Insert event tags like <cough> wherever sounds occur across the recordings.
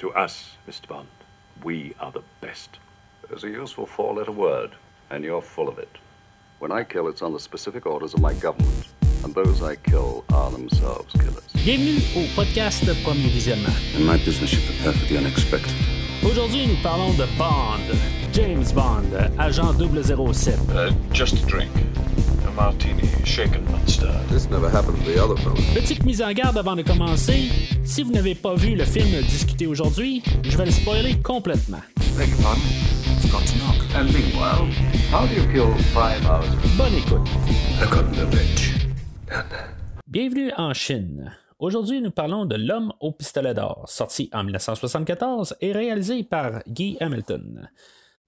To us, Mr. Bond, we are the best. There's a useful four-letter word, and you're full of it. When I kill, it's on the specific orders of my government. And those I kill are themselves killers. Bienvenue au podcast Premier Visionnement. In my business, you prepare for the unexpected. Aujourd'hui, nous parlons de Bond, James Bond, agent 007. Uh, just a drink. A martini, shaken not stirred. This never happened to the other fellow. Petite mise en garde avant de commencer. Si vous n'avez pas vu le film discuté aujourd'hui, je vais le spoiler complètement. Beg your pardon? Forgot to knock. And meanwhile, how do you kill five hours? Bonne écoute. Got. Bienvenue en Chine. Aujourd'hui, nous parlons de L'homme au pistolet d'or, sorti en 1974 et réalisé par Guy Hamilton.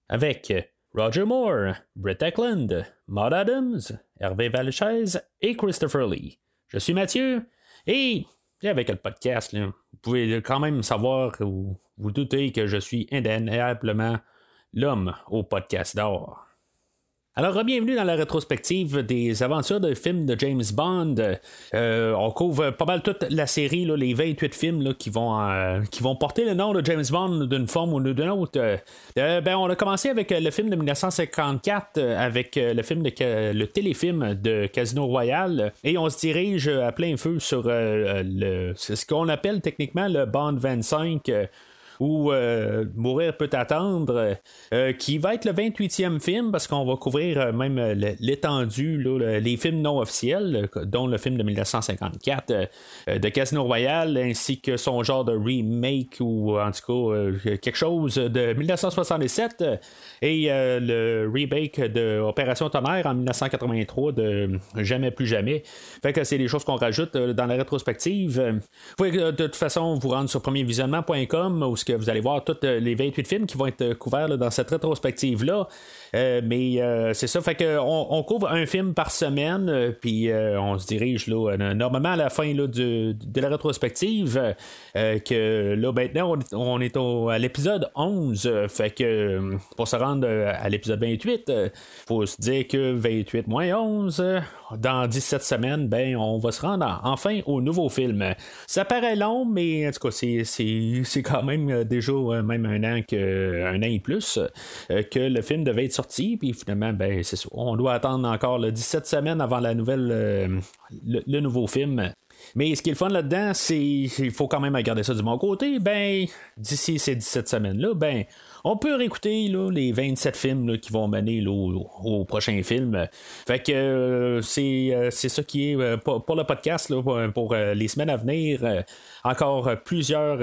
Avec Roger Moore, Brett Eklund, Maud Adams, Hervé Valchez et Christopher Lee. Je suis Mathieu et avec le podcast, vous pouvez quand même savoir ou vous doutez que je suis indéniablement l'homme au podcast d'or. Alors, bienvenue dans la rétrospective des aventures de films de James Bond. Euh, on couvre pas mal toute la série, les 28 films qui, vont, euh, qui vont porter le nom de James Bond d'une forme ou d'une autre. Euh, ben, on a commencé avec le film de 1954, avec le film de le téléfilm de Casino Royale, et on se dirige à plein feu sur le, ce qu'on appelle techniquement le Bond 25 ou euh, Mourir peut attendre, euh, qui va être le 28e film parce qu'on va couvrir euh, même l'étendue, les films non officiels, dont le film de 1954 de Casino Royale, ainsi que son genre de remake ou en tout cas quelque chose de 1967 et le remake de Opération Tonnerre en 1983 de Jamais plus jamais. Fait que c'est des choses qu'on rajoute dans la rétrospective. Vous pouvez de toute façon vous rendre sur premiervisionnement.com où que vous allez voir tous les 28 films qui vont être couverts là, dans cette rétrospective-là. Euh, mais euh, c'est ça, fait que on, couvre un film par semaine, euh, puis on se dirige là, normalement à la fin là, de la rétrospective, que là maintenant on, est au, à l'épisode 11, fait que pour se rendre à l'épisode 28, faut se dire que 28 moins 11, dans 17 semaines, ben on va se rendre enfin au nouveau film. Ça paraît long, mais en tout cas, c'est, c'est, quand même déjà même un an que un an et plus que le film devait être puis finalement, ben c'est ça. On doit attendre encore le 17 semaines avant la nouvelle le, nouveau film. Mais ce qui est le fun là-dedans, c'est il faut quand même regarder ça du bon côté. Ben, d'ici ces 17 semaines-là, ben, on peut réécouter là, les 27 films qui vont mener au, prochain film. Fait que euh, c'est, c'est ça qui est euh, pour, le podcast pour, euh, les semaines à venir. encore plusieurs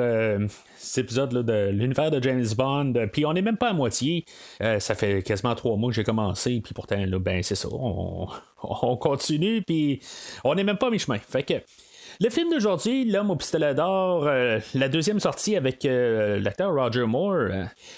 épisodes de l'univers de James Bond. Puis on n'est même pas à moitié. ça fait quasiment trois mois que j'ai commencé. Puis pourtant, là, ben c'est ça. On, on continue. Puis on n'est même pas à mi-chemin. Fait que. Le film d'aujourd'hui, L'homme au pistolet d'or, euh, la deuxième sortie avec euh, l'acteur Roger Moore.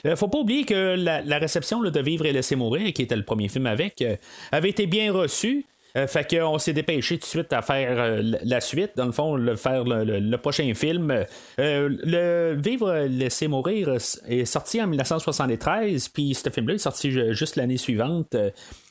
Euh, faut pas oublier que la, réception de Vivre et laisser mourir, qui était le premier film avec, avait été bien reçue. Fait qu'on s'est dépêché tout de suite à faire la suite, dans le fond, le faire le, prochain film. le Vivre, laisser mourir est sorti en 1973, puis ce film-là est sorti juste l'année suivante.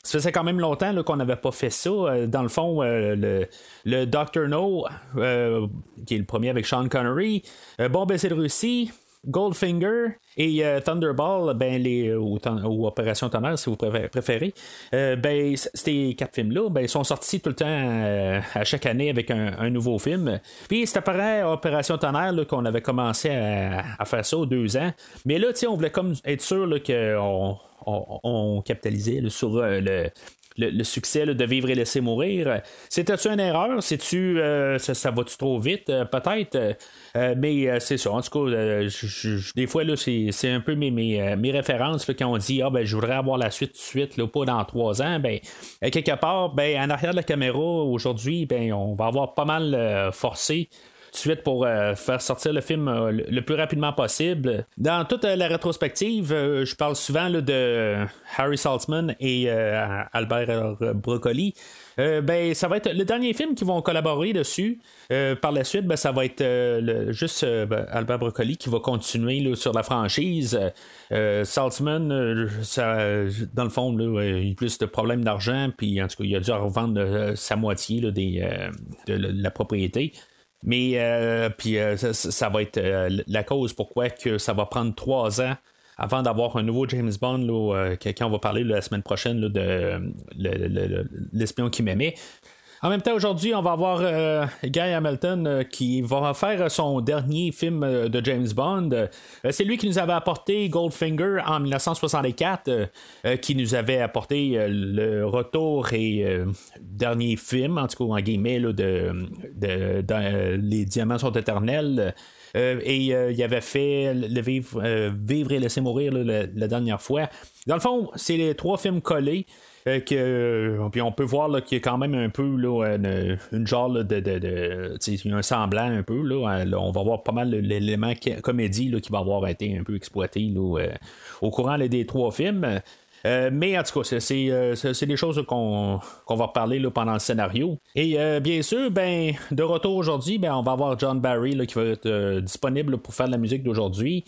Ça faisait quand même longtemps qu'on n'avait pas fait ça. Euh, dans le fond, euh, le, le Dr. No, euh, qui est le premier avec Sean Connery, Bon baiser de Russie, Goldfinger et Thunderball, ben, les, ou, Opération Tonnerre, si vous préférez, ben, ces quatre films-là, ben, sont sortis tout le temps à chaque année avec un, nouveau film. Puis c'est après Opération Tonnerre qu'on avait commencé à, faire ça deux ans. Mais là, on voulait comme être sûr qu'on on, capitalisait sur euh, le, succès de vivre et laisser mourir. C'était-tu une erreur? C'est-tu euh, ça, va-tu trop vite? Euh, peut-être. mais c'est ça. En tout cas, des fois, c'est, un peu mes, mes, références quand on dit Ah ben je voudrais avoir la suite tout de suite, là, pas dans trois ans. Ben, quelque part, ben, en arrière de la caméra, aujourd'hui, ben, on va avoir pas mal forcé suite pour euh, faire sortir le film euh, le plus rapidement possible. Dans toute euh, la rétrospective, je parle souvent de Harry Saltzman et Albert Broccoli. ben, ça va être le dernier film qui vont collaborer dessus. par la suite, ben, ça va être juste ben, Albert Broccoli qui va continuer sur la franchise. Saltzman, dans le fond, il a plus de problèmes d'argent, puis en tout cas, il a dû revendre sa moitié de, la propriété. Mais puis ça, va être la cause pourquoi que ça va prendre trois ans avant d'avoir un nouveau James Bond, là, quand on va parler la semaine prochaine de l'espion qui m'aimait. En même temps, aujourd'hui, on va avoir euh, Guy Hamilton euh, qui va faire son dernier film euh, de James Bond. c'est lui qui nous avait apporté Goldfinger en 1964, qui nous avait apporté le retour et dernier film, en tout cas en guillemets, de, Les Diamants sont éternels. et il avait fait le vivre et laisser mourir la dernière fois. Dans le fond, c'est les trois films collés. Euh, puis on peut voir qu'il y a quand même un peu là, une, genre de, un semblant un peu. Là, on va voir pas mal l'élément comédie là, qui va avoir été un peu exploité euh, au courant des trois films. Euh, mais en tout cas, c'est des choses qu'on va parler là, pendant le scénario. Et bien sûr, ben, de retour aujourd'hui, ben, on va avoir John Barry qui va être disponible pour faire la musique d'aujourd'hui.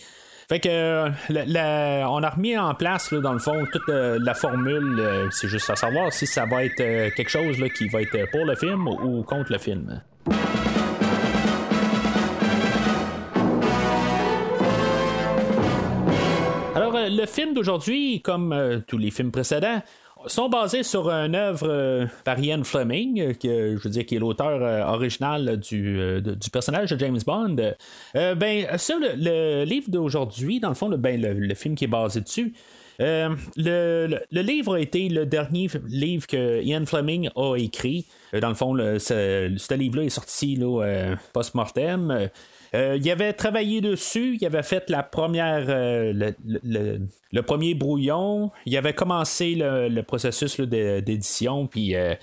Fait que euh, on a remis en place dans le fond toute euh, la formule. Euh, c'est juste à savoir si ça va être quelque chose qui va être pour le film ou contre le film. Alors, le film d'aujourd'hui, comme tous les films précédents, sont basés sur une œuvre euh, par Ian Fleming, euh, que je veux dire qui est l'auteur euh, original du, du, personnage de James Bond. ben, ça, le, livre d'aujourd'hui, dans le fond, le, ben, le, film qui est basé dessus. le, le, livre a été le dernier livre que Ian Fleming a écrit. Dans le fond, ce, ce livre-là est sorti post-mortem. Euh, il avait travaillé dessus, il avait fait euh, le, premier brouillon, il avait commencé le, processus d'édition, puis euh,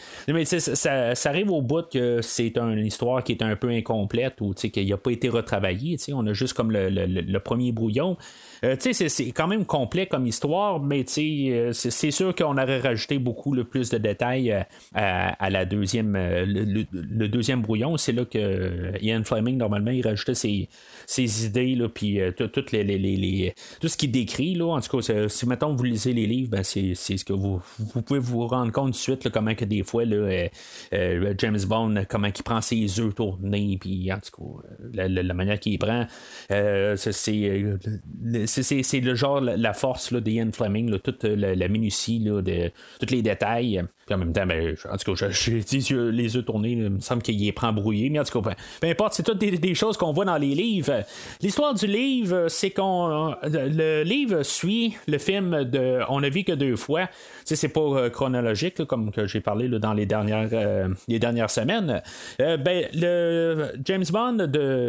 ça, ça, arrive au bout que c'est une histoire qui est un peu incomplète ou qu'il n'a pas été retravaillé. On a juste comme le, premier brouillon. Euh, c'est quand même complet comme histoire, mais euh, c'est sûr qu'on aurait rajouté beaucoup le plus de détails euh, à, la deuxième, le, deuxième brouillon. C'est là que Ian Fleming, normalement, il rajoutait ses, ses idées, là, puis tout, les, les, tout ce qu'il décrit. Là, en tout cas, si maintenant vous lisez les livres, ben, c'est ce que vous, vous pouvez vous rendre compte de suite, comment que des fois, James Bond, comment il prend ses œufs tournés, puis en tout cas, la, manière qu'il prend, c'est c'est le genre, la, force d'Ian Fleming, toute la, minutie de tous les détails. Puis en même temps, ben, en tout cas, j'ai les yeux tournés, il me semble qu'il est prend brouillé, mais en tout cas, peu, importe, c'est toutes des, choses qu'on voit dans les livres. L'histoire du livre, c'est qu'on. Le livre suit le film de On a vu que deux fois. Sais, c'est pas euh, chronologique, comme que j'ai parlé dans les dernières, euh, les dernières semaines. Euh, ben, le James Bond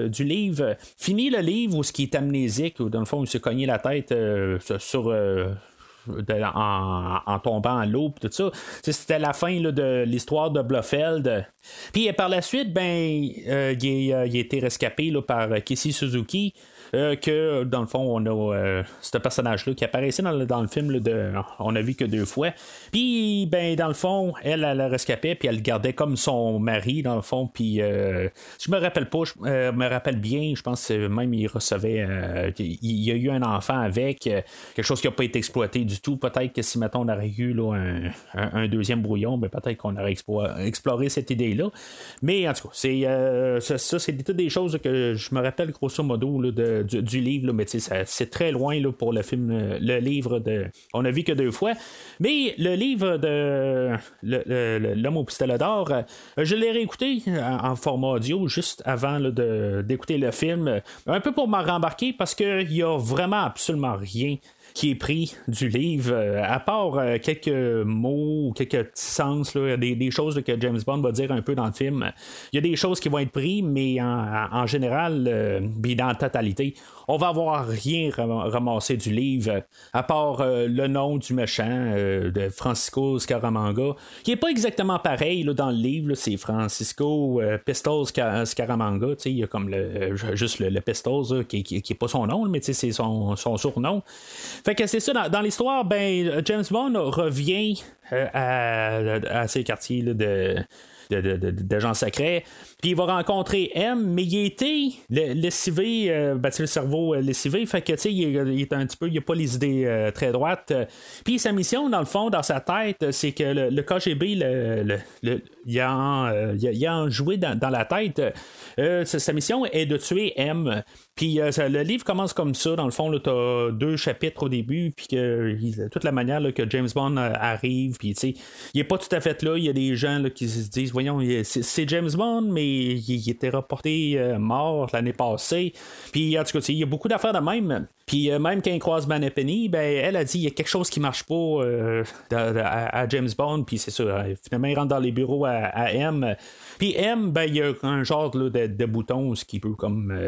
du livre finit le livre où ce qui est amnésique, ou dans le fond, il se cogné la tête sur en, tombant en l'eau, tout ça. C'était la fin de l'histoire de Blofeld. Puis par la suite, ben, il, a été rescapé par Casey Suzuki. Euh, que dans le fond, on a euh, ce personnage-là qui apparaissait dans le, dans le film, de, on a vu que deux fois. Puis, ben, dans le fond, elle, elle la puis elle le gardait comme son mari, dans le fond. Puis, euh, je me rappelle pas, je me rappelle bien, je pense même il recevait, il, y a eu un enfant avec, quelque chose qui n'a pas été exploité du tout. Peut-être que si, mettons, on aurait eu un, deuxième brouillon, ben, peut-être qu'on aurait exploré cette idée-là. Mais en tout cas, c'est, ça, c'est toutes des choses que je me rappelle grosso modo de, du, livre, mais c'est très loin là, pour le film, euh, le livre de. On a vu que deux fois. Mais le livre de L'homme au pistolet d'or, euh, je l'ai réécouté en, format audio juste avant d'écouter le film. Un peu pour m'en rembarquer parce qu'il y a vraiment absolument rien qui est pris du livre, euh, à part euh, quelques mots ou quelques petits sens, là, des, choses que James Bond va dire un peu dans le film. Il y a des choses qui vont être prises, mais en, général, euh, dans la totalité, on va avoir rien ramassé du livre, à part le nom du méchant de Francisco Scaramanga, qui est pas exactement pareil là, dans le livre. C'est Francisco Pistols Scaramanga. Il y a comme le, juste le, Pistols qui, qui, est pas son nom, mais c'est son, surnom. Fait que c'est ça, dans, l'histoire, ben, James Bond revient euh, à, à, ces quartiers de d'agents secrets. Puis il va rencontrer M, mais il a été lessivé, euh, le cerveau euh, lessivé, fait que tu sais, il, est un petit peu, il a pas les idées euh, très droites. Puis sa mission, dans le fond, dans sa tête, c'est que le, KGB, le, il a, il a, joué dans, la tête. sa, mission est de tuer M. Puis le livre commence comme ça. Dans le fond, tu as deux chapitres au début, puis que toute la manière que James Bond arrive, puis il n'est pas tout à fait là. Il y a des gens qui se disent Voyons, c'est James Bond, mais il, était rapporté mort l'année passée. Puis en tout cas, il y a beaucoup d'affaires de même. Puis euh, même quand il croise Penny, ben, elle a dit il y a quelque chose qui marche pas euh, à, James Bond, puis c'est. Euh, finalement, il rentre dans les bureaux à, M. Puis M, ben, il y a un genre de, bouton ce qui peut comme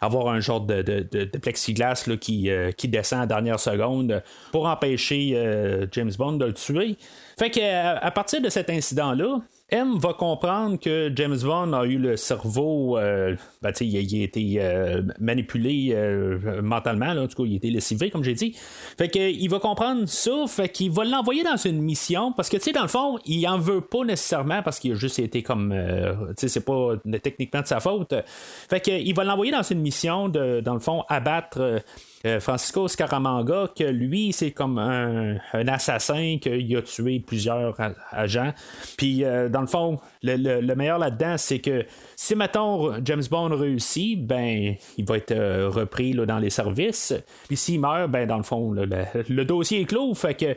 avoir un genre de, plexiglas qui, descend à dernière seconde pour empêcher James Bond de le tuer. Fait que à partir de cet incident-là, M va comprendre que James Bond a eu le cerveau, euh, ben, il, a, été euh, manipulé euh, mentalement, en tout cas, il a été lessivé, comme j'ai dit. Fait que, il va comprendre ça, fait qu'il va l'envoyer dans une mission, parce que, tu sais, dans le fond, il en veut pas nécessairement, parce qu'il a juste été comme, tu sais, c'est pas techniquement de sa faute. Fait qu'il va l'envoyer dans une mission de, dans le fond, abattre euh, Francisco Scaramanga, que lui, c'est comme un, assassin qui a tué plusieurs agents. Puis, euh, dans le fond, le, meilleur là-dedans, c'est que si, mettons, James Bond réussit, ben, il va être euh, repris dans les services. Puis, s'il meurt, ben, dans le fond, le, dossier est clos. Fait que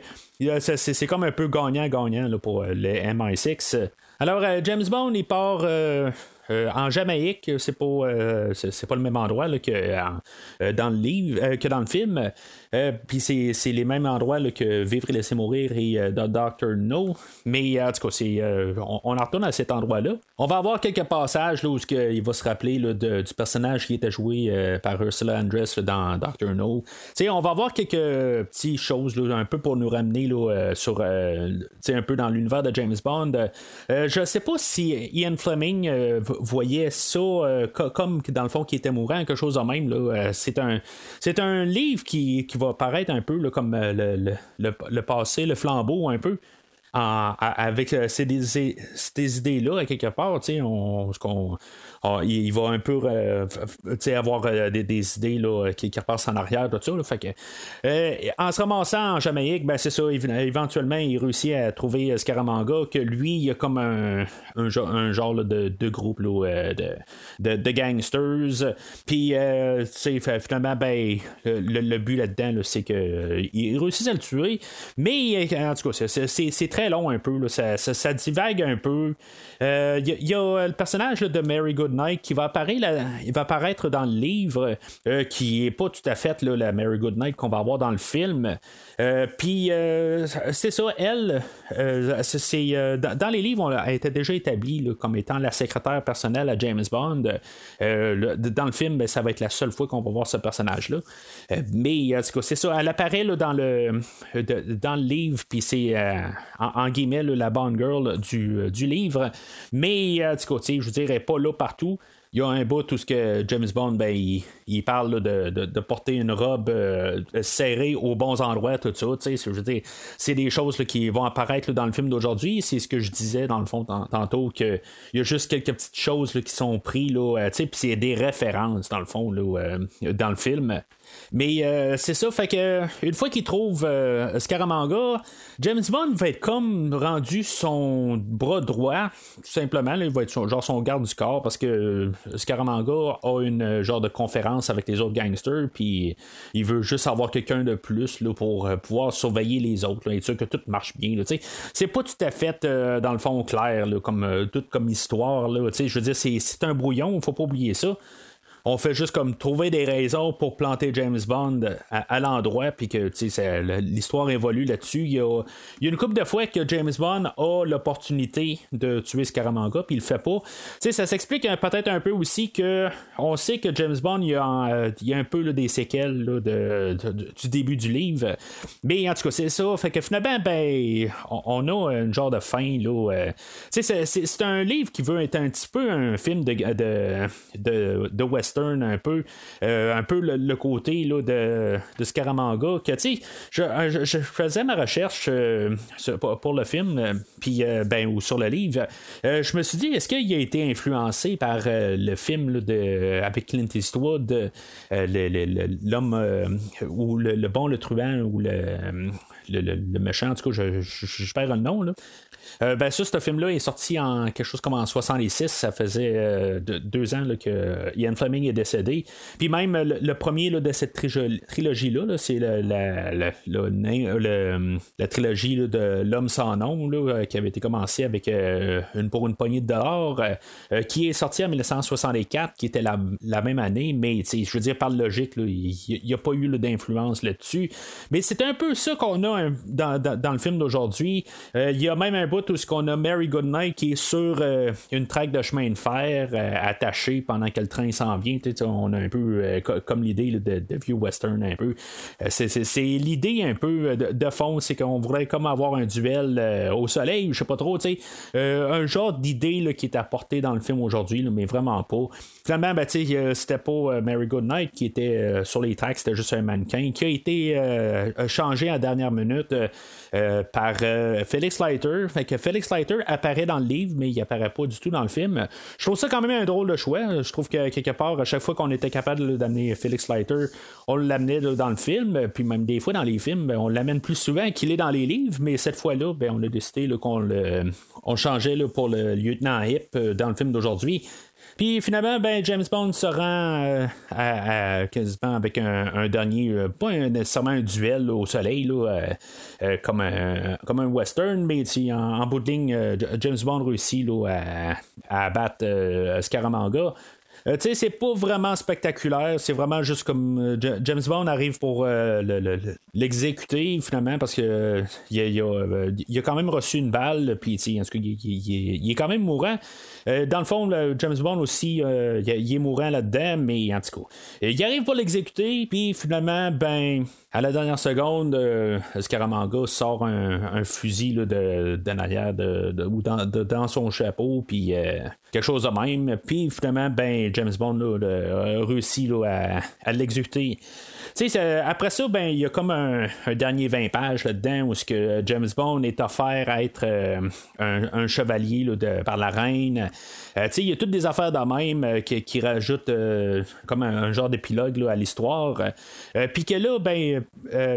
c'est comme un peu gagnant-gagnant pour les MI6. Alors, James Bond, il part en Jamaïque, c'est pas, euh, c'est, pas le même endroit que euh, dans le livre, que dans le film. Puis c'est, les mêmes endroits que Vivre et laisser mourir et Doctor No. Mais en tout cas, c'est, on, en retourne à cet endroit-là. On va avoir quelques passages là, où il va se rappeler du personnage qui était joué par Ursula Andress dans Doctor No. on va avoir quelques petites choses un peu pour nous ramener sur un peu dans l'univers de James Bond. je sais pas si Ian Fleming voyait ça euh, comme dans le fond qui était mourant, quelque chose de même. Euh, c'est un un livre qui va paraître un peu comme euh, le, passé, le flambeau un peu. avec ces, ces, idées-là, quelque part, on, on, ah, il, va un peu euh, avoir euh, des, idées là, qui, repassent en arrière, tout ça. euh, en se ramassant en Jamaïque, ben, c'est ça, éventuellement, il réussit à trouver Scaramanga, que lui, il a comme un, genre de, groupe de, de, gangsters. Puis, finalement, ben, le, but là-dedans, c'est qu'il réussit à le tuer. Mais, en tout cas, c'est très long un peu. ça, divague un peu. Il y, a le personnage de Mary Good qui va apparaître, dans le livre, euh, qui est pas tout à fait la Mary Goodnight qu'on va avoir dans le film. Euh, puis euh, c'est ça, elle, c'est dans, les livres, elle était déjà établie comme étant la secrétaire personnelle à James Bond. dans le film, ben, ça va être la seule fois qu'on va voir ce personnage-là. mais c'est ça, elle apparaît dans le dans le livre, puis c'est en, guillemets la Bond Girl du, du livre. Mais en tout cas, je elle n'est pas là partout il y a un bout tout ce que James Bond, ben, il, parle de, porter une robe euh, serrée aux bons endroits, tout ça. C'est des choses qui vont apparaître dans le film d'aujourd'hui. C'est ce que je disais dans le fond tantôt, qu'il y a juste quelques petites choses qui sont prises, euh, puis c'est des références dans le fond euh, dans le film. Mais euh, c'est ça, fait que une fois qu'il trouve euh, Scaramanga, James Bond va être comme rendu son bras droit, tout simplement. il va être genre son garde du corps parce que euh, Scaramanga a une genre de conférence avec les autres gangsters, puis il veut juste avoir quelqu'un de plus là, pour pouvoir surveiller les autres, et être sûr que tout marche bien. C'est pas tout à fait dans le fond clair, comme tout comme histoire. je veux dire, c'est un brouillon, faut pas oublier ça on fait juste comme trouver des raisons pour planter James Bond à, l'endroit, puis que l'histoire évolue là-dessus. Il y a, une couple de fois que James Bond a l'opportunité de tuer Scaramanga, puis il le fait pas. ça s'explique peut-être un peu aussi que on sait que James Bond, il y a, euh, un peu des séquelles de, du début du livre. Mais en tout cas, c'est ça. Fait que finalement, ben, on, a un genre de fin. Là, euh, c'est, un livre qui veut être un petit peu un film de, de, de, de western un peu, un peu le, côté là, de, de Scaramanga. Que, je, je, je, faisais ma recherche pour, le film, ben, ou sur le livre. je me suis dit, est-ce qu'il a été influencé par le film de, avec Clint Eastwood, l'homme ou le, bon, le truand, ou le, le, méchant, en tout cas, je, je, perds le nom. Là. Euh, ben ça, ce film-là est sorti en quelque chose comme en 66. Ça faisait euh, deux ans que Ian Fleming est décédé. Puis même le, premier de cette trilogie-là, c'est la, la, la, trilogie de L'homme sans nom, euh, qui avait été commencée avec une pour une poignée de dollars, qui est sorti en 1964, qui était la, même année, mais je veux dire, par logique, il n'y a pas eu d'influence là-dessus. Mais c'est un peu ça qu'on a dans, le film d'aujourd'hui. Il y a même un tout ce qu'on a Mary Goodnight qui est sur euh, une traque de chemin de fer euh, attachée pendant que le train s'en vient. On a un peu euh, comme l'idée de, vieux western un peu. c'est l'idée un peu de, fond, c'est qu'on voudrait comme avoir un duel au soleil, je sais pas trop, un genre d'idée qui est apportée dans le film aujourd'hui, mais vraiment pas. Finalement, ben, c'était pas Mary Goodnight qui était sur les tracks, c'était juste un mannequin qui a été changé à dernière minute par Felix Leiter. Fait que Felix Leiter apparaît dans le livre, mais il apparaît pas du tout dans le film. Je trouve ça quand même un drôle de choix. Je trouve que quelque part, à chaque fois qu'on était capable d'amener Felix Leiter, on l'amenait dans le film, puis même des fois dans les films, ben, on l'amène plus souvent qu'il est dans les livres, mais cette fois-là, ben, on a décidé qu'on le on changeait pour le lieutenant Hip euh, dans le film d'aujourd'hui. Puis finalement, ben, James Bond se rend euh, à, quasiment avec un, dernier, euh, pas nécessairement un duel au soleil, euh, comme, un, comme un western, mais en, en bout de ligne, James Bond réussit à, à abattre Scaramanga. Tu sais, c'est pas vraiment spectaculaire, c'est vraiment juste comme James Bond arrive pour l'exécuter finalement parce que il, a, quand même reçu une balle, puis il, il, est quand même mourant. Euh, dans le fond, James Bond aussi, euh, il est mourant là-dedans, mais en tout cas, il arrive pour l'exécuter, puis finalement, ben, à la dernière seconde, euh, Scaramanga sort un, fusil de, de, ou dans, son chapeau, puis quelque chose de même. Puis finalement, ben, James Bond a réussi à l'exécuter après ça, ben, il y a comme un, dernier 20 pages là-dedans où ce que James Bond est offert à être euh, un, chevalier de, par la reine. Euh, il y a toutes des affaires de même euh, qui, rajoutent comme un, genre d'épilogue à l'histoire. Puis que là, ben,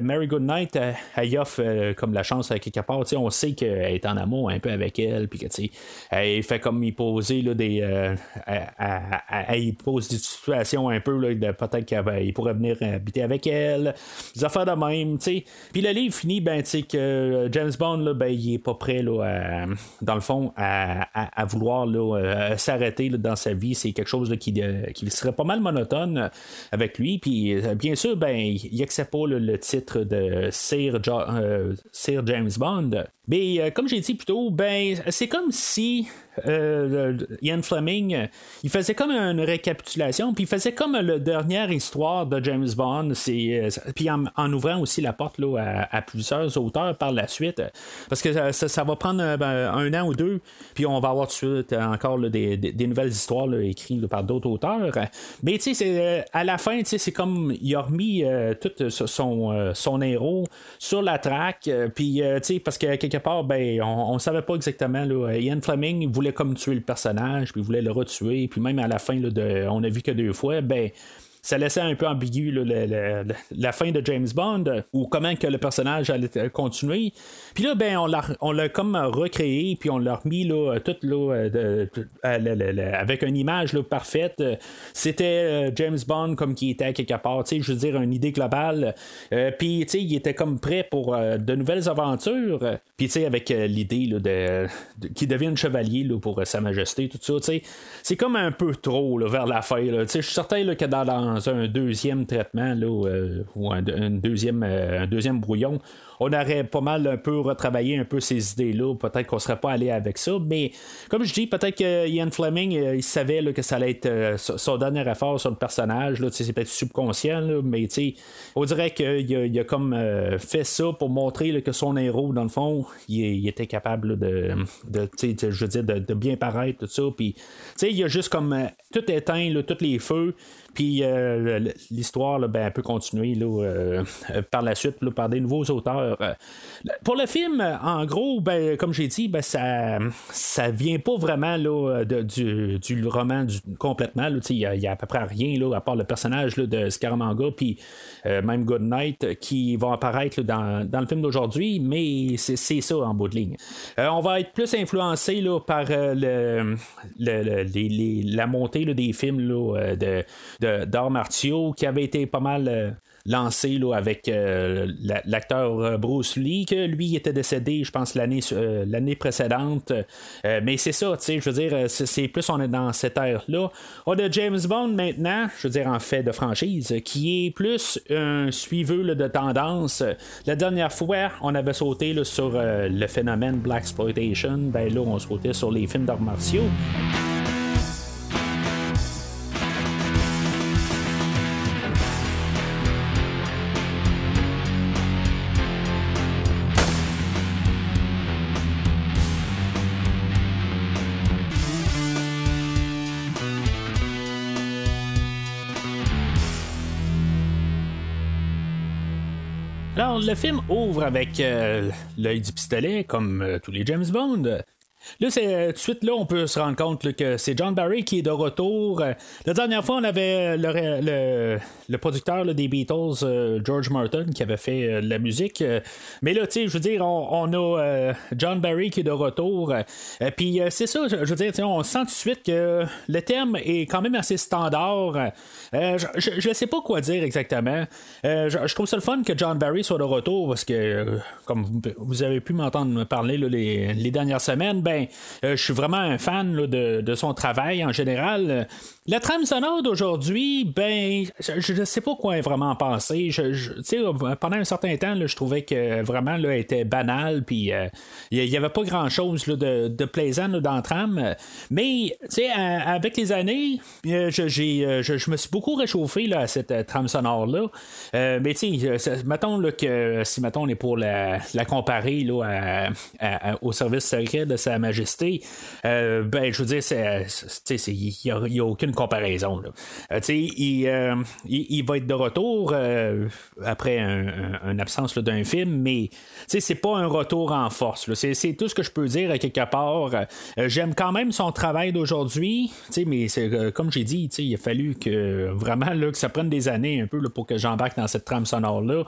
Mary Goodnight, elle offre comme la chance à quelque part. On sait qu'elle est en amour un peu avec elle. Puis elle fait comme y poser là, des. elle, pose des situations un peu de peut-être qu'il pourrait venir habiter avec elle, des affaires de même, tu sais. Puis le livre finit, ben, tu sais, que James Bond, ben, il est pas prêt, là, dans le fond, à, vouloir là, s'arrêter dans sa vie. C'est quelque chose qui, qui serait pas mal monotone avec lui. Puis euh, bien sûr, ben, il accepte pas le titre de euh, Sir James Bond. Mais euh, comme j'ai dit plus tôt, ben, c'est comme si euh, Ian Fleming, euh, il faisait comme une récapitulation, puis il faisait comme la dernière histoire de James Bond, c'est, puis en, ouvrant aussi la porte là, à, plusieurs auteurs par la suite, parce que ça, va prendre ben, un an ou deux, puis on va avoir tout de suite encore des, nouvelles histoires écrites par d'autres auteurs. Mais tu sais, à la fin, c'est comme il a remis tout son, son héros sur la traque, puis tu sais, parce que quelque ben, on, ne savait pas exactement. Là, Ian Fleming voulait comme tuer le personnage, puis voulait le retuer, puis même à la fin, là, de, on a vu que deux fois, ben ça laissait un peu ambigu la fin de James Bond ou comment que le personnage allait continuer. Puis là, ben, on l'a, comme recréé, puis on l'a remis là, tout là, avec une image là, parfaite. C'était euh, James Bond comme qui était quelque part, je veux dire, une idée globale. Euh, puis, il était comme prêt pour euh, de nouvelles aventures. Puis, avec l'idée de, qu'il devienne chevalier pour Sa Majesté, tout ça, c'est comme un peu trop vers la fin. Je suis certain que dans un deuxième traitement là, euh, ou un, deuxième, euh, un deuxième brouillon, on aurait pas mal un peu retravaillé un peu ces idées-là. Peut-être qu'on serait pas allé avec ça. Mais comme je dis, peut-être que Ian Fleming, euh, il savait que ça allait être son dernier effort sur le personnage. C'est peut-être subconscient, mais on dirait qu'il a, comme fait ça pour montrer que son héros, dans le fond, il, était capable de, je de, bien paraître, tout ça. Puis, il a juste comme tout éteint, tous les feux. Puis l'histoire ben, peut continuer là, par la suite par des nouveaux auteurs. pour le film, en gros, ben, comme j'ai dit, ben, ça ça vient pas vraiment là, du, du, roman complètement. Il n'y a, à peu près rien là, à part le personnage de Scaramanga puis même Goodnight qui vont apparaître dans, dans, le film d'aujourd'hui, mais c'est ça en bout de ligne. on va être plus influencé là, par le, la montée des films là, de, d'arts martiaux qui avait été pas mal euh, lancé là, avec euh, l'acteur euh, Bruce Lee, que lui était décédé, je pense, l'année, précédente. mais c'est ça, tu sais, je veux dire, c'est, plus on est dans cette ère-là. On a James Bond maintenant, je veux dire, en fait de franchise, qui est plus un suiveux de tendance. La dernière fois, on avait sauté sur le phénomène Black Exploitation, ben là, on sautait sur les films d'arts martiaux. Le film ouvre avec euh, l'œil du pistolet, comme euh, tous les James Bond. Là, c'est euh, tout de suite là, on peut se rendre compte que c'est John Barry qui est de retour. Euh, la dernière fois, on avait le, le, producteur des Beatles, euh, George Martin, qui avait fait la musique. mais là, tu sais, je veux dire, on, a John Barry qui est de retour. Puis c'est ça, je, veux dire, on sent tout de suite que le thème est quand même assez standard. je ne sais pas quoi dire exactement. Je, trouve ça le fun que John Barry soit de retour parce que, comme vous, avez pu m'entendre me parler les, les dernières semaines, ben, euh, je suis vraiment un fan de, son travail en général. La trame sonore d'aujourd'hui, ben, je ne sais pas quoi vraiment penser. Je, pendant un certain temps, je trouvais que vraiment là, était banal, puis il euh, n'y avait pas grand chose de, plaisant dans la trame. Mais avec les années, euh, je, me suis beaucoup réchauffé à cette trame sonore-là. mais mettons que si mettons, on est pour la, comparer au service secret de sa majesté, euh, ben, je veux dire, il n'y a, aucune comparaison. Euh, euh, il, va être de retour après une absence d'un film, mais c'est pas un retour en force. C'est tout ce que je peux dire à quelque part. J'aime quand même son travail d'aujourd'hui, mais comme j'ai dit, il a fallu que vraiment là, que ça prenne des années un peu pour que j'embarque dans cette trame sonore-là.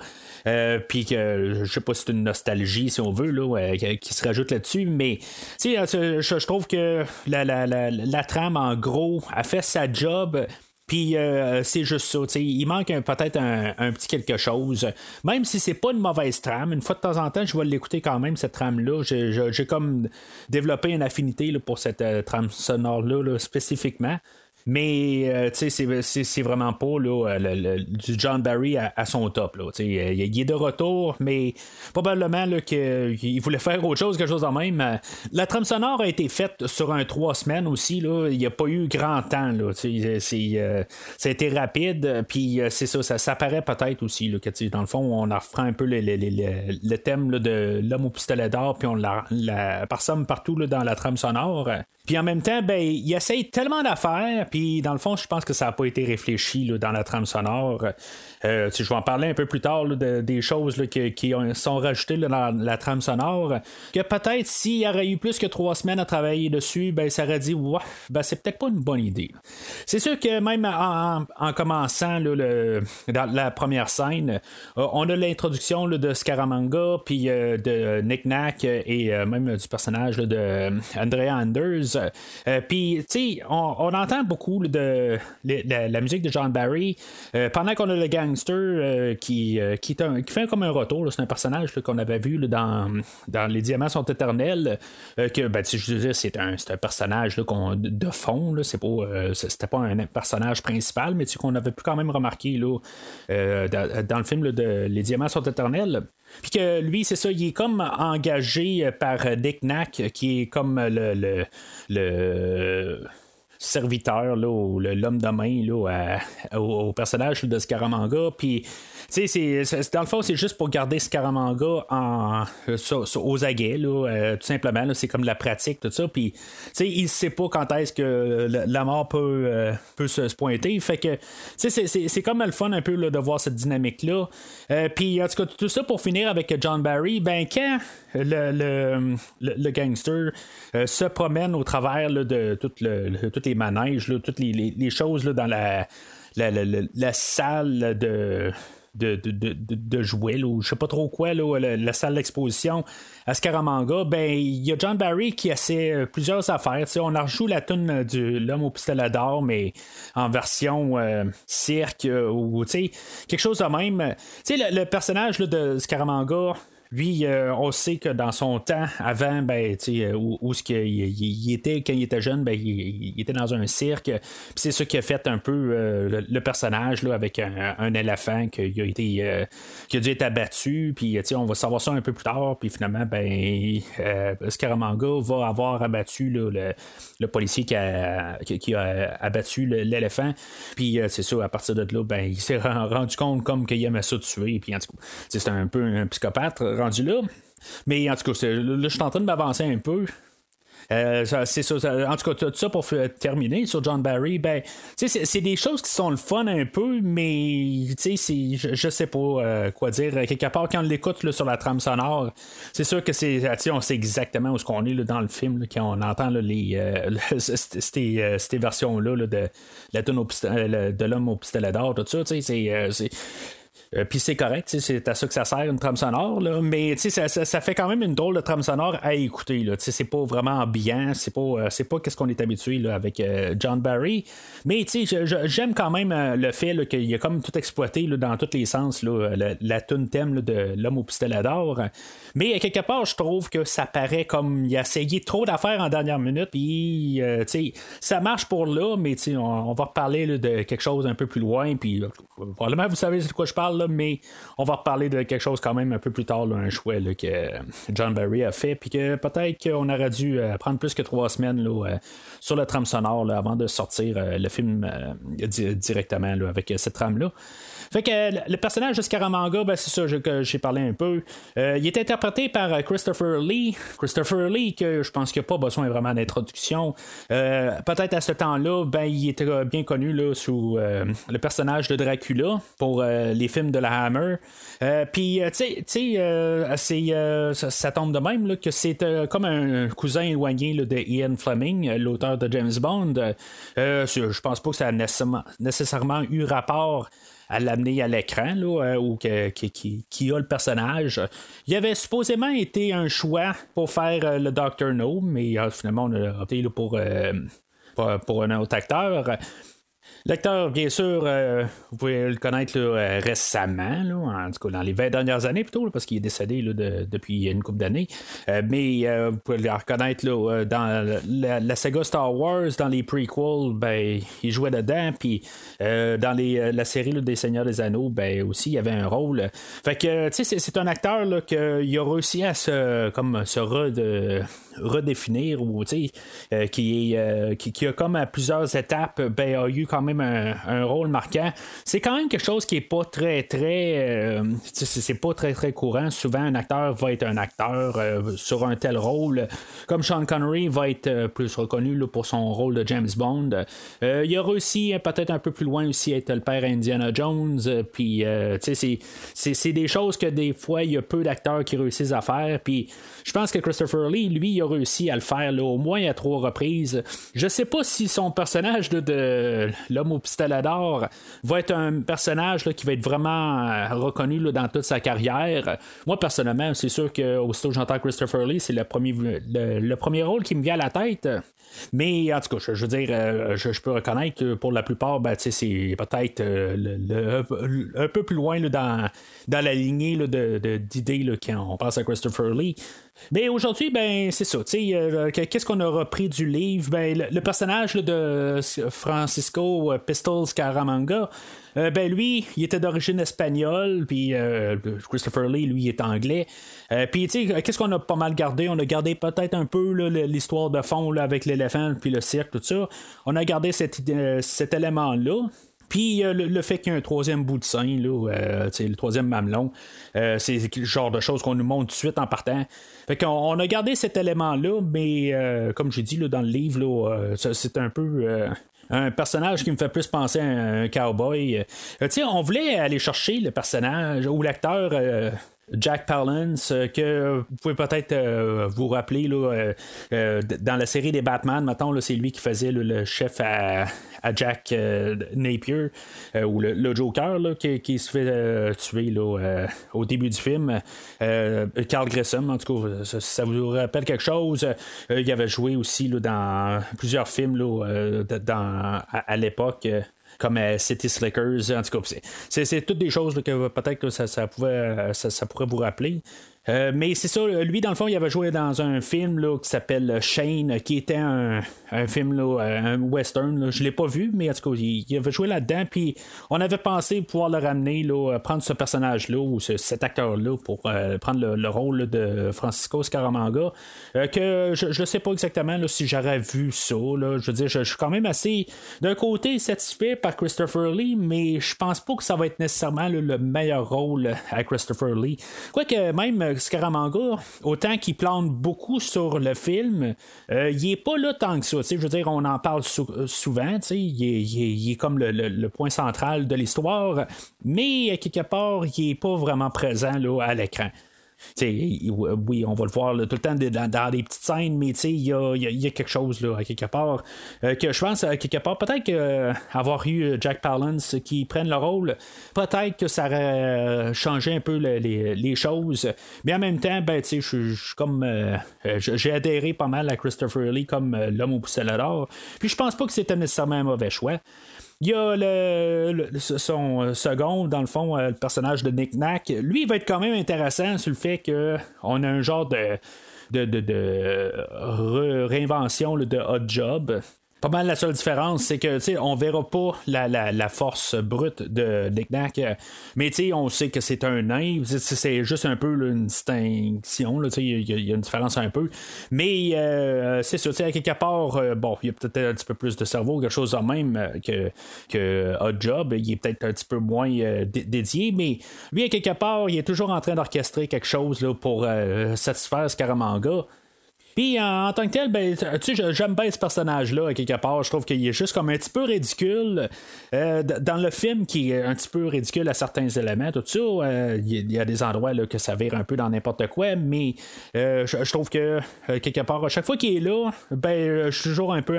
Puis que je sais pas si c'est une nostalgie, si on veut, là, qui se rajoute là-dessus, mais je, trouve que la, trame, en gros, a fait sa job. Puis euh, c'est juste ça. Il manque peut-être un, petit quelque chose. Même si c'est pas une mauvaise trame, une fois de temps en temps, je vais l'écouter quand même, cette trame-là. J'ai comme développé une affinité pour cette euh, trame sonore-là spécifiquement. Mais euh, c'est vraiment pas là, le, du John Barry à, son top. Là, il, il, est de retour, mais probablement qu'il voulait faire autre chose, quelque chose de même. La trame sonore a été faite sur un trois semaines aussi. Là. Il n'y a pas eu grand temps. Là, c'est, euh, ça a été rapide. Puis euh, c'est ça, ça, ça paraît peut-être aussi là, que dans le fond, on reprend un peu le, le, le thème de l'homme au pistolet d'or, puis on la, la partout dans la trame sonore. Puis en même temps, ben, il essaye tellement d'affaires, puis dans le fond, je pense que ça n'a pas été réfléchi là, dans la trame sonore. Euh, je vais en parler un peu plus tard des choses qui, sont rajoutées dans la trame sonore. Que peut-être s'il y aurait eu plus que trois semaines à travailler dessus, ben ça aurait dit ouais, ben c'est peut-être pas une bonne idée. C'est sûr que même en, commençant le, dans la première scène, euh, on a l'introduction de Scaramanga, puis euh, de Nick Nack et même du personnage de Andrea Anders. Puis tu sais, on, entend beaucoup de, la, musique de John Barry pendant qu'on a le gang euh, qui, euh, qui, fait comme un retour. C'est un personnage qu'on avait vu dans, dans Les Diamants sont éternels. Euh, que ben, je veux c'est un, personnage de fond. Pas, c'était pas un personnage principal, mais qu'on avait pu quand même remarquer là, dans, le film de Les Diamants sont éternels. Puis que lui, c'est ça, il est comme engagé par Dick Knack, qui est comme le, le serviteur, là, l'homme de main là, au, personnage de Scaramanga. Puis c'est, dans le fond, c'est juste pour garder Scaramanga en, aux aguets, là, tout simplement. c'est comme la pratique, tout ça. Puis, il sait pas quand est-ce que la, mort peut, peut se, pointer. Fait que, c'est, c'est, comme le fun un peu de voir cette dynamique-là. puis, en tout cas, tout ça pour finir avec John Barry, ben, quand le, le, gangster se promène au travers de tout le, les manèges, toutes les, choses dans la, la, salle de. De, de, de, jouets, ou je sais pas trop quoi, la, salle d'exposition à Scaramanga, ben il y a John Barry qui essaie euh, plusieurs affaires. on a rejoué la tune de l'homme au pistolet d'or, mais en version euh, cirque euh, ou quelque chose de même. Le, le, personnage de Scaramanga, lui, euh, on sait que dans son temps, avant, ben, euh, où, où ce qu'il il, était quand il était jeune, ben, il, était dans un cirque. c'est ça qui a fait un peu euh, le, personnage là, avec un, éléphant qui a été qui a dû être abattu. Puis on va savoir ça un peu plus tard. Puis finalement, ben, Scaramanga va avoir abattu le, policier qui a, qui, a abattu l'éléphant. Puis c'est ça, à partir de là, ben, il s'est <laughs> rendu compte comme qu'il aimait ça tuer. Puis c'est un peu un psychopathe rendu là. Mais en tout cas, là, je suis en train de m'avancer un peu. Euh, c'est en tout cas, tout ça pour terminer sur John Barry, ben, c'est des choses qui sont le fun un peu, mais je, je sais pas euh, quoi dire. Quelque part, quand on l'écoute sur la trame sonore, c'est sûr que c'est, on sait exactement où ce qu'on est dans le film, quand on entend les, <laughs> euh, ces, versions-là de, la de l'homme au pistolet d'or, tout ça, c'est euh, puis c'est correct, c'est à ça que ça sert une trame sonore, là, mais ça, ça, fait quand même une drôle de trame sonore à écouter. C'est pas vraiment ambiant, c'est pas, euh, pas qu'est-ce qu'on est habitué là, avec euh, John Barry. Mais j'aime quand même le fait qu'il a comme tout exploité dans tous les sens, là, la, la tune thème de l'homme au pistolet d'or. Mais quelque part, je trouve que ça paraît comme il a essayé trop d'affaires en dernière minute, puis ça marche pour là, mais on, on va reparler de quelque chose un peu plus loin, puis probablement vous savez de quoi je parle mais on va reparler de quelque chose quand même un peu plus tard, un choix que John Barry a fait, puis que peut-être qu'on aurait dû euh, prendre plus que trois semaines euh, sur le trame sonore avant de sortir euh, le film directement avec cette trame-là. Fait que le personnage de Scaramanga, ben, c'est ça que j'ai parlé un peu. il est interprété par Christopher Lee. Christopher Lee, que je pense qu'il n'y a pas besoin vraiment d'introduction. Peut-être à ce temps-là, ben, il était bien connu là, sous le personnage de Dracula pour les films de la Hammer. Euh, puis, euh, tu sais, euh, ça, tombe de même que c'est comme un cousin éloigné de Ian Fleming, l'auteur de James Bond. je pense pas que ça a nécessairement, eu rapport à l'amener à l'écran, ou qui, a le personnage. Il avait supposément été un choix pour faire le Doctor No, mais finalement, on a opté pour, pour, un autre acteur. L'acteur, bien sûr, euh, vous pouvez le connaître euh, récemment, en tout cas dans les 20 dernières années plutôt, parce qu'il est décédé depuis une couple d'années. Euh, mais vous pouvez le reconnaître dans la, saga Star Wars, dans les prequels, ben, il jouait dedans, puis dans les, la série des Seigneurs des Anneaux, ben, aussi, il avait un rôle. Fait que, tu sais, c'est un acteur qui a réussi à se, comme, se redéfinir, ou, qui, est, qui, a comme à plusieurs étapes, ben, a eu quand même un, rôle marquant. C'est quand même quelque chose qui est pas très, très. Euh, c'est pas très, très courant. Souvent, un acteur va être un acteur euh, sur un tel rôle. Comme Sean Connery va être euh, plus reconnu pour son rôle de James Bond. il a réussi peut-être un peu plus loin aussi à être le père Indiana Jones. Puis, c'est des choses que des fois, il y a peu d'acteurs qui réussissent à faire. Puis, je pense que Christopher Lee, lui, il a réussi à le faire au moins à trois reprises. Je sais pas si son personnage de l'homme au pistolet d'or va être un personnage qui va être vraiment euh, reconnu dans toute sa carrière. Moi, personnellement, c'est sûr que aussitôt que j'entends Christopher Lee, c'est le premier, le, premier rôle qui me vient à la tête. Mais en tout cas, je, veux dire, euh, je, peux reconnaître que pour la plupart, ben, c'est peut-être euh, un peu plus loin dans, dans la lignée d'idées quand on pense à Christopher Lee. Mais aujourd'hui, ben c'est ça. Euh, qu'est-ce qu'on a repris du livre? Ben, le, personnage de Francisco Pistols Caramanga, ben lui, il était d'origine espagnole, puis Christopher Lee, lui, est anglais. puis, tu sais, qu'est-ce qu'on a pas mal gardé? On a gardé peut-être un peu l'histoire de fond avec l'éléphant, puis le cirque, tout ça. On a gardé cet, cet élément-là. Puis le, fait qu'il y ait un troisième bout de sein, là, le troisième mamelon, c'est le genre de choses qu'on nous montre tout de suite en partant. Fait qu'on on a gardé cet élément-là, mais comme j'ai dit là, dans le livre, c'est un peu un personnage qui me fait plus penser à un cowboy. Euh, on voulait aller chercher le personnage ou l'acteur. Euh, Jack Palance, euh, que vous pouvez peut-être vous rappeler là, dans la série des Batman, maintenant c'est lui qui faisait le chef à, Jack euh, Napier, euh, ou le, Joker qui, se fait euh, tuer au début du film. Carl Grissom, en tout cas, ça, vous rappelle quelque chose? il avait joué aussi dans plusieurs films à, l'époque comme City Slickers. En tout c'est toutes des choses que peut-être que ça, pouvait, ça, pourrait vous rappeler. Euh, mais c'est ça, lui, dans le fond, il avait joué dans un film là, qui s'appelle Shane, qui était un, film, là, un western. Je l'ai pas vu, mais en tout cas, il, avait joué là-dedans. Puis on avait pensé pouvoir le ramener, là, prendre ce personnage-là ou cet acteur-là pour euh, prendre le, rôle de Francisco Scaramanga. Euh, que je ne sais pas exactement si j'aurais vu ça. Je veux dire, je, suis quand même assez, d'un côté, satisfait par Christopher Lee, mais je pense pas que ça va être nécessairement le meilleur rôle à Christopher Lee. Quoique, même Scaramanga, autant qu'il plante beaucoup sur le film, euh, il est pas là tant que ça. Je veux dire, on en parle euh, souvent, il est, comme le, point central de l'histoire, mais quelque part, il est pas vraiment présent là, à l'écran oui, on va le voir tout le temps dans, des petites scènes, mais il y a, quelque chose là, à quelque part euh, que je pense à quelque part, peut-être euh, eu Jack Palance qui prenne le rôle, peut-être que ça aurait changé un peu les, choses. Mais en même temps, ben, je comme euh, j'ai adhéré pas mal à Christopher Lee comme l'homme au poussé Puis je pense pas que c'était nécessairement un mauvais choix. Il y a le, son euh, second, dans le fond, euh, le personnage de Nick Nack. Lui, il va être quand même intéressant sur le fait qu'on a un genre de, de, de, réinvention de Hot Job. Pas mal la seule différence, c'est que tu on verra pas la, la, force brute de Nick Nack, mais on sait que c'est un nain, c'est juste un peu une distinction, il y, a une différence un peu. Mais euh, c'est ça, à quelque part, euh, bon, il y a peut-être un petit peu plus de cerveau, quelque chose de même euh, que, que Hot Job, il est peut-être un petit peu moins dédié, mais lui, à quelque part, il est toujours en train d'orchestrer quelque chose là, pour satisfaire Scaramanga. Puis en, tant que tel, ben, tu sais, j'aime bien ce personnage-là, quelque part. Je trouve qu'il est juste comme un petit peu ridicule. Euh, dans le film, qui est un petit peu ridicule à certains éléments, tout ça, euh, il y, a des endroits là, que ça vire un peu dans n'importe quoi, mais euh, je, trouve que, quelque part, à chaque fois qu'il est là, ben, je suis toujours un peu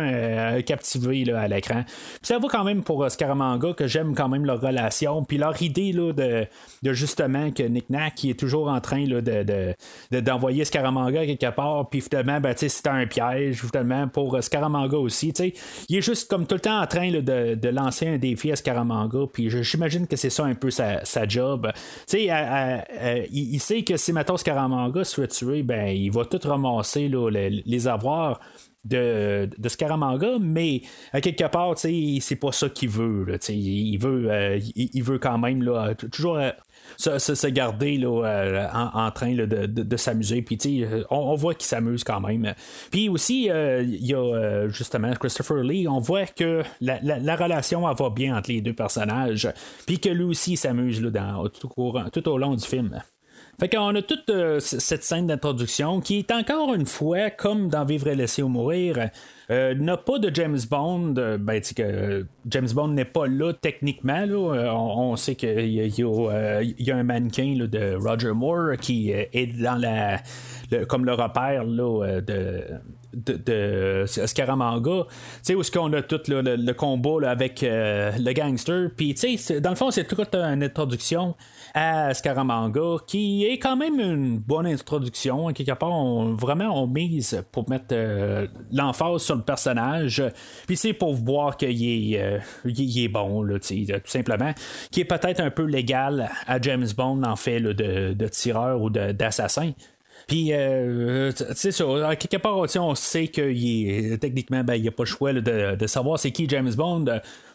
captivé là, à l'écran. Ça vaut quand même pour Scaramanga que j'aime quand même leur relation, puis leur idée là, de, justement que Nick Nack est toujours en train là, de, d'envoyer Scaramanga quelque part, puis ben, c'était un piège, pour euh, Scaramanga aussi. Il est juste comme tout le temps en train de, lancer un défi à Scaramanga, puis j'imagine que c'est ça un peu sa, job. il, sait que si maintenant Scaramanga se fait tuer, ben, il va tout ramasser les, avoirs. De, de, Scaramanga, mais à quelque part, c'est pas ça qu'il veut. il veut, euh, il, veut quand même là, toujours euh, se, garder là, euh, en, train de, s'amuser. Puis euh, on, on, voit qu'il s'amuse quand même. Puis aussi, euh, il y a justement Christopher Lee, on voit que la, relation va bien entre les deux personnages. Puis que lui aussi s'amuse dans, tout, tout au long du film. Fait qu'on a toute cette scène d'introduction qui est encore une fois, comme dans Vivre et laisser ou mourir, euh, n'a pas de James Bond. Euh, ben, que James Bond n'est pas là techniquement. Euh, on, sait qu'il y, a un mannequin de Roger Moore qui est dans la. comme le repère de Scaramanga, tu sais, où est-ce qu'on a tout le, combat avec le gangster. Puis, tu sais, dans le fond, c'est toute une introduction à Scaramanga, qui est quand même une bonne introduction. Quelque part, on, vraiment, on mise pour mettre euh, l'emphase sur le personnage. Puis c'est pour voir qu'il est, euh, est bon, tout simplement. Qui est peut-être un peu légal à James Bond, en fait, de, tireur ou d'assassin. Puis, euh, sais, ça, quelque part, on sait qu'il est techniquement, ben, il n'y a pas le choix de, savoir c'est qui James Bond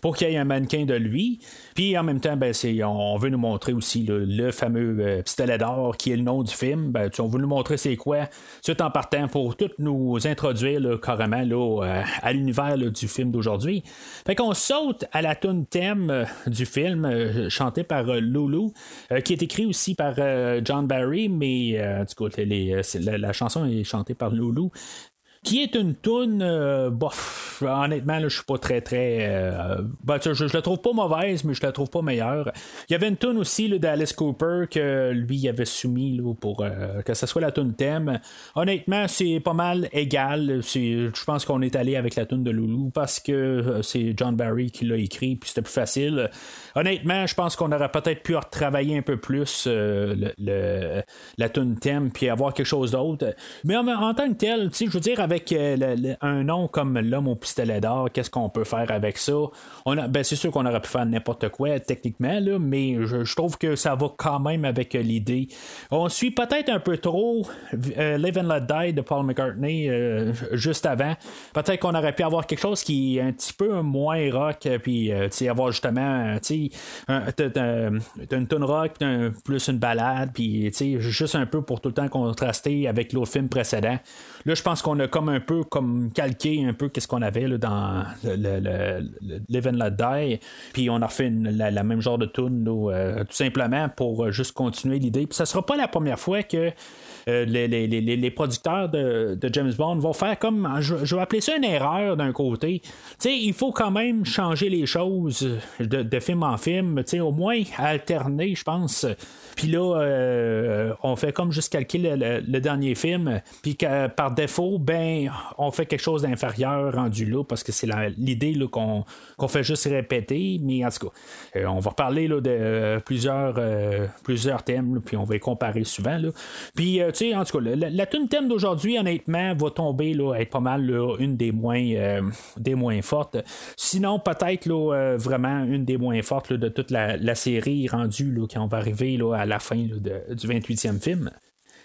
pour qu'il y ait un mannequin de lui. Puis en même temps, ben, on veut nous montrer aussi le fameux euh, pistolet d'or qui est le nom du film. Ben, on veut nous montrer c'est quoi, tout en partant pour tout nous introduire carrément là, euh, à l'univers du film d'aujourd'hui. Fait qu'on saute à la tune thème euh, du film, chanté par Lulu, qui est écrit aussi par John Barry, mais du coup, la, la, chanson est chantée par Lulu qui est une toune, euh, bof, honnêtement, je suis pas très, très. Euh, ben, je, je, la trouve pas mauvaise, mais je la trouve pas meilleure. Il y avait une toune aussi d'Alice Cooper que lui avait soumis pour euh, que ce soit la toune thème. Honnêtement, c'est pas mal égal. Je pense qu'on est allé avec la toune de Loulou parce que c'est John Barry qui l'a écrit, puis c'était plus facile. Honnêtement, je pense qu'on aurait peut-être pu retravailler un peu plus le, la tune thème, puis avoir quelque chose d'autre. Mais en, tant que tel, je veux dire, avec euh, un nom comme l'homme au pistolet d'or, qu'est-ce qu'on peut faire avec ça? Ben, c'est sûr qu'on aurait pu faire n'importe quoi techniquement, là, mais je, trouve que ça va quand même avec euh, l'idée. On suit peut-être un peu trop euh, Live and Let Die de Paul McCartney juste avant. Peut-être qu'on aurait pu avoir quelque chose qui est un petit peu moins rock, puis avoir justement un, une tune rock, plus une balade, puis juste un peu pour tout le temps contraster avec l'autre film précédent. Là, je pense qu'on a comme un peu comme calqué un peu qu'est-ce qu'on avait dans le, le, and Let Die. Puis on a refait la, même genre de tune euh, tout simplement pour euh, juste continuer l'idée. Puis ça sera pas la première fois que euh, les, producteurs de, James Bond vont faire comme, je, vais appeler ça une erreur d'un côté. il faut quand même changer les choses de, film en film, au moins alterner, je pense. Puis là, euh, on fait comme juste calculer le, dernier film, puis par défaut, ben, on fait quelque chose d'inférieur rendu là, parce que c'est l'idée qu'on fait juste répéter, mais en tout cas, euh, on va reparler là, de plusieurs, plusieurs thèmes, puis on va les comparer souvent. Puis en tout cas, la, la thème d'aujourd'hui, honnêtement, va tomber, là, être pas mal une des moins, euh, des moins fortes. Sinon, peut-être euh, vraiment une des moins fortes de toute la, série rendue là, quand on va arriver à la fin du 28e film.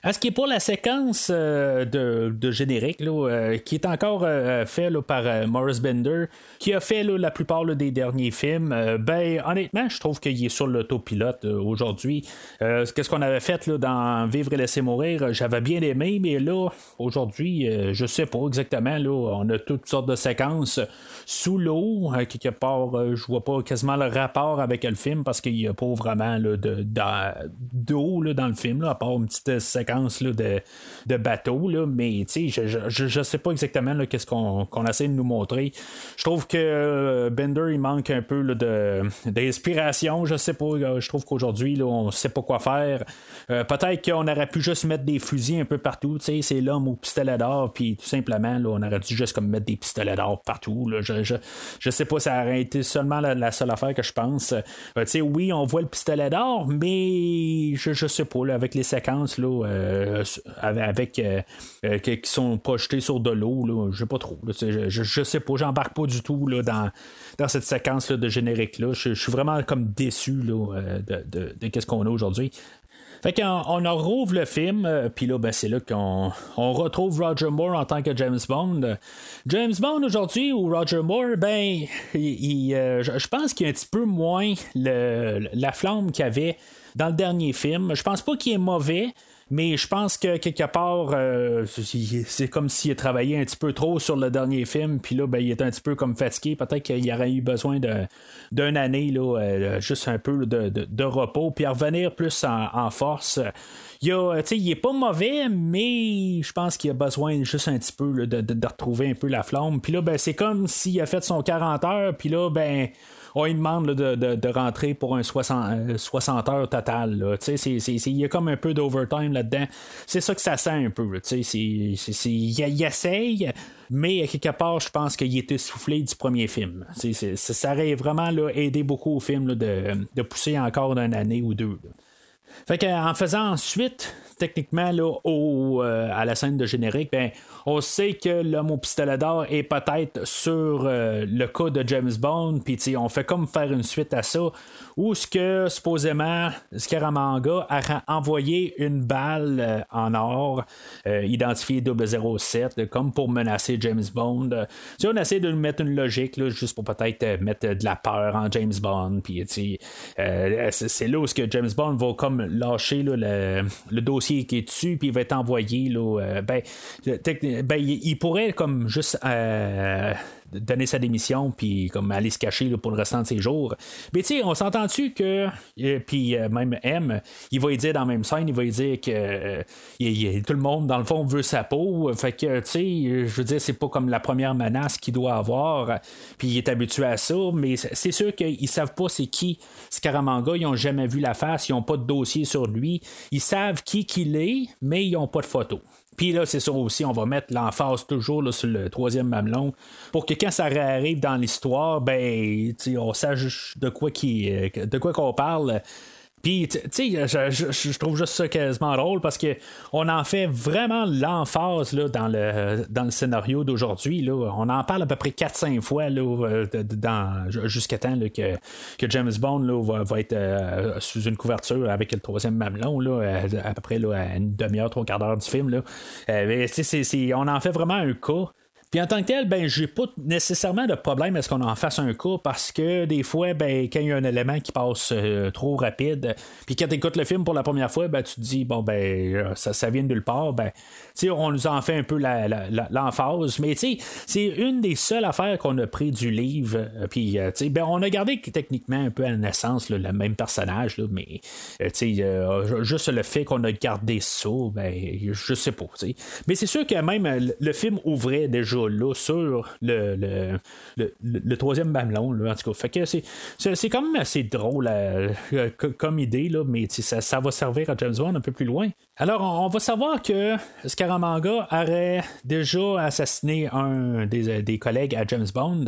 À ce qui est pour la séquence euh, de, générique, euh, qui est encore euh, fait par Morris Bender, qui a fait la plupart des derniers films, ben honnêtement, je trouve qu'il est sur l'autopilote aujourd'hui. Qu'est-ce qu'on avait fait dans Vivre et laisser mourir, j'avais bien aimé, mais là, aujourd'hui, je sais pas exactement, là, on a toutes sortes de séquences sous l'eau, quelque part, je vois pas quasiment le rapport avec le film parce qu'il n'y a pas vraiment d'eau de, dans le film, à part une petite séquence de, de bateau, là, mais je, je, sais pas exactement qu'est-ce qu'on essaie de nous montrer. Je trouve que euh, Bender, il manque un peu d'inspiration, je sais pas. Je trouve qu'aujourd'hui, on sait pas quoi faire. Euh, peut-être qu'on aurait pu juste mettre des fusils un peu partout. C'est l'homme au pistolet d'or, puis tout simplement, là, on aurait dû juste comme mettre des pistolets d'or partout. Là. Je, je, je, sais pas, ça aurait été seulement la, seule affaire que je pense. Euh, oui, on voit le pistolet d'or, mais je, je sais pas, là, avec les séquences, là, euh, avec euh, euh, qui sont projetés sur de l'eau. Je sais pas trop. je, je, sais pas, j'embarque pas du tout là, dans, dans cette séquence là, de générique là. Je, suis vraiment comme déçu là, de, de, ce qu'on a aujourd'hui. Fait qu'on on rouvre le film, puis là, ben, c'est là qu'on on retrouve Roger Moore en tant que James Bond. James Bond aujourd'hui, ou Roger Moore, ben, je pense qu'il a un petit peu moins la flamme qu'il avait dans le dernier film. Je pense pas qu'il est mauvais. Mais je pense que quelque part, euh, c'est comme s'il travaillé un petit peu trop sur le dernier film, puis là, ben, il est un petit peu comme fatigué. Peut-être qu'il aurait eu besoin d'une année, là, euh, juste un peu de, repos, puis revenir plus en, force. Il, a, il est pas mauvais, mais je pense qu'il a besoin juste un petit peu de, retrouver un peu la flamme. Puis là, ben, c'est comme s'il a fait son 40 heures, puis là, ben on lui demande de, rentrer pour un 60, 60 euh, heures total. Il y a comme un peu d'overtime là-dedans. C'est ça que ça sent un peu. il, essaye, mais quelque part, je pense qu'il est essoufflé du premier film. ça aurait vraiment aidé beaucoup au film de, pousser encore d'une année ou deux. Fait faisant ensuite, techniquement, euh, à la scène de générique, ben, on sait que l'homme au pistolet d'or est peut-être sur euh, le cas de James Bond, puis on fait comme faire une suite à ça, où ce que supposément Scaramanga a envoyé une balle euh, en or, identifiée 007, comme pour menacer James Bond. on essaie de mettre une logique, juste pour peut-être mettre de la peur en James Bond, puis c'est là où ce que James Bond va comme lâcher le, dossier qui est dessus, puis il va être envoyé. Là, euh, ben, ben, il, pourrait comme juste euh, donner sa démission puis comme aller se cacher pour le restant de ses jours. Mais tu sais, on s'entend-tu que euh, puis même M, il va y dire dans la même scène, il va y dire que tout le monde dans le fond veut sa peau. Fait que tu sais, je veux dire, c'est pas comme la première menace qu'il doit avoir. Puis il est habitué à ça, mais c'est sûr qu'ils savent pas c'est qui Scaramanga. Ils ont jamais vu la face, ils ont pas de dossier sur lui. Ils savent qui qu'il est, mais ils ont pas de photo. Puis là, c'est ça aussi, on va mettre l'emphase toujours sur le troisième mamelon pour que quand ça réarrive dans l'histoire, ben, on sache de quoi euh, de quoi qu'on parle. Puis, tu sais, je, trouve juste ça quasiment drôle parce que on en fait vraiment l'emphase là, dans, le, dans le scénario d'aujourd'hui. On en parle à peu près 4-5 fois là, euh, dans, jusqu'à temps que, que James Bond là, va, être euh, sous une couverture avec le troisième mamelon, là, à, peu près là, à une demi-heure, trois quarts d'heure du film. Là. Euh, mais, c'est, on en fait vraiment un cas. Puis en tant que tel, ben, j'ai pas nécessairement de problème à ce qu'on en fasse un cas parce que des fois, ben, quand il y a un élément qui passe euh, trop rapide, puis quand tu écoutes le film pour la première fois, ben, tu te dis, bon, ben, euh, ça, ça vient de nulle part, ben, on nous en fait un peu l'emphase. mais c'est une des seules affaires qu'on a pris du livre. Euh, puis, ben, on a gardé techniquement un peu à la naissance le même personnage, là, mais juste le fait qu'on a gardé ça, ben, je sais pas. Mais c'est sûr que même le film ouvrait déjà là sur le, le, troisième mamelon. En tout cas, c'est, quand même assez drôle euh, comme idée, là, mais ça, ça va servir à James Bond un peu plus loin. Alors, on, va savoir que Scaramanga aurait déjà assassiné un des, des collègues à James Bond,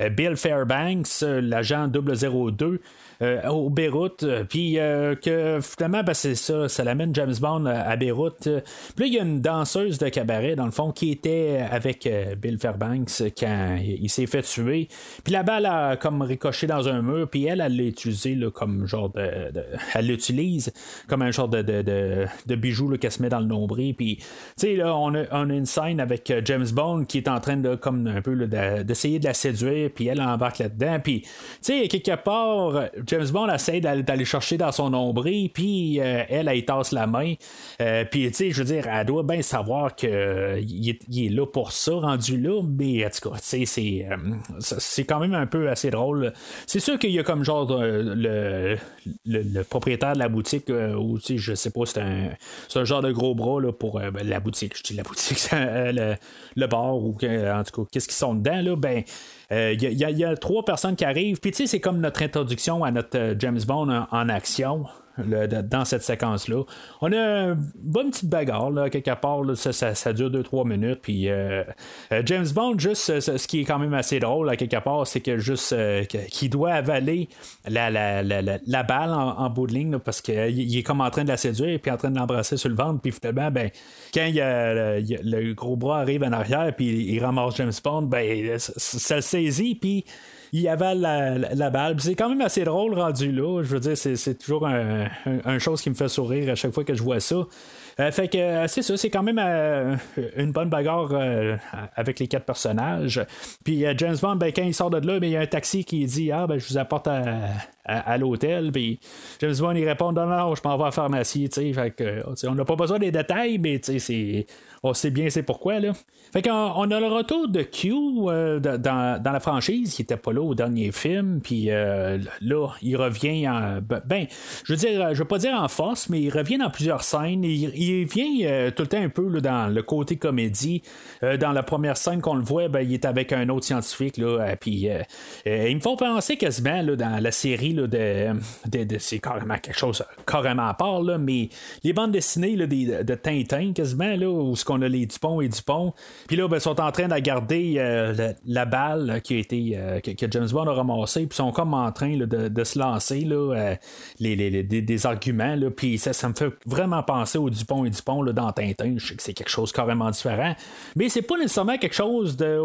euh, Bill Fairbanks, l'agent 002. Euh, au Beyrouth. Euh, puis euh, que finalement, ben, c'est ça, ça l'amène James Bond à Beyrouth. Puis là, il y a une danseuse de cabaret, dans le fond, qui était avec Bill Fairbanks quand il s'est fait tuer. Puis la balle a comme ricoché dans un mur, puis elle, elle l'a utilisé comme genre de, Elle l'utilise comme un genre de, de, de bijou qu'elle se met dans le nombril. Puis, tu sais, là, on a, on a, une scène avec James Bond qui est en train de, comme un peu, d'essayer de la séduire, puis elle embarque là-dedans. Puis, tu sais, quelque part, James Bond essaie d'aller chercher dans son nombril, puis euh, elle, elle, tasse la main. Euh, puis, tu sais, je veux dire, elle doit bien savoir qu'il est, est, là pour ça, rendu là, mais en tout cas, tu sais, euh, c'est quand même un peu assez drôle. C'est sûr qu'il y a comme genre le, propriétaire de la boutique, ou tu sais, je sais pas, c'est un, un genre de gros bras là, pour ben, la boutique, je dis la boutique, <laughs> le, le bar, ou en tout cas, qu'est-ce qu'ils sont dedans, là, ben. Il euh, y, a trois personnes qui arrivent. Puis tu sais, c'est comme notre introduction à notre euh, James Bond en action dans cette séquence-là. On a une bonne petite bagarre, là, quelque part. ça, dure 2-3 minutes. Puis euh, euh, James Bond, juste ce qui est quand même assez drôle, à quelque part, c'est que juste euh, qu'il doit avaler la, balle en, bout de ligne parce qu'il est comme en train de la séduire puis en train de l'embrasser sur le ventre. Puis finalement, ben, quand le gros bras arrive en arrière puis il ramasse James Bond, ben, ça le saisit. Puis il avale la, la, balle. C'est quand même assez drôle rendu là. Je veux dire, c'est toujours un, un, chose qui me fait sourire à chaque fois que je vois ça. Euh, fait que euh, c'est ça, c'est quand même euh, une bonne bagarre avec les quatre personnages. Puis James Bond, ben, quand il sort de là, ben, il y a un taxi qui dit Ah, ben, je vous apporte à, à, l'hôtel. Puis James Bond, il répond Non, non, je m'en vais à la pharmacie. Fait que, on n'a pas besoin des détails, mais on sait bien c'est pourquoi. Là. Fait qu'on on a le retour de Q dans, dans, la franchise qui était pas là au dernier film. Puis là, il revient en. Ben, ben, je veux dire, je veux pas dire en force, mais il revient dans plusieurs scènes. Il, il vient euh, tout le temps un peu dans le côté comédie. Euh, dans la première scène qu'on le voit, ben, il est avec un autre scientifique. Là, euh, puis, ils me font penser quasiment là, dans la série c'est carrément quelque chose carrément à part, là, mais les bandes dessinées de, Tintin, quasiment, là, où ce qu'on a les Dupont et Dupont, puis là, ben, sont en train de garder euh, la, balle qui euh, que, James Bond a ramassé, puis sont comme en train de, se lancer euh, les, des, arguments, puis ça, ça me fait vraiment penser aux Dupont et Dupont dans Tintin. Je sais que c'est quelque chose carrément différent, mais c'est pas nécessairement quelque chose de,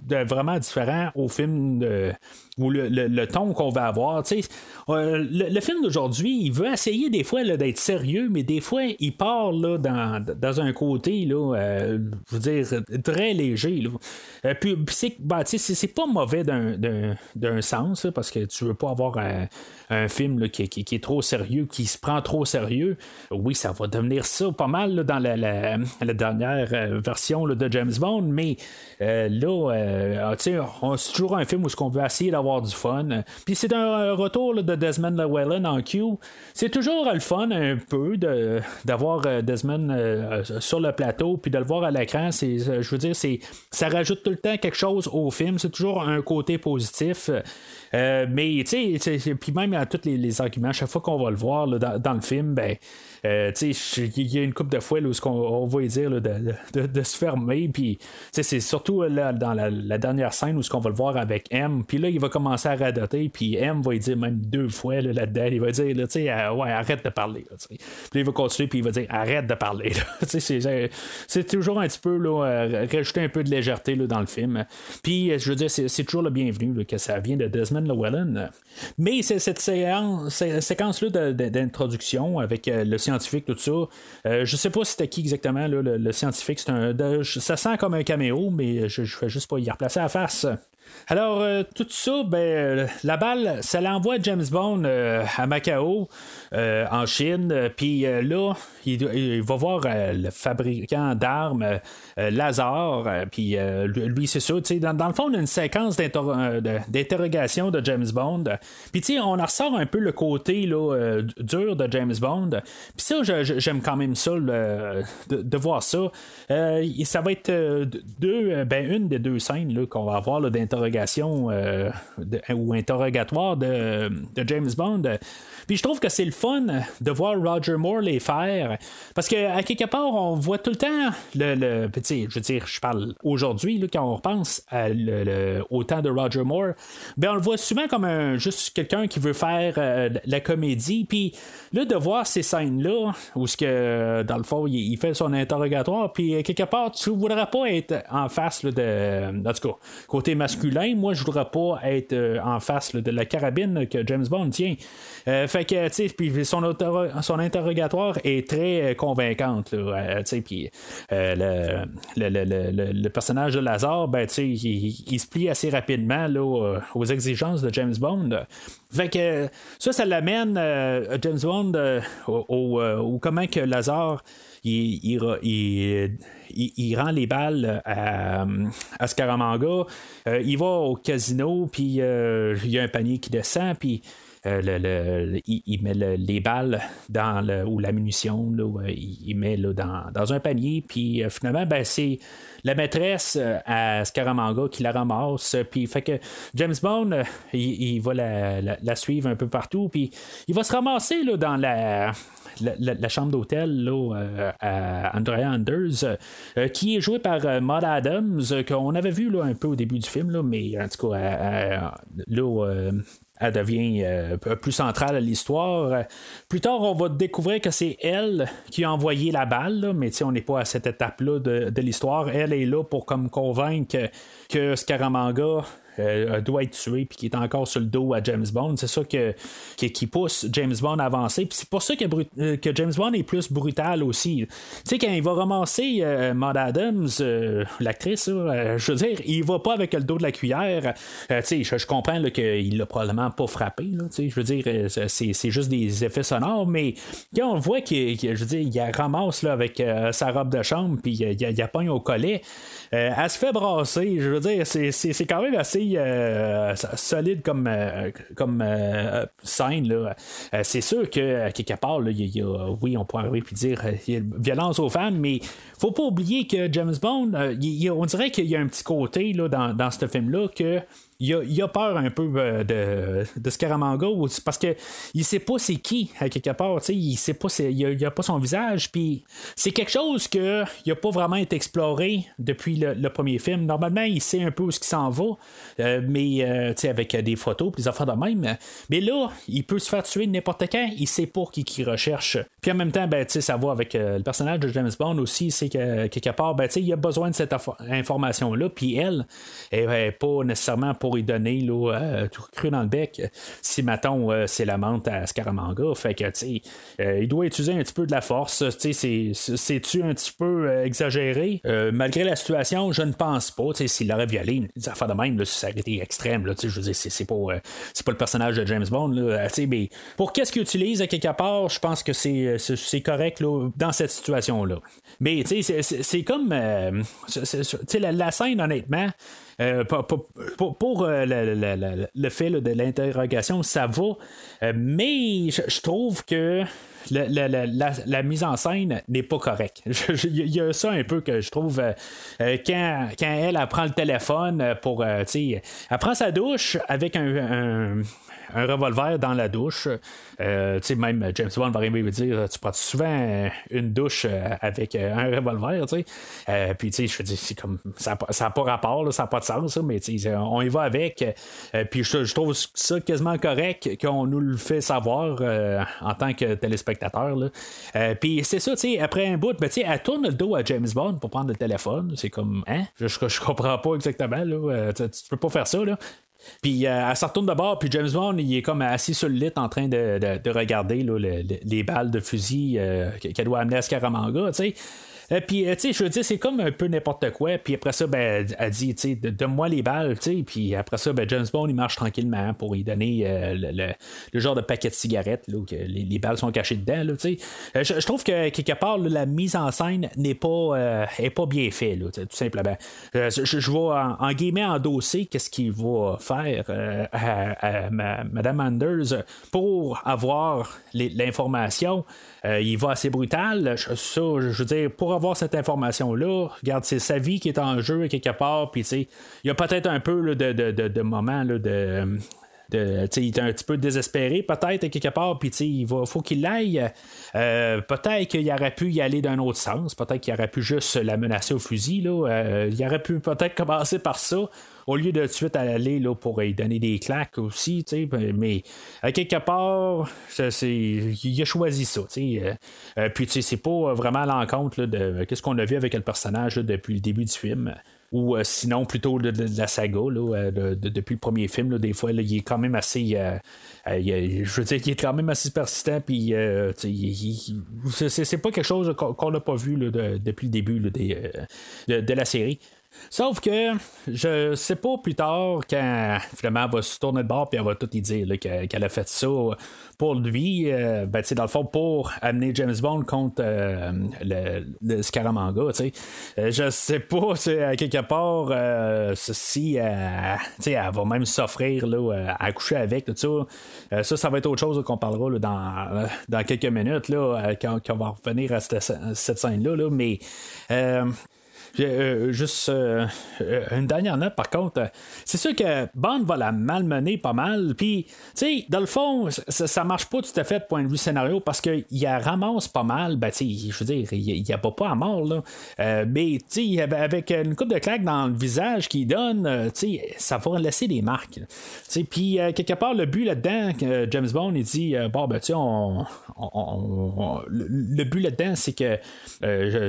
de vraiment différent au film de ou le, ton qu'on va avoir. Euh, le, film d'aujourd'hui, il veut essayer des fois d'être sérieux, mais des fois, il part là, dans, dans un côté, là, euh, je veux dire, très léger. Là. Euh, puis, ben, c'est, pas mauvais d'un, sens, parce que tu veux pas avoir un, film qui, qui, est trop sérieux, qui se prend trop sérieux. Oui, ça va devenir ça pas mal dans la, la, dernière version de James Bond, mais là, c'est toujours un film où ce qu'on veut essayer d'avoir du fun. Puis c'est un retour de Desmond Llewellyn en Q. C'est toujours le fun un peu de, d'avoir euh, Desmond euh, sur le plateau puis de le voir à l'écran. C'est, euh, je veux dire, c'est, ça rajoute tout le temps quelque chose au film. C'est toujours un côté positif. mais tu sais, puis même à tous les, arguments, chaque fois qu'on va le voir dans, le film, ben euh, il y a une coupe de fois où on, on va dire de, se fermer. Puis c'est surtout là, dans la, dernière scène où ce qu'on va le voir avec M. Puis là, il va commencer à radoter. Puis M va dire même deux fois là-dedans. il va dire euh, ouais, arrête de parler. puis il va continuer. Puis il va dire arrête de parler. <laughs> c'est toujours un petit peu euh, rajouter un peu de légèreté dans le film. Puis je veux dire, c'est toujours le bienvenu que ça vient de Desmond Llewellyn. Mais c'est cette séquence-là d'introduction avec le scientifique, tout ça. Euh, je sais pas c'était qui exactement, le, scientifique. Un, ça sent comme un caméo, mais je, je fais juste pas y replacer la face. Alors, euh, tout ça, ben, euh, la balle, ça l'envoie James Bond euh, à Macao, en Chine. Puis là, il, va voir le fabricant d'armes, Lazare. Puis lui, c'est ça. Dans, dans le fond, on a une séquence d'interrogation de James Bond. Puis, tu sais, on en ressort un peu le côté là, dur de James Bond. Puis ça, j'aime quand même ça, de, voir ça. ça va être deux, ben, une des deux scènes qu'on va avoir d'interrogation euh, ou interrogatoire de, James Bond. Puis je trouve que c'est le fun de voir Roger Moore les faire. Parce que à quelque part, on voit tout le temps le. le je veux dire, je parle aujourd'hui, quand on repense au temps de Roger Moore, ben on le voit souvent comme un, juste quelqu'un qui veut faire euh, la comédie. Puis là, de voir ces scènes-là, où ce que dans le fond, il, fait son interrogatoire, puis quelque part, tu voudrais pas être en face de. En tout cas, côté masculin moi, je voudrais pas être euh, en face de la carabine que James Bond tient. Euh, fait puis son, interrogatoire est très euh, convaincante, tu sais, puis le, le, personnage de Lazare, ben, tu sais, il, se plie assez rapidement aux exigences de James Bond. Fait que ça, ça l'amène James Bond au, comment que Lazare il, rend les balles à, Scaramanga. Euh, il va au casino, puis euh, il y a un panier qui descend, puis euh, il, met les balles dans le, ou la munition, il, met dans, dans, un panier, puis finalement, ben, c'est la maîtresse à Scaramanga qui la ramasse. Puis fait que James Bond, il, va la, suivre un peu partout. Puis il va se ramasser là, dans la, la, chambre d'hôtel là, euh, à Andrea Anders, euh, qui est joué par euh, Maud Adams, qu'on avait vu là, un peu au début du film, là, mais en tout cas, là, elle devient plus centrale à l'histoire. Plus tard, on va découvrir que c'est elle qui a envoyé la balle, mais on n'est pas à cette étape-là de, de l'histoire. Elle est là pour comme convaincre que Scaramanga euh, doit être tué puis qui est encore sur le dos à James Bond. C'est ça que, qui, pousse James Bond à avancer. Puis c'est pour ça que, euh, que, James Bond est plus brutal aussi. Tu sais, quand il va ramasser euh, Maud Adams, l'actrice, je veux dire, il va pas avec le dos de la cuillère. tu sais, je, comprends qu'il l'a probablement pas frappé. je veux dire, c'est, juste des effets sonores, mais quand on voit qu'il, je veux dire, il ramasse là, avec sa robe de chambre puis il, il, a pas au collet, elle se fait brasser. Je veux dire, c'est, quand même assez euh, solide comme, euh, comme euh, scène. C'est sûr que quelque part, là, y a, oui, on pourrait arriver et dire il y a violence aux femmes, mais faut pas oublier que James Bond, on dirait qu'il y a un petit côté là, dans, dans ce film-là que il a, peur un peu euh, de, de Scaramanga parce que il sait pas c'est qui à quelque part, il sait pas il a, pas son visage, puis c'est quelque chose que il pas vraiment été exploré depuis le, premier film. Normalement, il sait un peu où ce qui s'en va, euh, mais euh, avec des photos, des affaires de même. Mais là, il peut se faire tuer n'importe quand, il sait pas qui, qui recherche. Puis en même temps, ben, ça va avec le personnage de James Bond aussi, c'est que quelque part, ben, il a besoin de cette information là, puis elle, elle, pas nécessairement pour y donner euh, tout cru dans le bec si mettons euh, c'est la menthe à Scaramanga. Fait que tu euh, il doit utiliser un petit peu de la force. C'est-tu un petit peu exagéré? malgré la situation, je ne pense pas. S'il l'aurait violé, des affaires de même, là, ça aurait été extrême. Là, je c'est, pas, pas le personnage de James Bond. Mais pour qu'est-ce qu'il utilise à quelque part, je pense que c'est, correct là, dans cette situation-là. Mais c'est, comme la, la scène, honnêtement, euh, pour, euh, le, fait de l'interrogation, ça va. Euh, mais je trouve que la, mise en scène n'est pas correcte. <laughs> Il y a ça un peu que je trouve quand, elle, prend le téléphone pour. elle prend sa douche avec un revolver dans la douche. Euh, même James Bond va arriver et dire Tu prends souvent une douche euh, avec euh, un revolver, sais? puis, je dire, c'est comme. Ça n'a pas rapport, ça n'a pas de sens, mais on y va avec. puis, je, trouve ça quasiment correct qu'on nous le fait savoir en tant que téléspectateur. puis, c'est ça, après un bout, ben, elle tourne le dos à James Bond pour prendre le téléphone. C'est comme, hein? Je, je, comprends pas exactement, là. tu, tu peux pas faire ça, là. Puis euh, elle se retourne de bord, puis James Bond, il est comme assis sur le lit en train de, regarder les balles de fusil euh, qu'elle doit amener à Scaramanga, tu sais. Euh, puis, euh, tu sais, je veux dire, c'est comme un peu n'importe quoi. Puis après ça, ben, elle dit, tu sais, donne-moi les balles, tu sais. Puis après ça, ben, James Bond, il marche tranquillement pour y donner euh, le, genre de paquet de cigarettes, là, où les, balles sont cachées dedans, tu sais. Je, trouve que quelque part, la mise en scène n'est pas, pas bien faite, tout simplement. je, je vais en, guillemets endosser qu'est-ce qu'il va faire à, Madame Anders pour avoir l'information. Il va assez brutal. Ça, je veux dire, pour avoir cette information-là, regarde, c'est sa vie qui est en jeu quelque part, puis il y a peut-être un peu de, de, de, moments là, de. De, il est un petit peu désespéré peut-être quelque part puis il faut qu'il aille euh, peut-être qu'il aurait pu y aller d'un autre sens peut-être qu'il aurait pu juste la menacer au fusil là. Euh, il aurait pu peut-être commencer par ça au lieu de tout de suite aller là, pour y donner des claques aussi, mais à quelque part, il a choisi ça. Euh, euh, puis c'est pas vraiment à l'encontre de ce qu'on a vu avec le personnage depuis le début du film ou euh, sinon plutôt de, la saga depuis le premier film des fois il est quand même assez je veux dire il est quand même assez persistant puis c'est pas quelque chose qu'on n'a pas vu depuis le début de, la série Sauf que je sais pas plus tard quand finalement elle va se tourner de bord puis elle va tout y dire qu'elle a fait ça pour lui, euh, ben, dans le fond, pour amener James Bond contre euh, le, Scaramanga. Euh, je sais pas quelque part si elle va même s'offrir à coucher avec tout ça. ça, ça va être autre chose qu'on parlera dans, dans quelques minutes là, quand, on va revenir à cette, cette scène-là. Là, mais euh, juste euh, euh, une dernière note, par contre. C'est sûr que Bond va la malmener pas mal. Puis, tu sais, dans le fond, ça, marche pas tout à fait de point de vue scénario parce qu'il ramasse pas mal. Ben, tu sais, je veux dire, il n'y a pas à mort, là. mais, tu sais, avec une coupe de claque dans le visage qu'il donne, tu sais, ça va laisser des marques. Tu puis, quelque part, le but là-dedans, James Bond, il dit, bon, ben, tu sais, on, le, but là-dedans, c'est que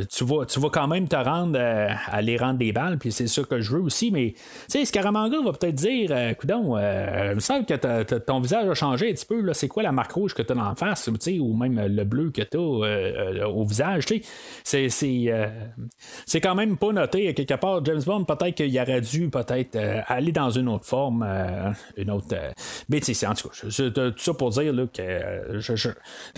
tu, vas, tu vas quand même te rendre à les rendre des balles, puis c'est ça que je veux aussi. Mais, tu sais, Scaramanga va peut-être dire, euh, coudon, euh, il me semble que ton visage a changé un petit peu, là, c'est quoi la marque rouge que tu as en face, ou même le bleu que tu as euh, au visage, tu sais. C'est, quand même pas noté, quelque part. James Bond, peut-être qu'il aurait dû peut-être aller dans une autre forme, une autre. mais, tu sais, en tout cas, tout ça pour dire là, que je,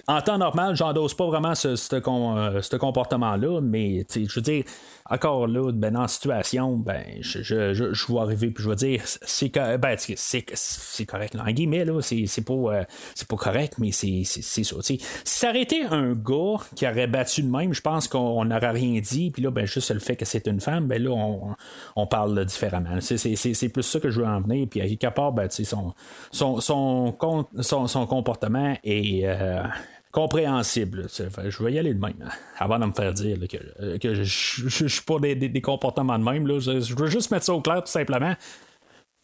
en temps normal, j'endosse pas vraiment ce, ce comportement-là, mais, tu sais, je veux dire, encore là, ben, dans la situation, ben, je, je, je, vais arriver puis je vais dire, c'est ben, c'est correct, là, en guillemets, là, c'est pas, euh, c'est pas correct, mais c'est ça. Si ça aurait été un gars qui aurait battu de même, je pense qu'on n'aurait rien dit, puis là, ben, juste le fait que c'est une femme, ben là, on, on parle différemment. C'est plus ça que je veux en venir, puis à quelque part, ben, son, son, son, son, son, comportement est. Euh, compréhensible. Je vais y aller de même, hein, avant de me faire dire que, euh, que, je, je, suis pas des, des, comportements de même. Là. Je, veux juste mettre ça au clair, tout simplement.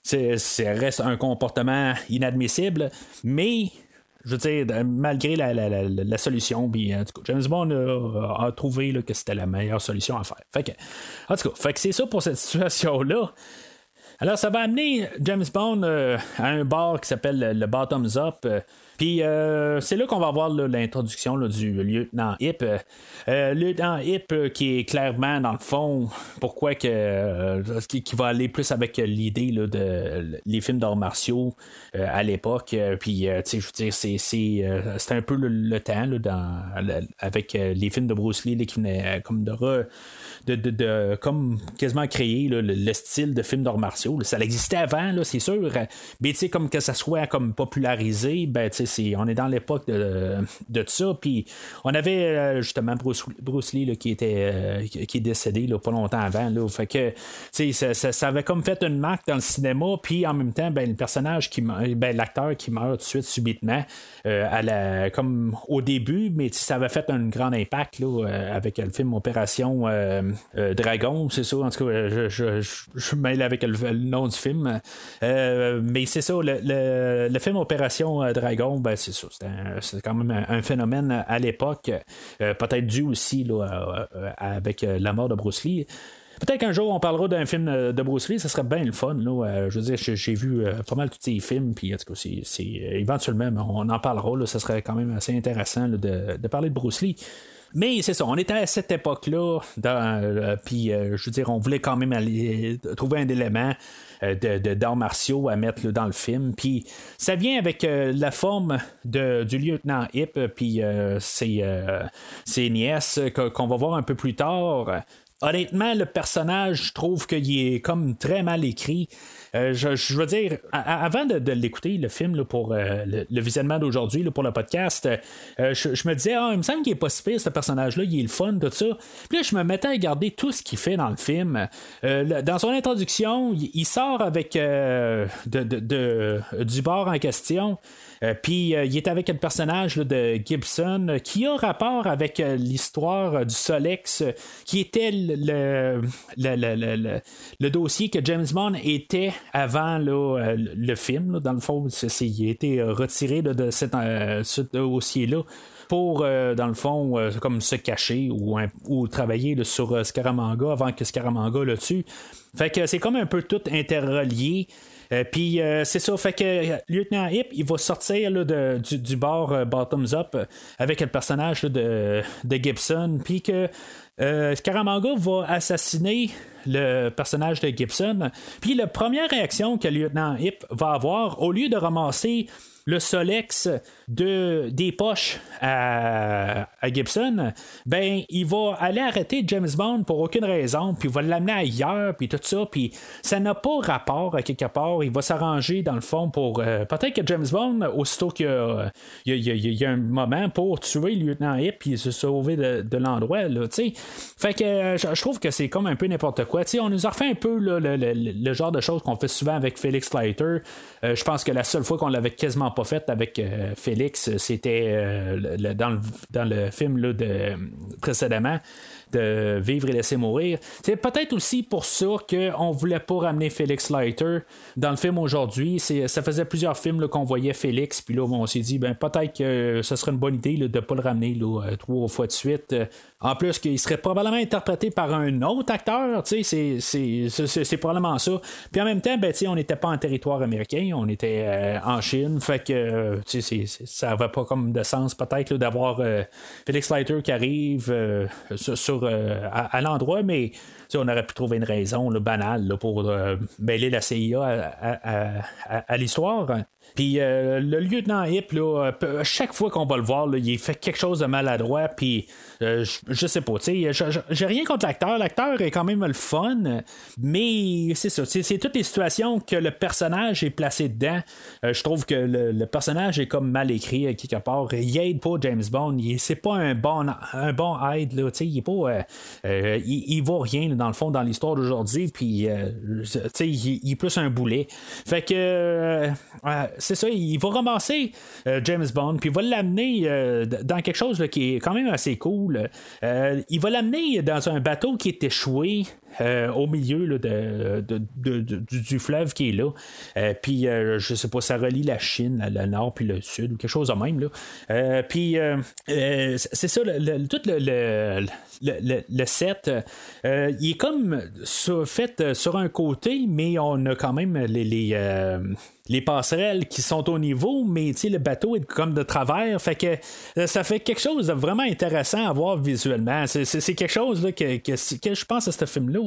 C'est, reste un comportement inadmissible, mais je veux dire, malgré la, la, la, solution, cas, James Bond a, trouvé que c'était la meilleure solution à faire. Fait que, en tout cas, c'est ça pour cette situation-là. Alors, ça va amener James Bond euh, à un bar qui s'appelle le Bottoms Up. Euh, puis euh, c'est là qu'on va voir l'introduction du lieutenant Hip. Euh, lieutenant Hip euh, qui est clairement dans le fond pourquoi que qui, va aller plus avec l'idée de les films d'arts martiaux à l'époque. Puis tu sais, je veux dire, c'est, c'est, un peu le, temps dans, avec les films de Bruce Lee qui venaient comme de de, comme quasiment créer le, style de film d'arts martiaux. Ça existait avant, c'est sûr. Mais tu sais, comme que ça soit comme popularisé, ben tu sais, on est dans l'époque de, de ça. Puis on avait euh, justement Bruce, Bruce Lee qui était euh, qui est décédé là, pas longtemps avant. Là, fait que ça, ça, ça, avait comme fait une marque dans le cinéma. Puis en même temps, ben, le personnage qui ben, l'acteur qui meurt tout de suite subitement euh, à la, comme au début, mais ça avait fait un grand impact là, avec le film Opération euh, Dragon, c'est ça. En tout cas, je, mêle avec le, nom du film. Euh, mais c'est ça, le, film Opération euh, Dragon, ben, c'est ça. C'est quand même un, phénomène à l'époque. Peut-être dû aussi là, avec la mort de Bruce Lee. Peut-être qu'un jour on parlera d'un film de Bruce Lee, ça serait bien le fun. Je veux dire, j'ai vu pas mal tous ces films, puis en tout cas, éventuellement on en parlera. Là, ça serait quand même assez intéressant de, parler de Bruce Lee. Mais c'est ça, on était à cette époque-là, euh, puis euh, je veux dire, on voulait quand même aller trouver un élément euh, de, d'arts martiaux à mettre dans le film. Puis ça vient avec la forme du lieutenant Hip, puis ses, nièces qu'on va voir un peu plus tard. Honnêtement, le personnage, je trouve qu'il est comme très mal écrit. Euh, je, veux dire, avant de, l'écouter, le film, pour euh, le, visionnement d'aujourd'hui, pour le podcast, euh, je, me disais, ah, il me semble qu'il est pas si pire, ce personnage-là, il est le fun, tout ça. Puis là, je me mettais à regarder tout ce qu'il fait dans le film. dans son introduction, il, sort avec de, du bord en question. puis il est avec le personnage de Gibson qui a rapport avec l'histoire du Solex, qui était le, le, le, dossier que James Bond était avant euh, le film. dans le fond, il a été retiré de euh, ce dossier-là pour, euh, dans le fond, comme se cacher ou, travailler sur Scaramanga avant que Scaramanga le tue. Fait que c'est comme un peu tout interrelié. puis c'est ça, fait que Lieutenant Hip, il va sortir du, du, bar Bottoms Up avec le personnage de, de Gibson, puis que euh, Scaramanga va assassiner le personnage de Gibson. Puis la première réaction que le lieutenant Hip va avoir, au lieu de ramasser le Solex de, des poches à, Gibson, ben il va aller arrêter James Bond pour aucune raison, puis il va l'amener ailleurs, puis tout ça, puis ça n'a pas rapport à quelque part. Il va s'arranger dans le fond pour euh, peut-être que James Bond, aussitôt qu'il y, y, a un moment pour tuer le lieutenant Hip puis se sauver de, l'endroit, là, tu sais. Fait que euh, je, trouve que c'est comme un peu n'importe quoi. Tu sais, on nous a refait un peu le, genre de choses qu'on fait souvent avec Felix Leiter. Euh, je pense que la seule fois qu'on l'avait quasiment fait avec Félix, c'était dans, dans, le film là, de, précédemment de Vivre et laisser mourir. C'est peut-être aussi pour ça qu'on voulait pas ramener Félix Leiter dans le film aujourd'hui. Ça faisait plusieurs films qu'on voyait Félix, puis là, on s'est dit, ben, peut-être que ce serait une bonne idée de ne pas le ramener euh, trois fois de suite. En plus, qu'il serait probablement interprété par un autre acteur, c'est, c'est, probablement ça. Puis en même temps, ben, on n'était pas en territoire américain, on était euh, en Chine, fait que euh, ça n'avait pas comme de sens peut-être d'avoir Félix Leiter qui arrive sur euh, à, l'endroit, mais on aurait pu trouver une raison banale pour euh, mêler la CIA à, l'histoire. Puis le lieutenant Hip, là, chaque fois qu'on va le voir, il fait quelque chose de maladroit, puis je, sais pas, tu sais, j'ai rien contre l'acteur. L'acteur est quand même le fun, mais c'est ça, c'est toutes les situations que le personnage est placé dedans. je trouve que le, personnage est comme mal écrit quelque part. Il aide pas James Bond, c'est pas un bon, un bon aide, tu sais, il est pas. il, il vaut rien, dans le fond, dans l'histoire d'aujourd'hui, puis, tu il, est plus un boulet. Fait que, euh, c'est ça, il va ramasser euh, James Bond, puis il va l'amener euh, dans quelque chose qui est quand même assez cool. il va l'amener dans un bateau qui est échoué. Au milieu de, du, fleuve qui est là. puis, je sais pas, ça relie la Chine, le nord, puis le sud, ou quelque chose de même. Là. puis, c'est ça, tout le, le, set, il est comme fait sur un côté, mais on a quand même les, les, euh, les passerelles qui sont au niveau, mais le bateau est comme de travers. Fait que euh, ça fait quelque chose de vraiment intéressant à voir visuellement. C'est quelque chose là, que, que, que, je pense à ce film-là.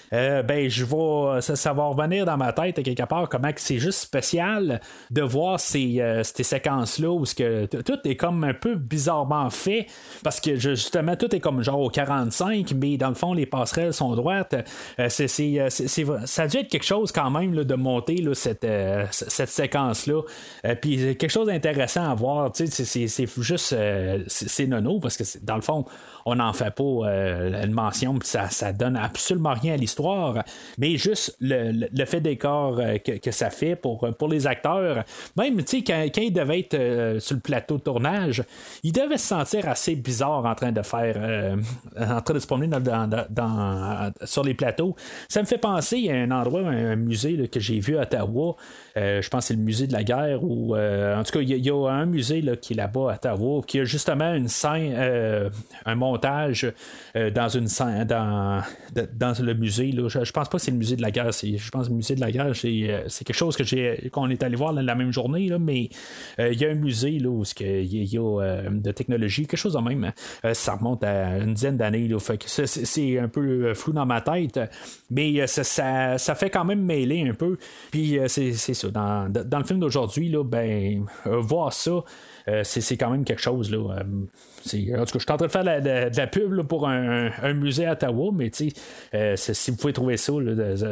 Euh, ben je vais ça, va revenir dans ma tête quelque part comment c'est juste spécial de voir ces, euh, ces séquences là où que tout est comme un peu bizarrement fait parce que justement tout est comme genre au 45 mais dans le fond les passerelles sont droites. Euh, c'est, ça a dû être quelque chose quand même de monter là, cette, cette séquence là puis quelque chose d'intéressant à voir c'est, c'est juste c'est nono parce que dans le fond on n'en fait pas euh, une mention, ça, ça donne absolument rien à l'histoire, mais juste le, fait décor euh, que, ça fait pour, pour les acteurs. Même, tu sais, quand, quand, ils devaient être euh, sur le plateau de tournage, ils devaient se sentir assez bizarre en train de faire, <laughs> en train de se promener dans, sur les plateaux. Ça me fait penser à un endroit, un, musée que j'ai vu à Ottawa. je pense que c'est le musée de la guerre, ou en tout cas, il y, a un musée là, qui est là-bas à Ottawa, qui a justement une scène, un montage euh, dans une dans, dans le musée. Là. Je, pense pas que c'est le musée de la guerre. Je pense que le musée de la guerre, c'est, euh, quelque chose que j'ai qu'on est allé voir la même journée, mais euh, il y a un musée là, où il y a de technologie, quelque chose de même. Hein. ça remonte à une dizaine d'années. C'est, un peu flou dans ma tête. Mais ça, ça, fait quand même mêler un peu. Puis c'est, ça. Dans, dans, le film d'aujourd'hui, là, ben, voir ça. Euh, c'est quand même quelque chose. Là, euh, en tout cas, je suis en train de faire de la, pub pour un, musée à Ottawa, mais euh, si vous pouvez trouver ça,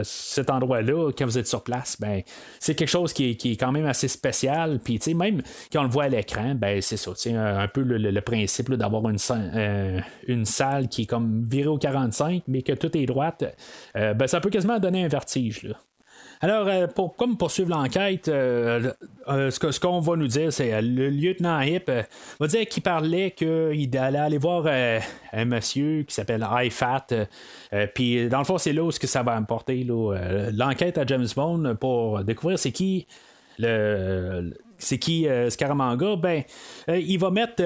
cet endroit-là, quand vous êtes sur place, ben, c'est quelque chose qui est, quand même assez spécial. Puis même quand on le voit à l'écran, ben, c'est ça. Un, un peu le, principe d'avoir une, une salle qui est comme virée au 45, mais que tout est droite, ben, ça peut quasiment donner un vertige. Là. Alors, euh, pour comme poursuivre l'enquête, euh, euh, ce, qu'on va nous dire, c'est le lieutenant Hip va dire qu'il parlait qu'il allait aller voir un monsieur qui s'appelle IFAT. Puis, dans le fond, c'est là où ce que ça va apporter l'enquête à James Bond pour découvrir c'est qui le c'est qui Scaramanga, ben, il va mettre,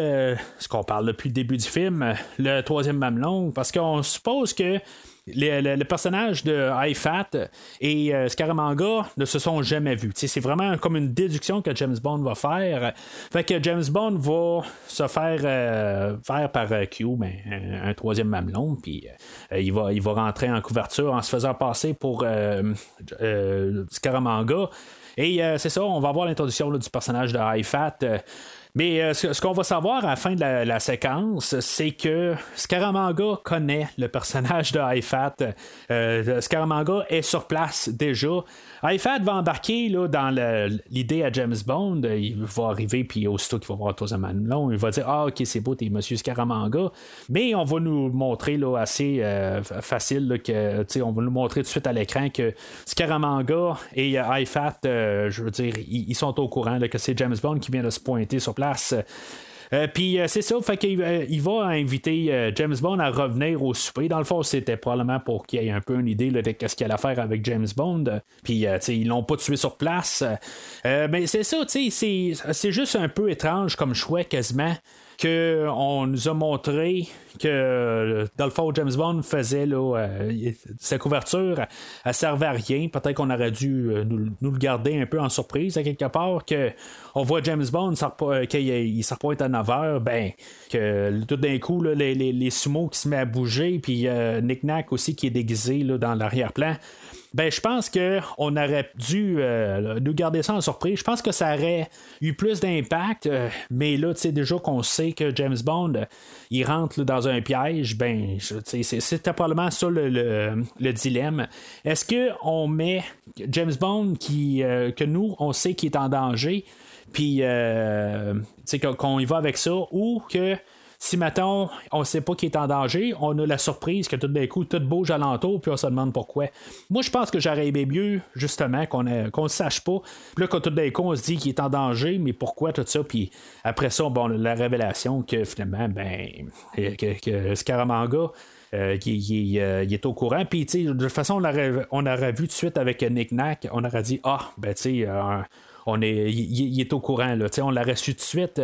ce qu'on parle depuis le début du film, le troisième mamelon, parce qu'on suppose que le, personnage de IFAT et euh, Scaramanga ne se sont jamais vus. C'est vraiment comme une déduction que James Bond va faire. Fait que James Bond va se faire euh, faire par euh, Q, ben, un, troisième mamelon, puis il, va, rentrer en couverture en se faisant passer pour Scaramanga. Et c'est ça, on va voir l'introduction du personnage de. Mais euh, ce, qu'on va savoir à la fin de la, séquence, c'est que Scaramanga connaît le personnage de Ifat. Euh, Scaramanga est sur place déjà. Ifat va embarquer là, dans l'idée à James Bond. Il va arriver, puis aussitôt qu'il va voir Tozaman long, il va dire Ah, ok, c'est beau, t'es Monsieur Scaramanga. Mais on va nous montrer là, assez euh, facile que, on va nous montrer tout de suite à l'écran que Scaramanga et Ifat, je veux dire, ils, sont au courant que c'est James Bond qui vient de se pointer sur place euh, puis euh, c'est ça, fait qu'il euh, il va inviter James Bond à revenir au souper. Dans le fond, c'était probablement pour qu'il ait un peu une idée de ce qu'il allait faire avec James Bond. Puis ils l'ont pas tué sur place. mais c'est ça, c'est juste un peu étrange comme choix quasiment qu'on nous a montré que dans le fond James Bond faisait là, euh, sa couverture elle servait à rien. Peut-être qu'on aurait dû euh, nous, le garder un peu en surprise à quelque part que on voit James Bond euh, qu'il il s'appointe à 9h ben que tout d'un coup les, sumos qui se met à bouger puis Nick Nack aussi qui est déguisé là, dans l'arrière-plan ben je pense qu'on aurait dû euh, nous garder ça en surprise. Je pense que ça aurait eu plus d'impact, euh, mais là, tu sais, déjà qu'on sait que James Bond, il rentre dans un piège, ben, c'était probablement ça le, dilemme. Est-ce qu'on met James Bond qui, que nous, on sait qu'il est en danger, puis qu'on y va avec ça, ou que si, mettons, on sait pas qu'il est en danger, on a la surprise que tout d'un coup, tout bouge alentour, puis on se demande pourquoi. Moi, je pense que j'aurais aimé mieux, justement, qu'on ne sache pas. Puis là, tout d'un coup, on se dit qu'il est en danger, mais pourquoi tout ça? Puis après ça, bon, la révélation que finalement, ben, que, Scaramanga. Euh, euh, il, est au courant. Puis, de toute façon, on aurait, vu tout de suite avec Nick Nack, on aurait dit Ah, ben, tu sais, euh, il, est au courant, là, on l'aurait su tout de suite.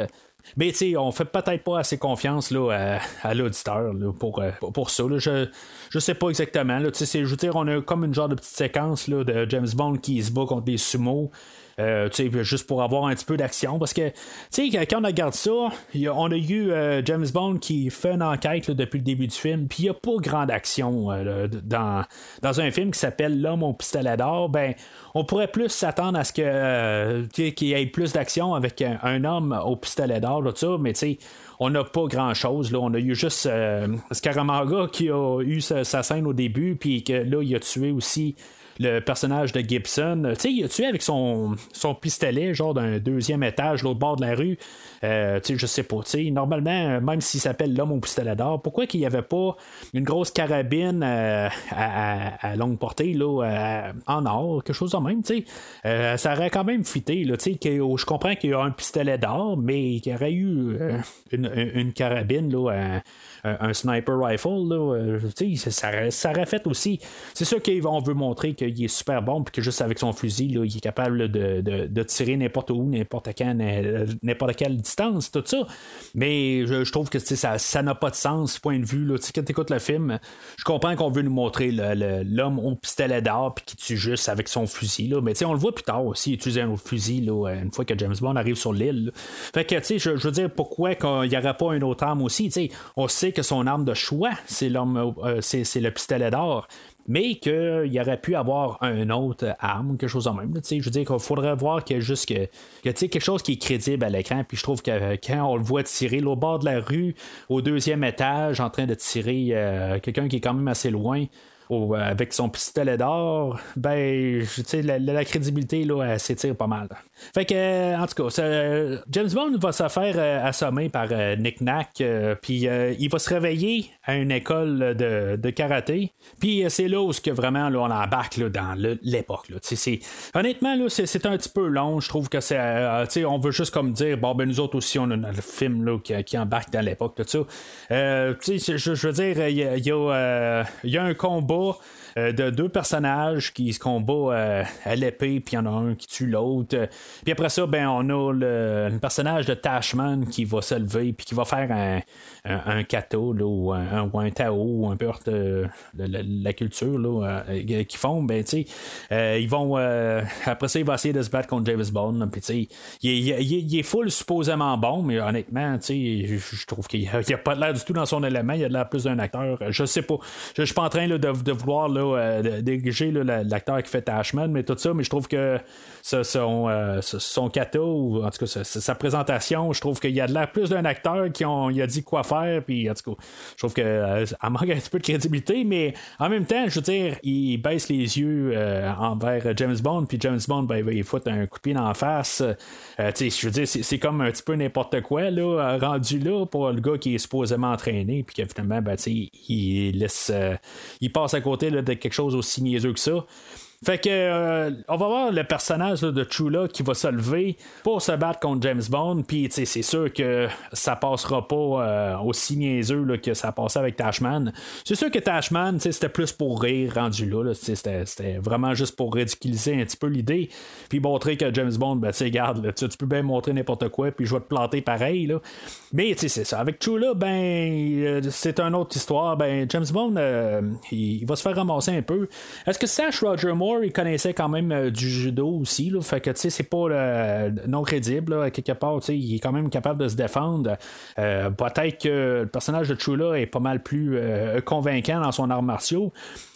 Mais tu on fait peut-être pas assez confiance là, à, l'auditeur pour, euh, pour ça. Je, je sais pas exactement. Là, je veux dire, on a comme une genre de petite séquence là, de James Bond qui se bat contre des sumo. Euh, juste pour avoir un petit peu d'action. Parce que, quand on regarde ça, on a eu euh, James Bond qui fait une enquête depuis le début du film, puis il n'y a pas grande action euh, dans, dans un film qui s'appelle L'homme au pistolet d'or. Ben, on pourrait plus s'attendre à ce que qu'il y ait plus d'action avec un, homme au pistolet d'or, mais tu sais, on n'a pas grand chose. Là. On a eu juste Scaramanga qui a eu sa, sa scène au début, puis que là, il a tué aussi le personnage de Gibson. Tu sais, il a tué avec son, pistolet, genre d'un deuxième étage, l'autre bord de la rue. Euh, tu sais, je sais pas. Tu sais, normalement, même s'il s'appelle l'homme au pistolet d'or, pourquoi qu'il n'y avait pas une grosse carabine euh, à, longue portée, là, euh, en or, quelque chose de même, tu sais. ça aurait quand même fité, là, tu sais, je comprends qu'il y a un pistolet d'or, mais qu'il y aurait eu une, une, carabine, là, un, sniper rifle, là, ça, ça aurait fait aussi. C'est ça qu'on veut montrer que il est super bon, puis que juste avec son fusil, là, il est capable de, tirer n'importe où, n'importe quand, n'importe quelle distance, tout ça. Mais je, trouve que ça n'a pas de sens, point de vue. Là. Quand tu écoutes le film, je comprends qu'on veut nous montrer l'homme au pistolet d'or, puis qui tue juste avec son fusil. Là. Mais on le voit plus tard aussi, utiliser un autre fusil, là, une fois que James Bond arrive sur l'île. Fait que, sais, je, veux dire, pourquoi il n'y aurait pas une autre arme aussi? on sait que son arme de choix, c'est l'homme, euh, c'est le pistolet d'or mais qu'il aurait pu avoir un autre arme, quelque chose en même. Je veux dire qu'il faudrait voir qu'il y a juste que, que quelque chose qui est crédible à l'écran. Puis je trouve que quand on le voit tirer au bord de la rue, au deuxième étage, en train de tirer euh, quelqu'un qui est quand même assez loin, euh, avec son pistolet d'or, ben, la, la, crédibilité là, s'étire pas mal. Fait que, euh, en tout cas, James Bond va se faire euh, assommer par Nick Nack, puis il va se réveiller à une école de, karaté. Puis c'est là où vraiment là, on embarque là, dans l'époque. Honnêtement, c'est, un petit peu long. Je trouve que c'est. on veut juste comme dire, bon, ben nous autres aussi, on a le film là, qui, embarque dans l'époque. Je, je, veux dire, il y, y, a un combat euh, de deux personnages qui se combattent euh, à l'épée, puis il y en a un qui tue l'autre. Puis après ça, ben, on a le, personnage de Tashman qui va se lever, puis qui va faire un, un, kato ou, un, un, tao ou un peu de, la culture là, euh, qui font, ben, sais, ils vont. après ça, il va essayer de se battre contre James Bond. Puis, tu sais, il, est full supposément bon, mais honnêtement, je trouve qu'il n'y a, pas l'air du tout dans son élément. Il a l'air plus d'un acteur. Je sais pas. Je, suis pas en train de, de, vouloir euh, dégager l'acteur qui fait Tashman, mais tout ça, mais je trouve que son, euh, son ou en tout cas sa, présentation, je trouve qu'il y a de l'air plus d'un acteur qui ont, il a dit quoi faire, puis en tout cas, je trouve que euh, manque un petit peu de crédibilité, mais en même temps, je veux dire, il baisse les yeux envers James Bond, puis James Bond, ben, il fout un coup de pied face. je veux dire, c'est comme un petit peu n'importe quoi, là, rendu là, pour le gars qui est supposément entraîné, puis que ben, il laisse, il passe à côté quelque chose aussi niaiseux que ça. Fait que euh, on va voir le personnage de Chula qui va se lever pour se battre contre James Bond. Puis c'est sûr que ça passera pas euh, aussi niaiseux que ça passait avec Tashman. C'est sûr que Tashman, c'était plus pour rire rendu là. c'était vraiment juste pour ridiculiser un petit peu l'idée. Puis montrer que James Bond, ben tu garde, tu peux bien montrer n'importe quoi, puis je vais te planter pareil. Là. Mais c'est ça. Avec Chula, ben euh, c'est une autre histoire. Ben James Bond, il, va se faire ramasser un peu. Est-ce que Sash Roger Moore Il connaissait quand même du judo aussi. Là, fait que c'est pas non crédible. quelque part, il est quand même capable de se défendre. Peut-être que le personnage de Chula est pas mal plus convaincant dans son art martiaux.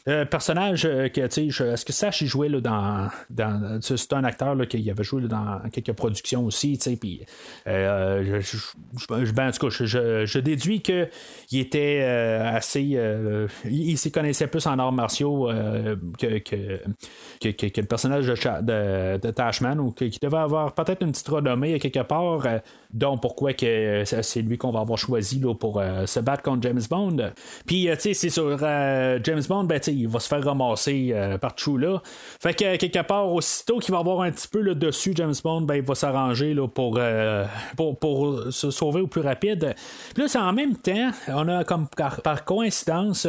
Euh, personnage euh, que, tu sais, est-ce que Sash, il jouait là, dans. c'est un acteur là, qui avait joué dans quelques productions aussi, tu sais, puis. Euh, je, ben, en tout cas, je, je déduis qu'il était assez. il, s'y connaissait plus en arts martiaux que, que, que, le personnage de, de, Tashman, ou qu'il devait avoir peut-être une petite renommée quelque part, dont pourquoi que c'est lui qu'on va avoir choisi là, pour se battre contre James Bond. Puis, tu sais, c'est sur James Bond, ben, il va se faire ramasser euh, par là. Fait que quelque part, aussitôt qu'il va avoir un petit peu le dessus, James Bond, ben, il va s'arranger pour, euh, pour, pour, se sauver au plus rapide. Puis là, c'est en même temps, on a comme par coïncidence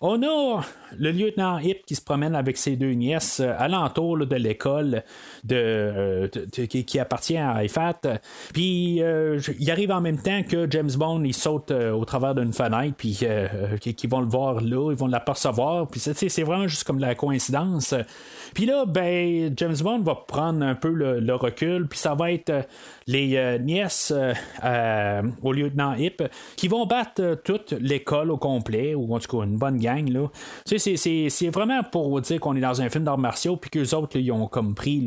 on a le lieutenant Hip qui se promène avec ses deux nièces euh, alentour de l'école de, euh, qui, appartient à IFAT. Puis euh, il arrive en même temps que James Bond il saute au travers d'une fenêtre, puis qui, vont le voir là, ils vont l'apercevoir. Puis c'est vraiment juste comme la coïncidence. Puis là, ben, James Bond va prendre un peu le, recul, puis ça va être les nièces au lieutenant Hip qui vont battre toute l'école au complet, ou en tout cas une bonne c'est vraiment pour dire qu'on est dans un film d'arts martiaux, puis qu'eux autres, ils ont comme pris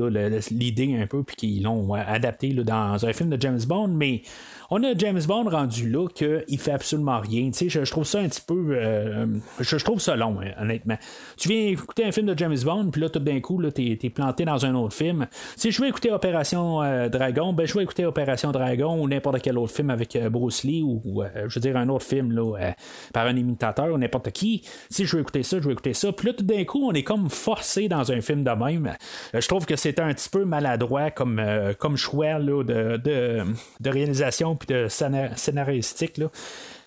l'idée un peu, puis qu'ils l'ont adapté dans un film de James Bond, mais on a James Bond rendu là qu'il fait absolument rien. Je, je trouve ça un petit peu. Euh, je, trouve ça long, hein, honnêtement. Tu viens écouter un film de James Bond, puis là, tout d'un coup, tu es, planté dans un autre film. Si je veux écouter Opération euh, Dragon, ben, je vais écouter Opération Dragon ou n'importe quel autre film avec euh, Bruce Lee ou, je veux dire, un autre film là, par un imitateur ou n'importe qui. Si je veux écouter ça, je vais écouter ça. Puis là, tout d'un coup, on est comme forcé dans un film de même. je trouve que c'est un petit peu maladroit comme, comme choix là, de, de réalisation de scénaristique. Là.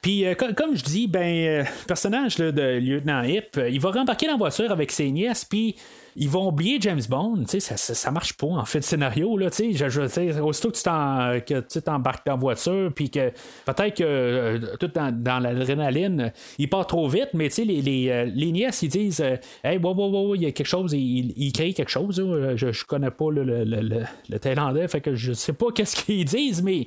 Puis, euh, comme, je dis, ben, euh, personnage de lieutenant Hip, euh, il va rembarquer dans la voiture avec ses nièces, puis ils vont oublier James Bond, tu sais, ça, ça, marche pas en fait le scénario là, tu sais, aussitôt que tu t'embarques dans la voiture, puis que peut-être que euh, tout dans, l'adrénaline, il part trop vite, mais tu sais, les, les, euh, les, nièces ils disent, euh, hey, il y a quelque chose, ils, ils créent quelque chose, je, je connais pas le, le, le, le, Thaïlandais, fait que je sais pas <laughs> qu'est-ce qu'ils disent, mais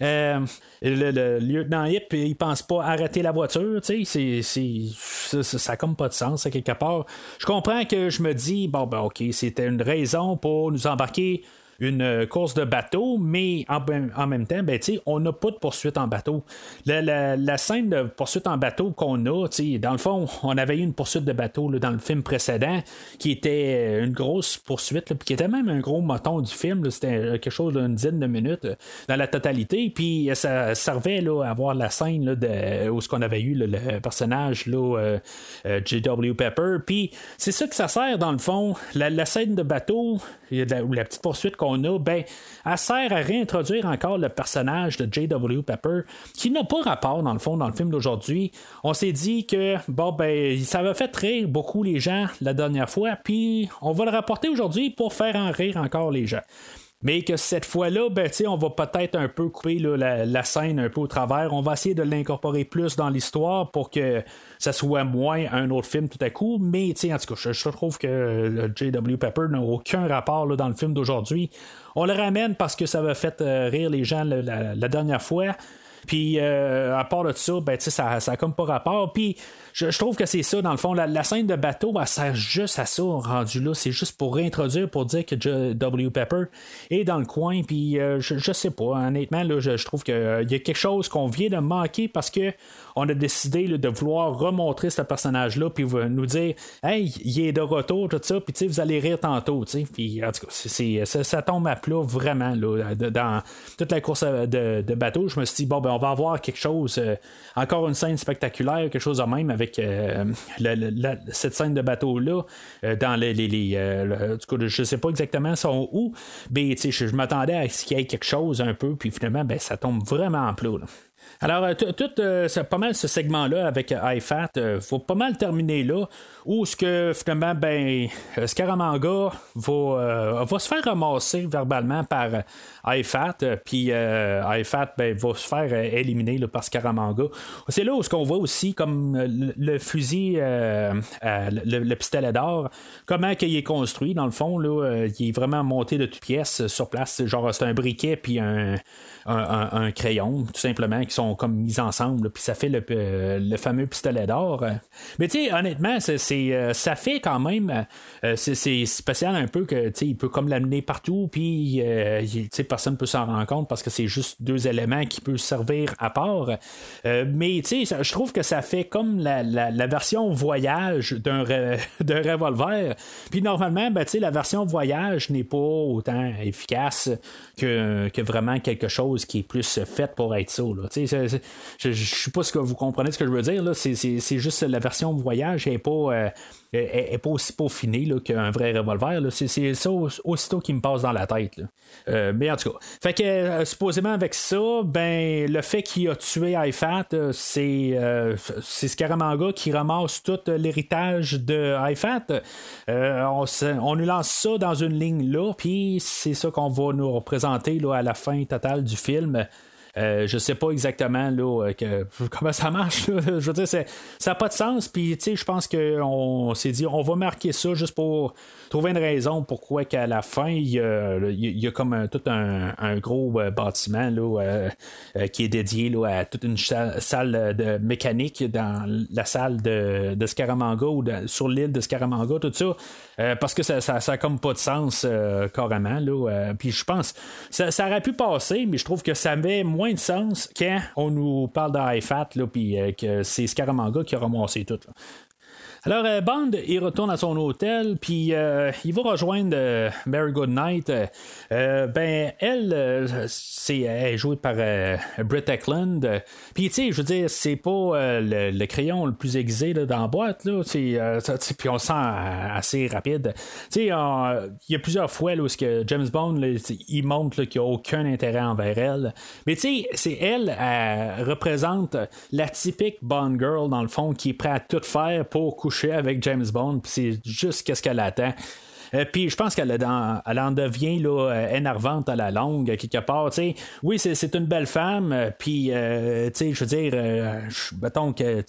le, lieutenant Hip, il pense pas arrêter la voiture, tu sais, c'est, ça, comme pas de sens, quelque part. Je comprends que je me dis, bon, ben, OK, c'était une raison pour nous embarquer une euh, course de bateau, mais en, même temps, ben, on n'a pas de poursuite en bateau. La, scène de poursuite en bateau qu'on a, dans le fond, on avait eu une poursuite de bateau dans le film précédent qui était une grosse poursuite, puis qui était même un gros moton du film. C'était euh, quelque chose d'une dizaine de minutes euh, dans la totalité. Puis ça servait là, à voir la scène là, où ce qu'on avait eu le personnage là, J.W. Pepper. Puis c'est ça que ça sert dans le fond. La, scène de bateau, la, la petite poursuite qu'on a, ben, elle sert à réintroduire encore le personnage de J.W. Pepper, qui n'a pas rapport, dans le dans le film d'aujourd'hui. On s'est dit que, bon, ben, ça va fait rire beaucoup les gens la dernière fois, puis on va le rapporter aujourd'hui pour faire en rire encore les gens. Mais que cette fois-là, ben, on va peut-être un peu couper la, scène un peu au travers. On va essayer de l'incorporer plus dans l'histoire pour que ça soit moins un autre film tout à coup. Mais en tout cas, je, trouve que J.W. Pepper n'a aucun rapport dans le film d'aujourd'hui. On le ramène parce que ça va fait euh, rire les gens la dernière fois. Puis euh, à part de ça, ben, ça, ça a comme pas rapport. Puis je, trouve que c'est ça, dans le fond. La, scène de bateau, elle sert juste à ça, rendu là. C'est juste pour réintroduire, pour dire que W. Pepper est dans le coin. Puis euh, je, je, sais pas, honnêtement, là, je, trouve qu'il euh, y a quelque chose qu'on vient de manquer parce que on a décidé de vouloir remontrer ce personnage-là, puis nous dire, hey, il est de retour, tout ça, puis vous allez rire tantôt, puis en tout cas, ça, tombe à plat vraiment, là, dans toute la course de, bateau. Je me suis dit, bon, ben, on va avoir quelque chose, euh, encore une scène spectaculaire, quelque chose de même avec euh, cette scène de bateau-là, euh, dans les. les, je sais pas exactement son où, mais je, je m'attendais à ce qu'il y ait quelque chose un peu, puis finalement, ben, ça tombe vraiment en plat. Alors, euh, tout euh, pas mal ce segment-là avec iFat, il faut pas mal terminer là, où ce que finalement, ben, Scaramanga va, se faire ramasser verbalement par iFat, puis iFat ben, va se faire éliminer par Scaramanga. C'est là où ce qu'on voit aussi comme le, fusil, le, pistolet d'or, comment il est construit, dans le fond, là, il est vraiment monté de toutes pièces sur place, genre c'est un briquet puis un, un, crayon, tout simplement, qui sont comme mis ensemble, puis ça fait le, euh, le fameux pistolet d'or. Mais tu sais, honnêtement, euh, ça fait quand même, euh, c'est, spécial un peu que, tu sais, il peut comme l'amener partout, puis, tu sais, personne peut s'en rendre compte parce que c'est juste deux éléments qui peuvent servir à part. mais, tu sais, je trouve que ça fait comme la, la, version voyage d'un, <laughs> d'un revolver. Puis, normalement, ben, tu sais, la version voyage n'est pas autant efficace que, que vraiment quelque chose qui est plus faite pour être ça. Je ne sais pas ce que vous comprenez ce que je veux dire. C'est juste la version voyage n'est pas. Euh, est, pas aussi peaufiné qu'un vrai revolver. C'est ça aussitôt qui me passe dans la tête. Euh, mais en tout cas, fait que euh, supposément avec ça, ben le fait qu'il a tué IFAT, c'est c'est Scaramanga qui ramasse tout l'héritage de IFAT. on, on nous lance ça dans une ligne là, puis c'est ça qu'on va nous représenter là, à la fin totale du film. Euh, je sais pas exactement là, euh, <laughs> comment ça marche. <laughs> Je veux dire, ça n'a pas de sens. Puis, je pense qu'on s'est dit, on va marquer ça juste pour trouver une raison pourquoi qu'à la fin, il y a, comme tout un, gros euh, bâtiment là, qui est dédié là, à toute une salle de mécanique dans la salle de, de Scaramanga ou sur l'île de Scaramanga, tout ça. parce que ça, ça, comme pas de sens carrément. Puis je pense ça, ça aurait pu passer, mais je trouve que ça avait moins de sens quand on nous parle d'IFAT, puis euh, que c'est Scaramanga qui a ramassé tout. Alors, euh, Bond, il retourne à son hôtel, puis euh, il va rejoindre euh, Mary Goodnight. ben, elle, c'est est jouée par Britt Eklund. Puis, tu sais, je veux dire, c'est pas le, crayon le plus aiguisé dans la boîte, là. Puis on sent assez rapide. Tu sais, il y a plusieurs fois là, où que James Bond, il montre qu'il n'y a aucun intérêt envers elle. Mais, tu sais, c'est elle, elle représente la typique Bond girl, dans le fond, qui est prête à tout faire pour coucher avec James Bond, puis c'est juste qu'est-ce qu'elle attend. Euh, puis je pense qu'elle elle en devient là, euh, énervante à la longue, quelque part. Oui, c'est une belle femme, euh, puis je veux dire, mettons que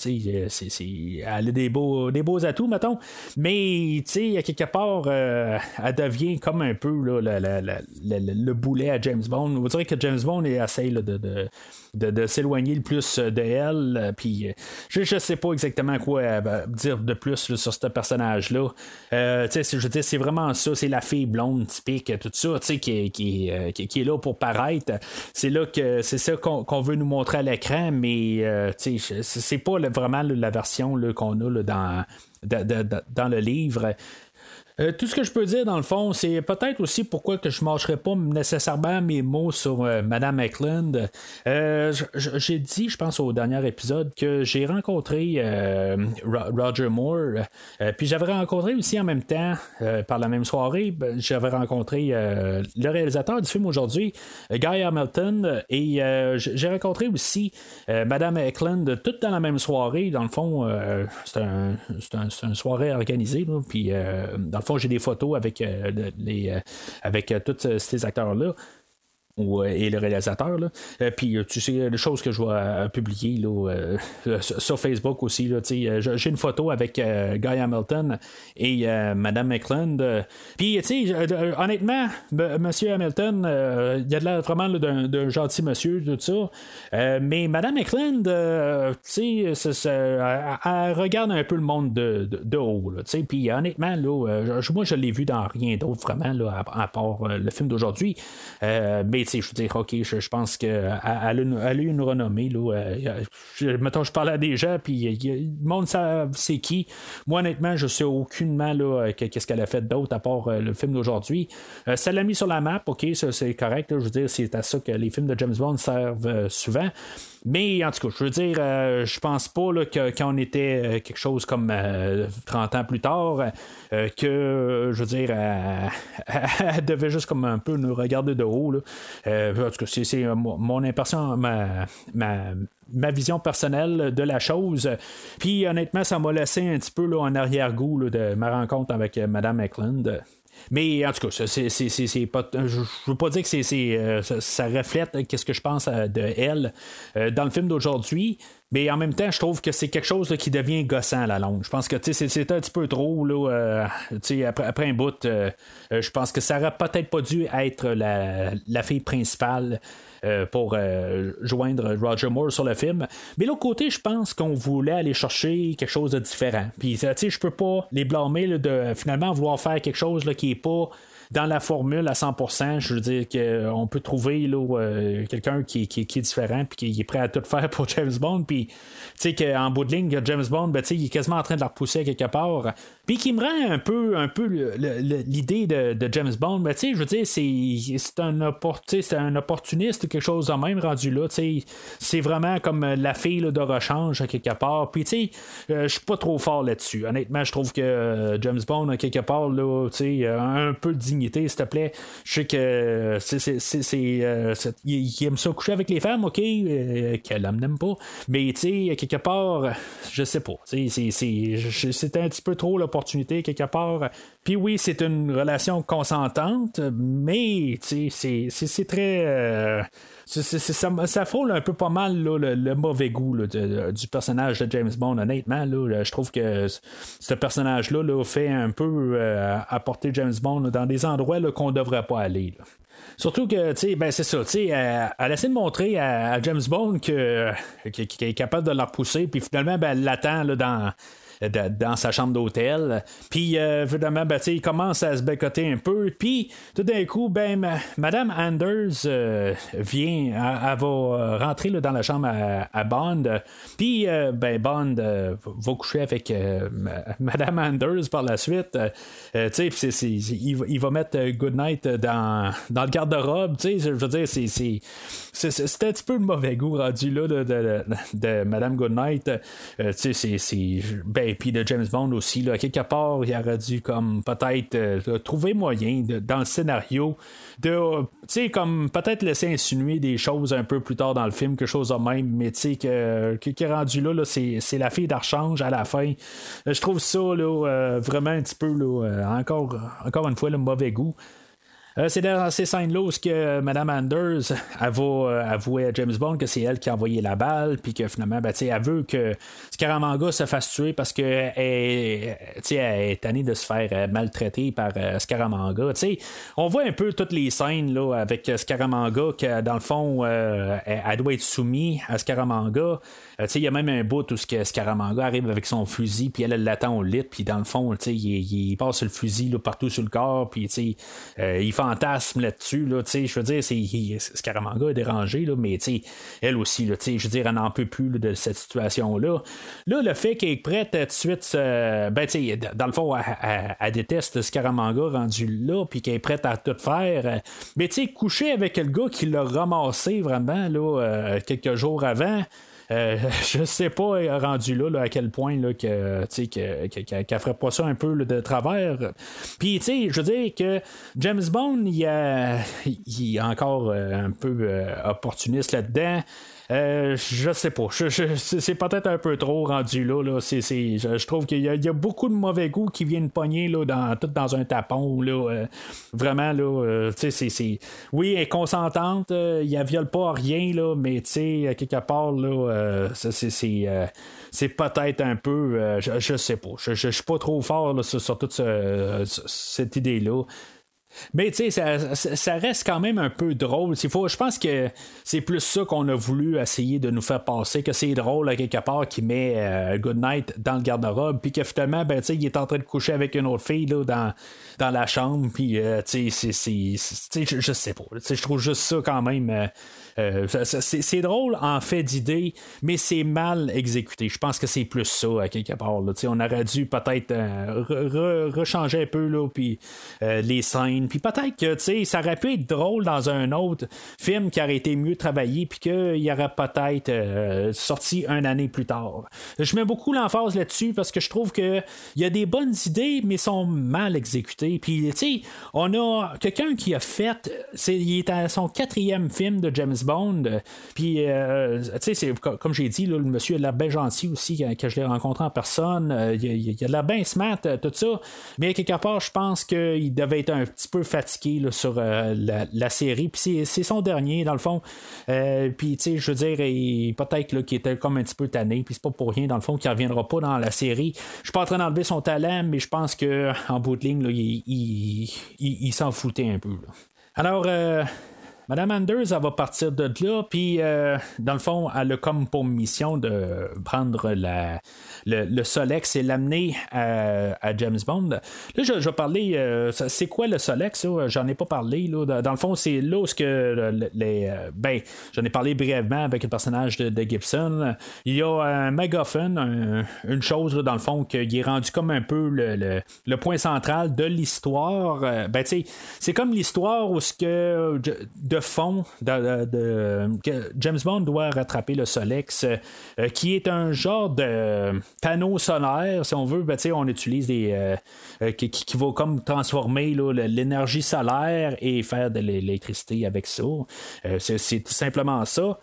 elle a des beaux, des beaux atouts, mettons, mais à quelque part, elle devient comme un peu le boulet à James Bond. Vous direz que James Bond de, de, de, s'éloigner le plus de elle, puis je, je sais pas exactement quoi dire de plus sur ce personnage-là. je c'est vraiment ça, c'est la fille blonde typique, tout ça, qui, qui, euh, qui, est là pour paraître. C'est là que c'est ça qu'on veut nous montrer à l'écran, mais euh, c'est pas vraiment la version qu'on a dans, dans le livre. Euh, tout ce que je peux dire dans le fond, c'est peut-être aussi pourquoi que je ne marcherai pas nécessairement mes mots sur euh, Madame Eklund. Euh, j'ai dit, je pense au dernier épisode, que j'ai rencontré Roger Moore, puis j'avais rencontré aussi en même temps, par la même soirée, ben, j'avais rencontré le réalisateur du film aujourd'hui, Guy Hamilton, et j'ai rencontré aussi Madame Eklund, toutes dans la même soirée. Dans le fond, c'est une soirée organisée, puis dans j'ai des photos avec, euh, les, euh, avec euh, tous ces acteurs-là. Euh, et le réalisateur. Là. Euh, puis, euh, tu sais, les choses que je vais publier là, <laughs> sur Facebook aussi. j'ai une photo avec Guy Hamilton et Madame McClend. Puis, tu sais, honnêtement, Monsieur Hamilton, il a l'air vraiment d'un gentil monsieur, tout ça. mais Madame McClend, tu sais, elle, regarde un peu le monde de, de, haut. Puis, honnêtement, là, moi, je l'ai vu dans rien d'autre vraiment, là, à, part le film d'aujourd'hui. mais je veux dire, ok, je, pense qu'elle a, eu une renommée. Là, euh, je, mettons, je parlais à des gens, puis le monde sait c'est qui. Moi, honnêtement, je sais aucunement là, qu'est-ce qu'elle a fait d'autre à part euh, le film d'aujourd'hui. Euh, ça l'a mis sur la map, ok, c'est correct. je veux dire, c'est à ça que les films de James Bond servent souvent. Mais en tout cas, je veux dire, je pense pas que, quand on était quelque chose comme 30 ans plus tard, que, je veux dire, <laughs> elle, devait juste comme un peu nous regarder de haut. Là. en tout cas, c'est, mon impression, ma, ma, vision personnelle de la chose. Puis honnêtement, ça m'a laissé un petit peu là, en arrière-goût de ma rencontre avec Mme Eklund. Mais en tout cas, c'est, pas, je ne veux pas dire que c'est, euh, ça, reflète qu'est-ce que je pense euh, de elle euh, dans le film d'aujourd'hui. Mais en même temps, je trouve que c'est quelque chose qui devient gossant à la longue. Je pense que c'est un petit peu trop. Là, après, après, un bout, je pense que ça aurait peut-être pas dû être la, la fille principale. Pour joindre Roger Moore sur le film. Mais l'autre côté, je pense qu'on voulait aller chercher quelque chose de différent. Puis, tu sais, je peux pas les blâmer de finalement vouloir faire quelque chose là, qui est pas dans la formule à 100%, je veux dire qu'on peut trouver euh, quelqu'un qui, est différent puis qui est prêt à tout faire pour <laughs> James Bond. Puis, tu sais, qu'en bout de ligne, James Bond, ben, il est quasiment en train de la repousser quelque part. Puis qui me rend un peu, un peu l'idée de, James Bond, ben, je veux dire, c'est un, un opportuniste quelque chose de même rendu là. C'est vraiment comme la fille de rechange quelque part. Puis, tu sais, euh, je suis pas trop fort là-dessus. Honnêtement, je trouve que euh, James Bond, quelque part, là, un peu de s'il te plaît. Je sais que c'est, euh, il, aime ça coucher avec les femmes, ok, euh, n'aime pas. Mais tu sais, quelque part, je sais pas. C'est, un petit peu trop l'opportunité, quelque part. Puis oui, c'est une relation consentante, mais c'est très. Euh, ça, ça, un peu pas mal le, mauvais goût du personnage de James Bond, honnêtement. je trouve que ce personnage-là fait un peu euh, apporter James Bond dans des endroits qu'on ne devrait pas aller. Surtout que, tu sais, ben c'est ça, tu sais, elle, essaie de montrer à, James Bond que, qu'il est capable de la repousser, puis finalement, ben, elle l'attend dans dans sa chambre d'hôtel. Puis, euh, ben, il commence à se bécoter un peu. Puis, tout d'un coup, ben, Madame Anders euh, vient, elle, va rentrer dans la chambre à, Bond. Puis, euh, ben, Bond va coucher avec <laughs> Madame Anders par la suite. tu sais, il, va mettre Goodnight dans, dans le garde-robe. Tu sais, je veux dire, c'est c'est un petit peu le mauvais goût rendu là de, de, Madame Goodnight. tu sais, c'est. Ben, puis de James Bond aussi, là, quelque part, il aurait dû comme peut-être euh, trouver moyen dans le scénario de, tu sais, comme peut-être laisser insinuer des choses un peu plus tard dans le film, quelque chose de même, mais tu sais, qui est rendu là, là c'est, la fille d'Archange à la fin. Euh, je trouve ça là, euh, vraiment un petit peu, là, encore, encore une fois, le mauvais goût. Euh, c'est dans ces scènes-là où que Mme Anders elle va euh, à James Bond que c'est elle qui a envoyé la balle, puis que finalement, ben, elle veut que Scaramanga se fasse tuer parce qu'elle elle est tannée de se faire euh, maltraiter par Scaramanga. on voit un peu toutes les scènes là, avec Scaramanga, que dans le fond, elle, doit être soumise à Scaramanga. il y a même un bout où Scaramanga arrive avec son fusil, puis elle, l'attend au lit, puis dans le fond, il, il, passe le fusil partout sur le corps, puis il fait fantasme là-dessus. Là, je veux dire, c'est, Scaramanga est dérangé, là, mais elle aussi, je veux dire, elle n'en peut plus de cette situation-là. Là, le fait qu'elle est prête tout de suite, ben, dans le fond, elle, déteste Scaramanga rendu là, puis qu'elle est prête à tout faire. Mais tu sais, coucher avec le gars qui l'a ramassé vraiment là, euh, quelques jours avant. Euh, <laughs> je sais pas euh, rendu là, à quel point là, que, qu'elle ferait pas ça un peu de travers. Puis, tu sais, je veux dire que James Bond, il, il est encore euh, un peu opportuniste là-dedans. Euh, je sais pas. c'est peut-être un peu trop rendu là. là. je, trouve qu'il y, a beaucoup de mauvais goût qui viennent pogner là, dans, tout dans un tapon. Là, euh, vraiment, là, euh, c'est, oui, elle est consentante. il ne viole pas rien, là, mais quelque part, là, c'est, peut-être un peu. je, je sais pas. Je, ne suis pas trop fort sur, sur, toute cette idée-là. Mais tu sais, ça, reste quand même un peu drôle. Faut, je pense que c'est plus ça qu'on a voulu essayer de nous faire passer, que c'est drôle à quelque part qui met euh, Goodnight dans le garde-robe, puis que finalement, ben, il est en train de coucher avec une autre fille là, dans, dans la chambre, puis euh, tu sais, je, je sais pas. Je trouve juste ça quand même. Euh, euh, c'est drôle en fait d'idée, mais c'est mal exécuté. Je pense que c'est plus ça à quelque part. On aurait dû peut-être euh, rechanger un peu là, puis euh, les scènes scène. Puis peut-être que ça aurait pu être drôle dans un autre film qui aurait été mieux travaillé, puis qu'il aurait peut-être sorti une année plus tard. Je mets beaucoup l'emphase là-dessus parce que je trouve qu'il y a des bonnes idées, mais sont mal exécutées. Puis tu sais, on a quelqu'un qui a fait, il est à son quatrième film de James Puis euh, tu sais, comme j'ai dit, le monsieur a l'air bien gentil aussi quand, je l'ai rencontré en personne. Euh, il, il, a l'air bien smart, tout ça. Mais quelque part, je pense qu'il devait être un petit peu fatigué sur euh, la, série. Puis c'est son dernier, dans le fond. Euh, puis, tu sais, je veux dire, peut-être qu'il était comme un petit peu tanné. Puis c'est pas pour rien, dans le fond, qu'il reviendra pas dans la série. Je suis pas en train d'enlever son talent, mais je pense qu'en bout de ligne, il, s'en foutait un peu. Alors, euh, Madame Anders, elle va partir de là, puis euh, dans le fond, elle a comme pour mission de prendre la, le, Solex et l'amener à, James Bond. Là, je, vais parler, euh, c'est quoi le Solex? J'en ai pas parlé. Là. Dans le fond, c'est là où que les. Euh, ben, j'en ai parlé brièvement avec le personnage de, Gibson. Il y a un MacGuffin, une chose, dans le fond, qui est rendu comme un peu le, le, point central de l'histoire. ben, tu sais, c'est comme l'histoire où ce que. Fond de, James Bond doit rattraper le Solex, euh, qui est un genre de panneau solaire, si on veut. Ben, on utilise des. Euh, euh, qui, qui, va comme transformer l'énergie solaire et faire de l'électricité avec ça. c'est tout simplement ça.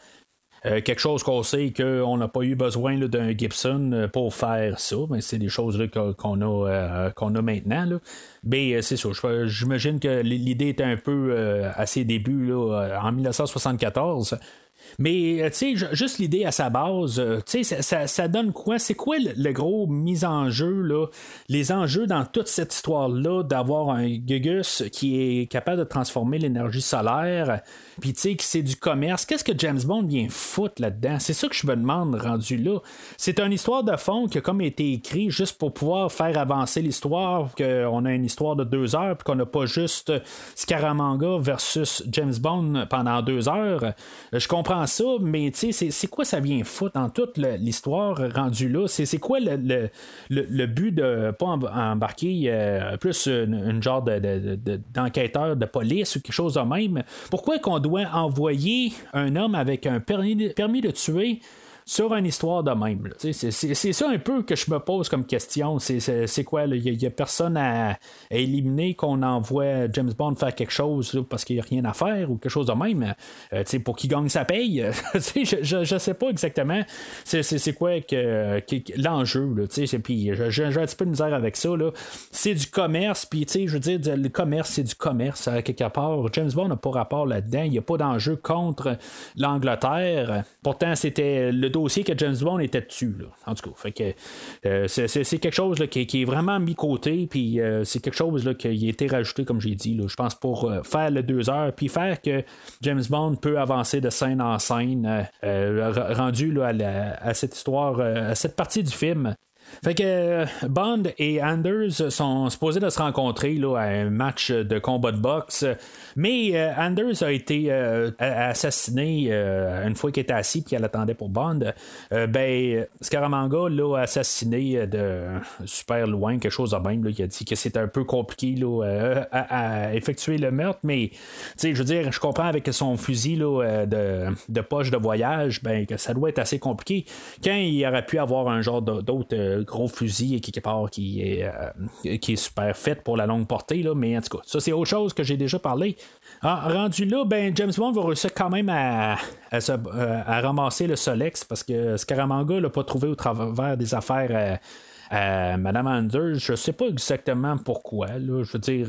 Quelque chose qu'on sait qu'on n'a pas eu besoin d'un Gibson pour faire ça, mais c'est des choses qu'on a, qu'on a maintenant. Là. Mais euh, c'est ça. J'imagine que l'idée était un peu euh, à ses débuts en 1974. Mais, euh, tu sais, juste l'idée à sa base, euh, tu sais, ça, donne quoi? C'est quoi le, gros mise en jeu, là? Les enjeux dans toute cette histoire-là d'avoir un Gugus qui est capable de transformer l'énergie solaire, puis tu sais, que c'est du commerce. Qu'est-ce que James Bond vient foutre là-dedans? C'est ça que je me demande rendu là. C'est une histoire de fond qui a comme été écrit juste pour pouvoir faire avancer l'histoire, qu'on a une histoire de deux heures, puis qu'on n'a pas juste Scaramanga versus James Bond pendant deux heures. Je comprends ça, mais c'est quoi ça vient foutre dans toute l'histoire rendue là? C'est quoi le, le, but de pas embarquer euh, plus une, genre d'enquêteur de, police ou quelque chose de même? Pourquoi qu'on doit envoyer un homme avec un permis de tuer sur une histoire de même. C'est ça un peu que je me pose comme question. C'est quoi? Il n'y a, personne à, éliminer qu'on envoie James Bond faire quelque chose parce qu'il n'y a rien à faire ou quelque chose de même. Euh, pour qu'il gagne sa paye? <laughs> je ne sais pas exactement c'est quoi que, l'enjeu. Puis j'ai un petit peu de misère avec ça. C'est du commerce. Puis je veux dire, le commerce, c'est du commerce à quelque part. James Bond n'a pas rapport là-dedans. Il n'y a pas d'enjeu contre l'Angleterre. Pourtant, c'était le dossier que James Bond était dessus. En tout cas, euh, c'est, quelque chose qui, est vraiment mis côté, puis euh, c'est quelque chose qui a été rajouté, comme j'ai dit, je pense, pour euh, faire le deux heures, puis faire que James Bond peut avancer de scène en scène, rendu à, cette histoire, à cette partie du film. Fait que euh, Bond et Anders sont supposés de se rencontrer là, à un match de combat de boxe, mais euh, Anders a été euh, assassiné une fois qu'il était assis et qu'elle attendait pour Bond. ben, Scaramanga l'a assassiné de super loin, quelque chose de même. il a dit que c'était un peu compliqué là, à, effectuer le meurtre, mais je veux dire, je comprends avec son fusil là, de, de, poche de voyage, ben, que ça doit être assez compliqué. Quand il aurait pu avoir un genre d'autre gros fusil et quelque part qui est, euh, qui est super fait pour la longue portée, là, mais en tout cas, ça c'est autre chose que j'ai déjà parlé. Ah, rendu là, ben James Bond va réussir quand même à, euh, à, ramasser le Solex parce que Scaramanga l'a pas trouvé au travers des affaires. Euh, Madame Anders, je sais pas exactement pourquoi. Je veux dire,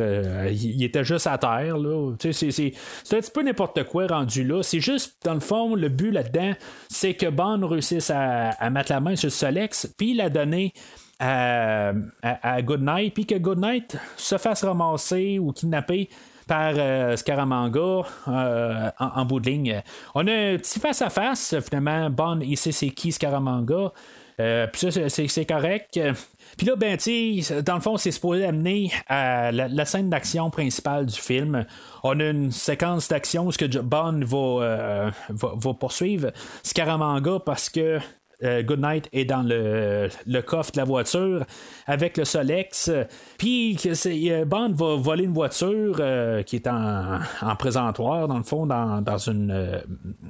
il, était juste à terre. C'est, un petit peu n'importe quoi rendu là. C'est juste, dans le fond, le but là-dedans, c'est que Bond réussisse à, mettre la main sur le Solex, puis la donner à, à, Goodnight, puis que Goodnight se fasse ramasser ou kidnapper par euh, Scaramanga euh, en, bout de ligne. On a un petit face-à-face, finalement, Bond, il c'est qui Scaramanga. Euh, puis ça, c'est correct. Puis là, ben, dans le fond, c'est supposé amener à la, scène d'action principale du film. On a une séquence d'action où que Bond va, va, poursuivre Scaramanga parce que euh, Goodnight est dans le, coffre de la voiture avec le Solex. Puis Bond va voler une voiture qui est en, en, présentoir, dans le fond, dans, dans, une,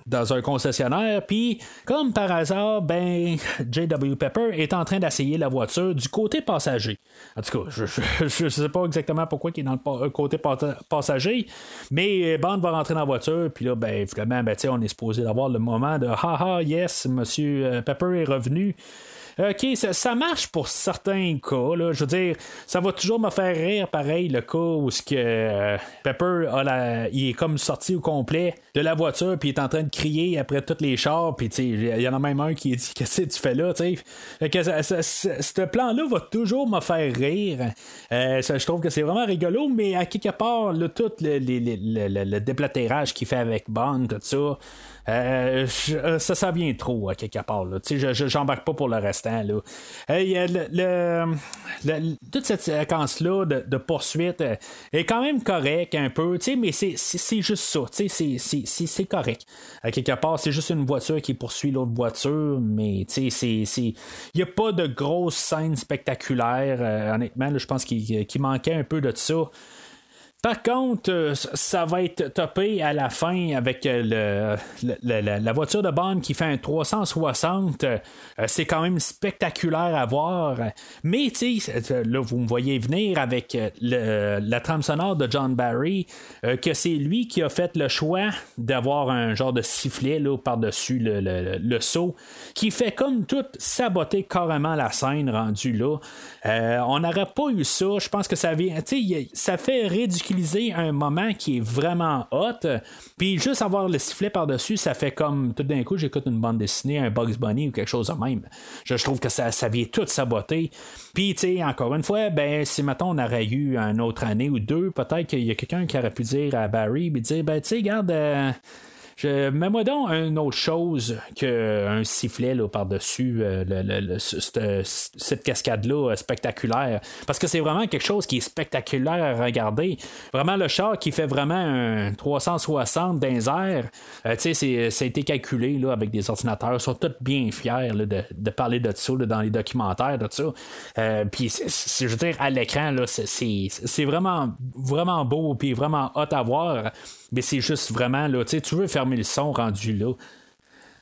dans un concessionnaire. Puis, comme par hasard, ben, J.W. Pepper est en train d'essayer la voiture du côté passager. En tout cas, je ne sais pas exactement pourquoi il est dans le côté passager, mais Bond va rentrer dans la voiture. Puis là, ben, finalement, ben, on est supposé avoir le moment de haha, yes, monsieur Pepper est revenu. OK, ça, marche pour certains cas. Là. Je veux dire, ça va toujours me faire rire, pareil, le cas où ce que euh, Pepper il est comme sorti au complet de la voiture, puis il est en train de crier après tous les chars, puis il y en a même un qui dit <laughs> Qu'est-ce que tu fais là Ce plan-là va toujours me faire rire. Euh, je trouve que c'est vraiment rigolo, mais à quelque part, tout le, déplatérage qu'il fait avec Bond, tout ça. Euh, euh, ça, vient trop à quelque part. Là. Je, j'embarque pas pour le Là. le, toute cette séquence-là de, poursuite euh, est quand même correcte un peu, mais c'est, juste ça. C'est, correct. À quelque part, c'est juste une voiture qui poursuit l'autre voiture, mais il n'y a pas de grosses scènes spectaculaires. honnêtement, je pense qu'il manquait un peu de ça. Par contre, euh, ça va être topé à la fin avec euh, la voiture de Bond qui fait un 360. Euh, c'est quand même spectaculaire à voir. Mais, tu sais, là, vous me voyez venir avec la trame sonore de John Barry, que c'est lui qui a fait le choix d'avoir un genre de sifflet là, par-dessus le, saut, qui fait comme tout saboter carrément la scène rendue là. on n'aurait pas eu ça. Je pense que ça vient. Ça fait un moment qui est vraiment hot, puis juste avoir le sifflet par-dessus, ça fait comme tout d'un coup, j'écoute une bande dessinée, un Bugs Bunny ou quelque chose de même. Je, trouve que ça, ça vient tout saboter. Puis, tu sais, encore une fois, ben, si maintenant on aurait eu une autre année ou deux, peut-être qu'il y a quelqu'un qui aurait pu dire à Barry, puis dire, ben, tu sais, regarde. Euh, Mets-moi donc une autre chose qu'un sifflet par-dessus euh, cette, cascade-là euh, spectaculaire. Parce que c'est vraiment quelque chose qui est spectaculaire à regarder. Vraiment, le char qui fait vraiment un 360 dans les airs, euh, tu sais, ça a été calculé là, avec des ordinateurs. Ils sont tous bien fiers de, parler de ça dans les documentaires, de ça. puis, je veux dire, à l'écran, c'est vraiment, vraiment beau, puis vraiment hot à voir. Mais c'est juste vraiment, là, tu veux fermer le son rendu là.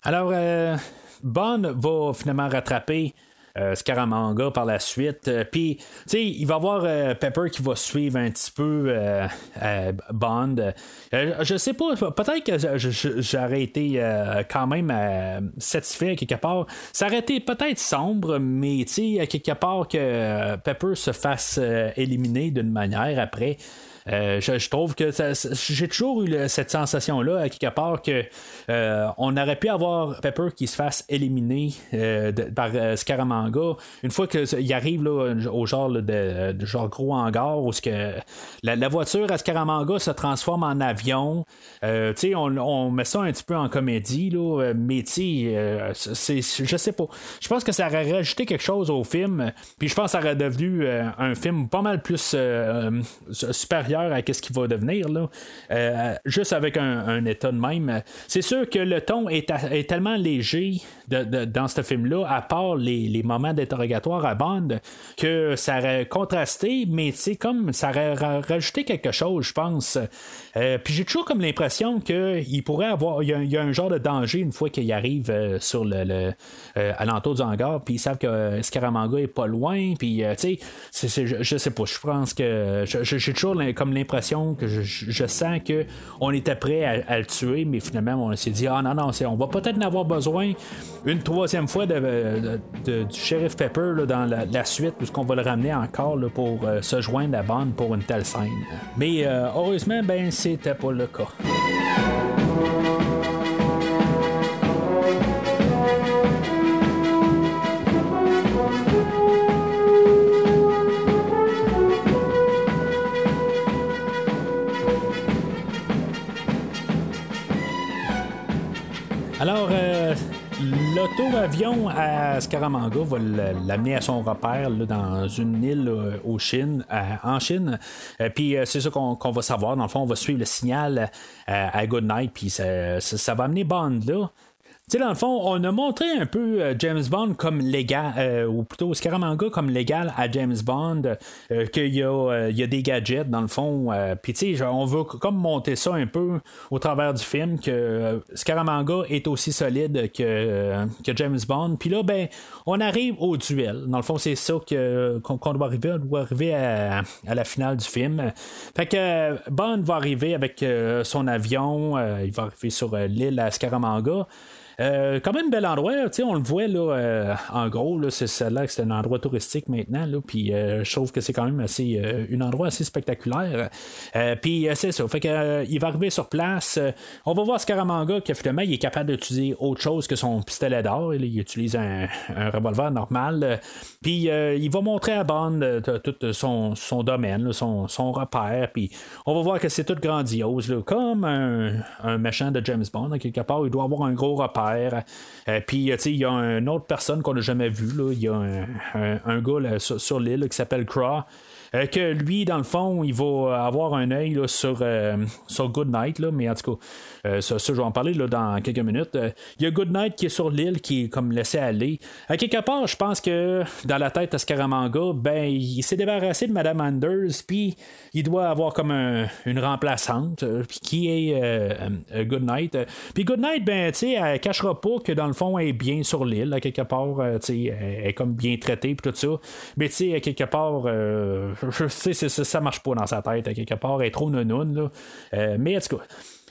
Alors, euh, Bond va finalement rattraper euh, Scaramanga par la suite. Euh, puis, tu sais, il va y avoir Pepper qui va suivre un petit peu Bond. je sais pas, peut-être que j'aurais été quand même satisfait quelque part. Ça aurait été peut-être sombre, mais tu sais, quelque part que Pepper se fasse éliminer d'une manière après. Euh, je, trouve que j'ai toujours eu cette sensation-là, à quelque part, que euh, on aurait pu avoir Pepper qui se fasse éliminer euh, par Scaramanga une fois qu'il arrive là, au genre de, genre gros hangar où que la, voiture à Scaramanga se transforme en avion. on, met ça un petit peu en comédie, là, mais je sais pas. Je pense que ça aurait rajouté quelque chose au film, puis je pense que ça aurait devenu un film pas mal plus supérieur à ce qu'il va devenir, là, euh, juste avec un, état de même. C'est sûr que le ton est, tellement léger dans ce film-là, à part les, moments d'interrogatoire à bande, que ça aurait contrasté, mais c'est comme ça aurait rajouté quelque chose, je pense. Euh, puis j'ai toujours comme l'impression qu'il pourrait avoir. Il y, a, un genre de danger une fois qu'il arrive euh, sur le, alentour du hangar, puis ils savent que Scaramanga est pas loin, puis tu sais, je, sais pas, je pense que j'ai toujours comme l'impression que je, sens que on était prêt à, le tuer, mais finalement on s'est dit ah non non, on va peut-être en avoir besoin une troisième fois de, du shérif Pepper dans la, suite, puisqu'on va le ramener encore pour euh, se joindre à bande pour une telle scène. Mais euh, heureusement, ben c'était pas le cas. Alors, euh, l'auto-avion à Scaramanga va l'amener à son repère dans une île euh, au Chine, en Chine. Euh, puis c'est ça qu'on va savoir. Dans le fond, on va suivre le signal à Goodnight, puis ça, va amener Bond là. Sais, dans le fond, on a montré un peu euh, James Bond comme légal, euh, ou plutôt Scaramanga comme légal à James Bond, euh, qu'il y, a, il y a des gadgets dans le fond. Puis, tu sais, on veut comme monter ça un peu au travers du film, que Scaramanga est aussi solide que, que James Bond. Puis là, ben, on arrive au duel. Dans le fond, c'est ça que, qu'on, doit arriver. On doit arriver à, à, la finale du film. Fait que Bond va arriver avec son avion, il va arriver sur l'île à Scaramanga. Euh, quand même bel endroit, on le voit là, euh, en gros, c'est là que c'est un endroit touristique maintenant, puis euh, je trouve que c'est quand même assez un endroit assez spectaculaire. puis c'est ça, fait que il va arriver sur place. on va voir Scaramanga qui finalement il est capable d'utiliser autre chose que son pistolet d'or. Il utilise un, revolver normal. Puis il va montrer à Bond tout son, son domaine, son, son, repère. Puis on va voir que c'est tout grandiose, comme un, un méchant de James Bond. quelque part, il doit avoir un gros repère euh, puis, tu sais, il y a une autre personne qu'on n'a jamais vue. Il y a un, gars sur, l'île qui s'appelle Craw. Euh, que lui, dans le fond, il va avoir un œil sur, euh, sur Good Night, là, mais en tout cas, euh, ça, je vais en parler là, dans quelques minutes. Il y a Good Night qui est sur l'île, qui est comme laissé aller. À quelque part, je pense que dans la tête de Scaramanga, ben, il s'est débarrassé de Madame Anders, puis il doit avoir comme une remplaçante, qui est Good Night. Puis Good Night, ben, tu sais, cachera pas que dans le fond, elle est bien sur l'île, à quelque part, tu sais, elle est comme bien traitée, puis tout ça. Mais tu sais, à quelque part, je sais, ça, marche pas dans sa tête, à quelque part, elle est trop nounoun, là. Euh, mais en tout cas.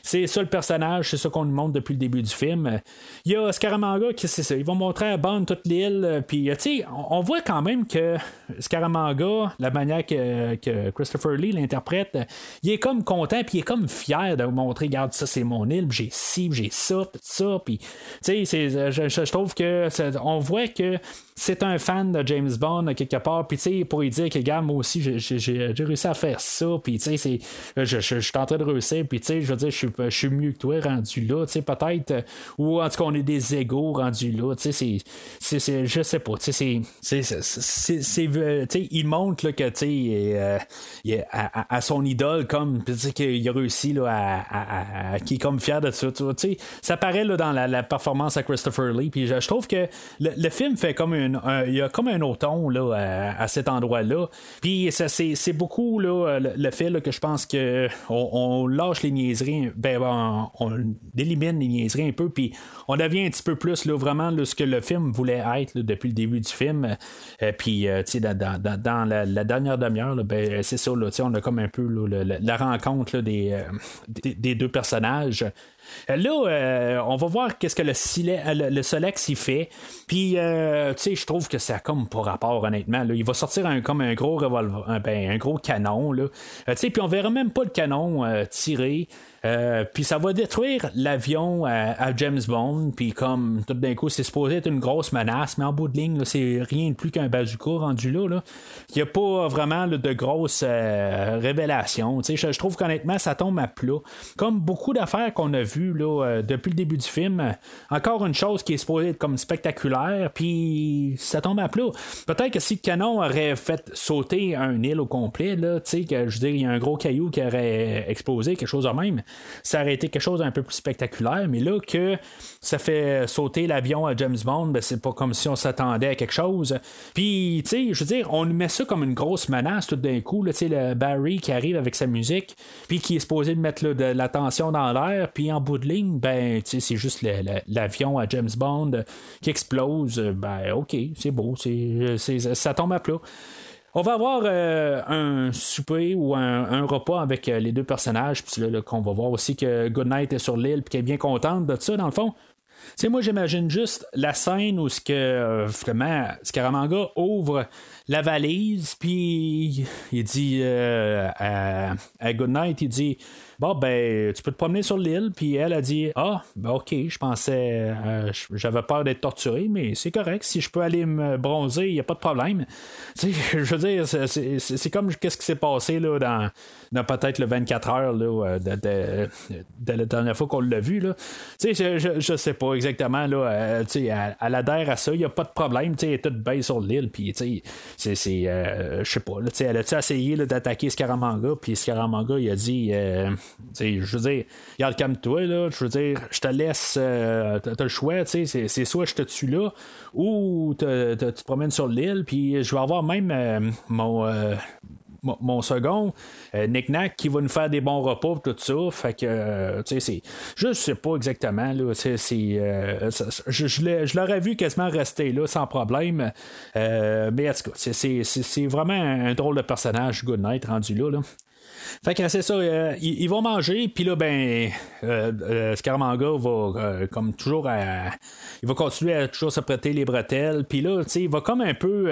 C'est ça le personnage, c'est ça qu'on nous montre depuis le début du film. Il y a Scaramanga qui c'est ça. Ils vont montrer à Bond toute l'île. Puis, tu sais, on voit quand même que Scaramanga, la manière que, Christopher Lee l'interprète, il est comme content, puis il est comme fier de vous montrer, regarde, ça c'est mon île, j'ai ci, j'ai ça, tout ça. Puis, tu sais, je, je, trouve que on voit que c'est un fan de James Bond quelque part, puis tu sais, pour lui dire que, gars, moi aussi, j'ai réussi à faire ça, puis tu sais, je, suis en train de réussir, puis tu sais, je veux dire, je suis mieux que toi rendu là, tu sais, peut-être, ou en tout cas, on est des égaux rendus là, tu sais, c'est, je sais pas, tu sais, c'est, c'est, sais, il montre là, que, tu sais, euh, à, son idole, comme, tu sais, qu'il a réussi, là, à, qui est comme fier de ça, tu sais, ça paraît, là, dans la, performance à Christopher Lee, puis je, trouve que le, film fait comme une il y a comme un autre là, à, cet endroit-là. Puis c'est, beaucoup là, le, fait que je pense que on, lâche les niaiseries, ben, on, élimine les niaiseries un peu, puis on devient un petit peu plus là, vraiment ce que le film voulait être depuis le début du film. Euh, puis euh, dans, la, dernière demi-heure, ben, c'est ça, là, on a comme un peu la, rencontre euh, des, des, deux personnages. Euh, là, euh, on va voir qu'est-ce que le, euh, le, Solex y fait. Puis, tu sais, je trouve que ça a comme pas rapport, honnêtement. Il va sortir un, comme un gros revolver, ben, un gros canon. Là. tu sais, puis on verra même pas le canon tiré. Euh, puis ça va détruire l'avion à, James Bond. Puis comme tout d'un coup, c'est supposé être une grosse menace, mais en bout de ligne, c'est rien de plus qu'un bazooka rendu là. Il n'y a pas vraiment de grosses euh, révélations. Je, je trouve qu'honnêtement, ça tombe à plat. Comme beaucoup d'affaires qu'on a vues là, euh, depuis le début du film, encore une chose qui est supposée être comme spectaculaire, puis ça tombe à plat. Peut-être que si le canon aurait fait sauter un île au complet, là, que je veux dire, il y a un gros caillou qui aurait explosé, quelque chose de même, ça aurait été quelque chose d'un peu plus spectaculaire, mais là que ça fait sauter l'avion à James Bond, ben, c'est pas comme si on s'attendait à quelque chose. Puis, tu sais, je veux dire, on met ça comme une grosse menace tout d'un coup, tu sais, le Barry qui arrive avec sa musique, puis qui est supposé mettre de la tension dans l'air, puis en bout de ligne, ben, c'est juste l'avion à James Bond qui explose. Ben, ok, c'est beau, c'est, ça tombe à plat. On va avoir euh, un souper ou un, repas avec euh, les deux personnages. Puis là, qu'on va voir aussi que Goodnight est sur l'île et qu'elle est bien contente de ça, dans le fond. Tu moi, j'imagine juste la scène où ce que, euh, vraiment, Scaramanga ouvre la valise, puis il dit à, à Goodnight, il dit Bon, ben, tu peux te promener sur l'île. Puis elle a dit Ah, ben, ok, je pensais, euh, j'avais peur d'être torturé, mais c'est correct. Si je peux aller me bronzer, il n'y a pas de problème. <laughs> Tu sais, je veux dire, c'est comme qu'est-ce qui s'est passé là, dans, dans peut-être le 24 heures là, euh, de, de, la dernière fois qu'on l'a vu. Là. Tu sais, je, je, sais pas exactement. Là, euh, tu sais, elle, adhère à ça, il n'y a pas de problème. Tu sais, elle est toute belle sur l'île. Puis, tu sais, c'est, je sais pas. Là, elle a essayé d'attaquer Scaramanga? Puis Scaramanga, il a dit je veux dire, regarde, calme-toi, là, je veux dire, je te laisse, euh, t'as le choix, c'est, c'est soit je te tue là, ou tu te promènes sur l'île, puis je vais avoir même euh, mon, mon second, euh, Nick Nack, qui va nous faire des bons repas tout ça. Fait que, euh, tu sais, c'est. Je sais pas exactement, là. C'est, euh, je, je l'aurais vu quasiment rester là sans problème. mais en tout cas, c'est, vraiment un, drôle de personnage, Goodnight, rendu là. là. Fait que c'est ça, ils, vont manger, puis là, ben, Scaramanga va, comme toujours, il va continuer à toujours se prêter les bretelles, puis là, tu sais, il va comme un peu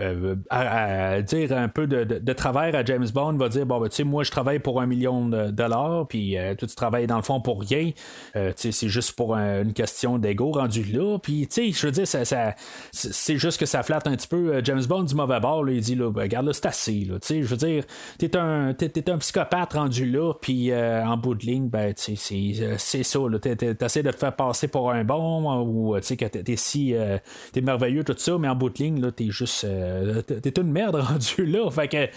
euh, à, dire un peu de, travers à James Bond, va dire bon, ben, tu sais, moi je travaille pour un million de dollars, puis euh, toi tu travailles dans le fond pour rien. Euh, tu sais, c'est juste pour une question d'ego rendu là. Puis, tu sais, je veux dire, ça, c'est juste que ça flatte un petit peu James Bond du mauvais bord. il dit là, ben, regarde là, c'est assez. tu sais, je veux dire, t'es un, es, un psychopathe rendu là, puis en bout de ligne, ben, tu sais, c'est ça. T'essaies de te faire passer pour un bon, ou tu sais, que t'es si. t'es merveilleux, tout ça, mais en bout de ligne, là, t'es juste euh, t'es une merde <laughs> rendu là. Fait que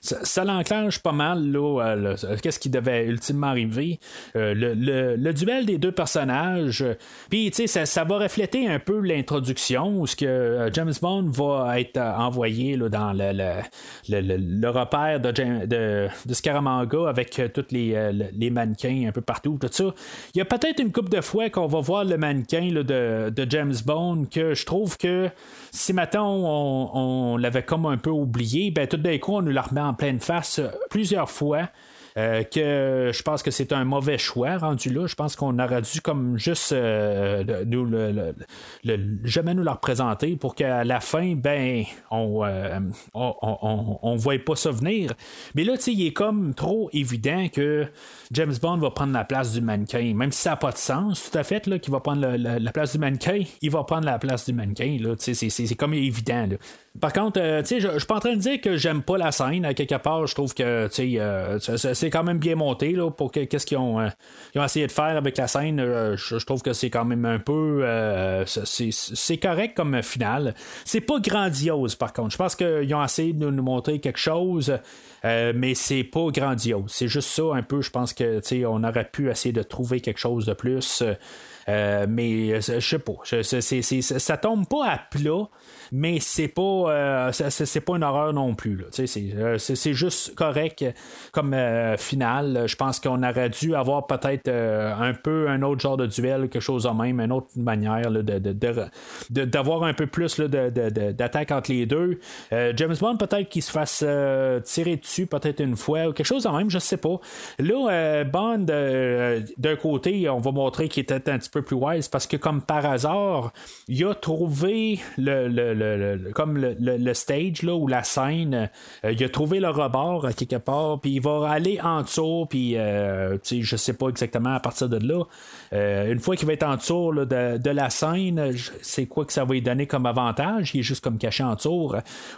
ça, l'enclenche pas mal là, euh, qu'est-ce qui devait ultimement arriver. Euh, le, duel des deux personnages. Puis tu sais, ça, va refléter un peu l'introduction où ce que James Bond va être envoyé là, dans le, le, repère de, de, de, Scaramanga avec tous les, les, mannequins un peu partout, tout ça. Il y a peut-être une couple de fois qu'on va voir le mannequin de, de James Bond que je trouve que si maintenant on, l'avait comme un peu oublié, ben tout d'un coup on nous la remet en pleine face euh, plusieurs fois. Euh, que je pense que c'est un mauvais choix rendu là. Je pense qu'on aurait dû comme juste euh, nous le, jamais nous la représenter pour qu'à la fin, ben, on, on, on, voit pas ça venir. Mais là, il est comme trop évident que James Bond va prendre la place du mannequin. Même si ça n'a pas de sens, tout à fait, qu'il va prendre la, place du mannequin, il va prendre la place du mannequin. C'est comme évident. Par contre, euh, je suis pas en train de dire que j'aime pas la scène. À quelque part, je trouve que euh, c'est quand même bien monté là, pour qu'est-ce qu'ils ont, euh, ont, essayé de faire avec la scène. je, trouve que c'est quand même un peu. c'est correct comme finale. C'est pas grandiose, par contre. Je pense qu'ils ont essayé de nous montrer quelque chose. mais c'est pas grandiose. C'est juste ça un peu. Je pense que on aurait pu essayer de trouver quelque chose de plus. Mais je sais pas. ça tombe pas à plat mais c'est pas euh, pas une horreur non plus. Euh, c'est, juste correct comme euh, finale. Je pense qu'on aurait dû avoir peut-être un peu un autre genre de duel, quelque chose de même, une autre manière de, d'avoir un peu plus d'attaque entre les deux. James Bond, peut-être qu'il se fasse tirer dessus peut-être une fois ou quelque chose de même, je sais pas. Là, Bond, d'un côté, on va montrer qu'il était un petit peu plus wise parce que comme par hasard, il a trouvé le comme le, stage là, ou la scène, euh, il a trouvé le rebord quelque part, puis il va aller en dessous, puis euh, je sais pas exactement à partir de là. Euh, une fois qu'il va être en dessous de, la scène, c'est quoi que ça va lui donner comme avantage? Il est juste comme caché en dessous.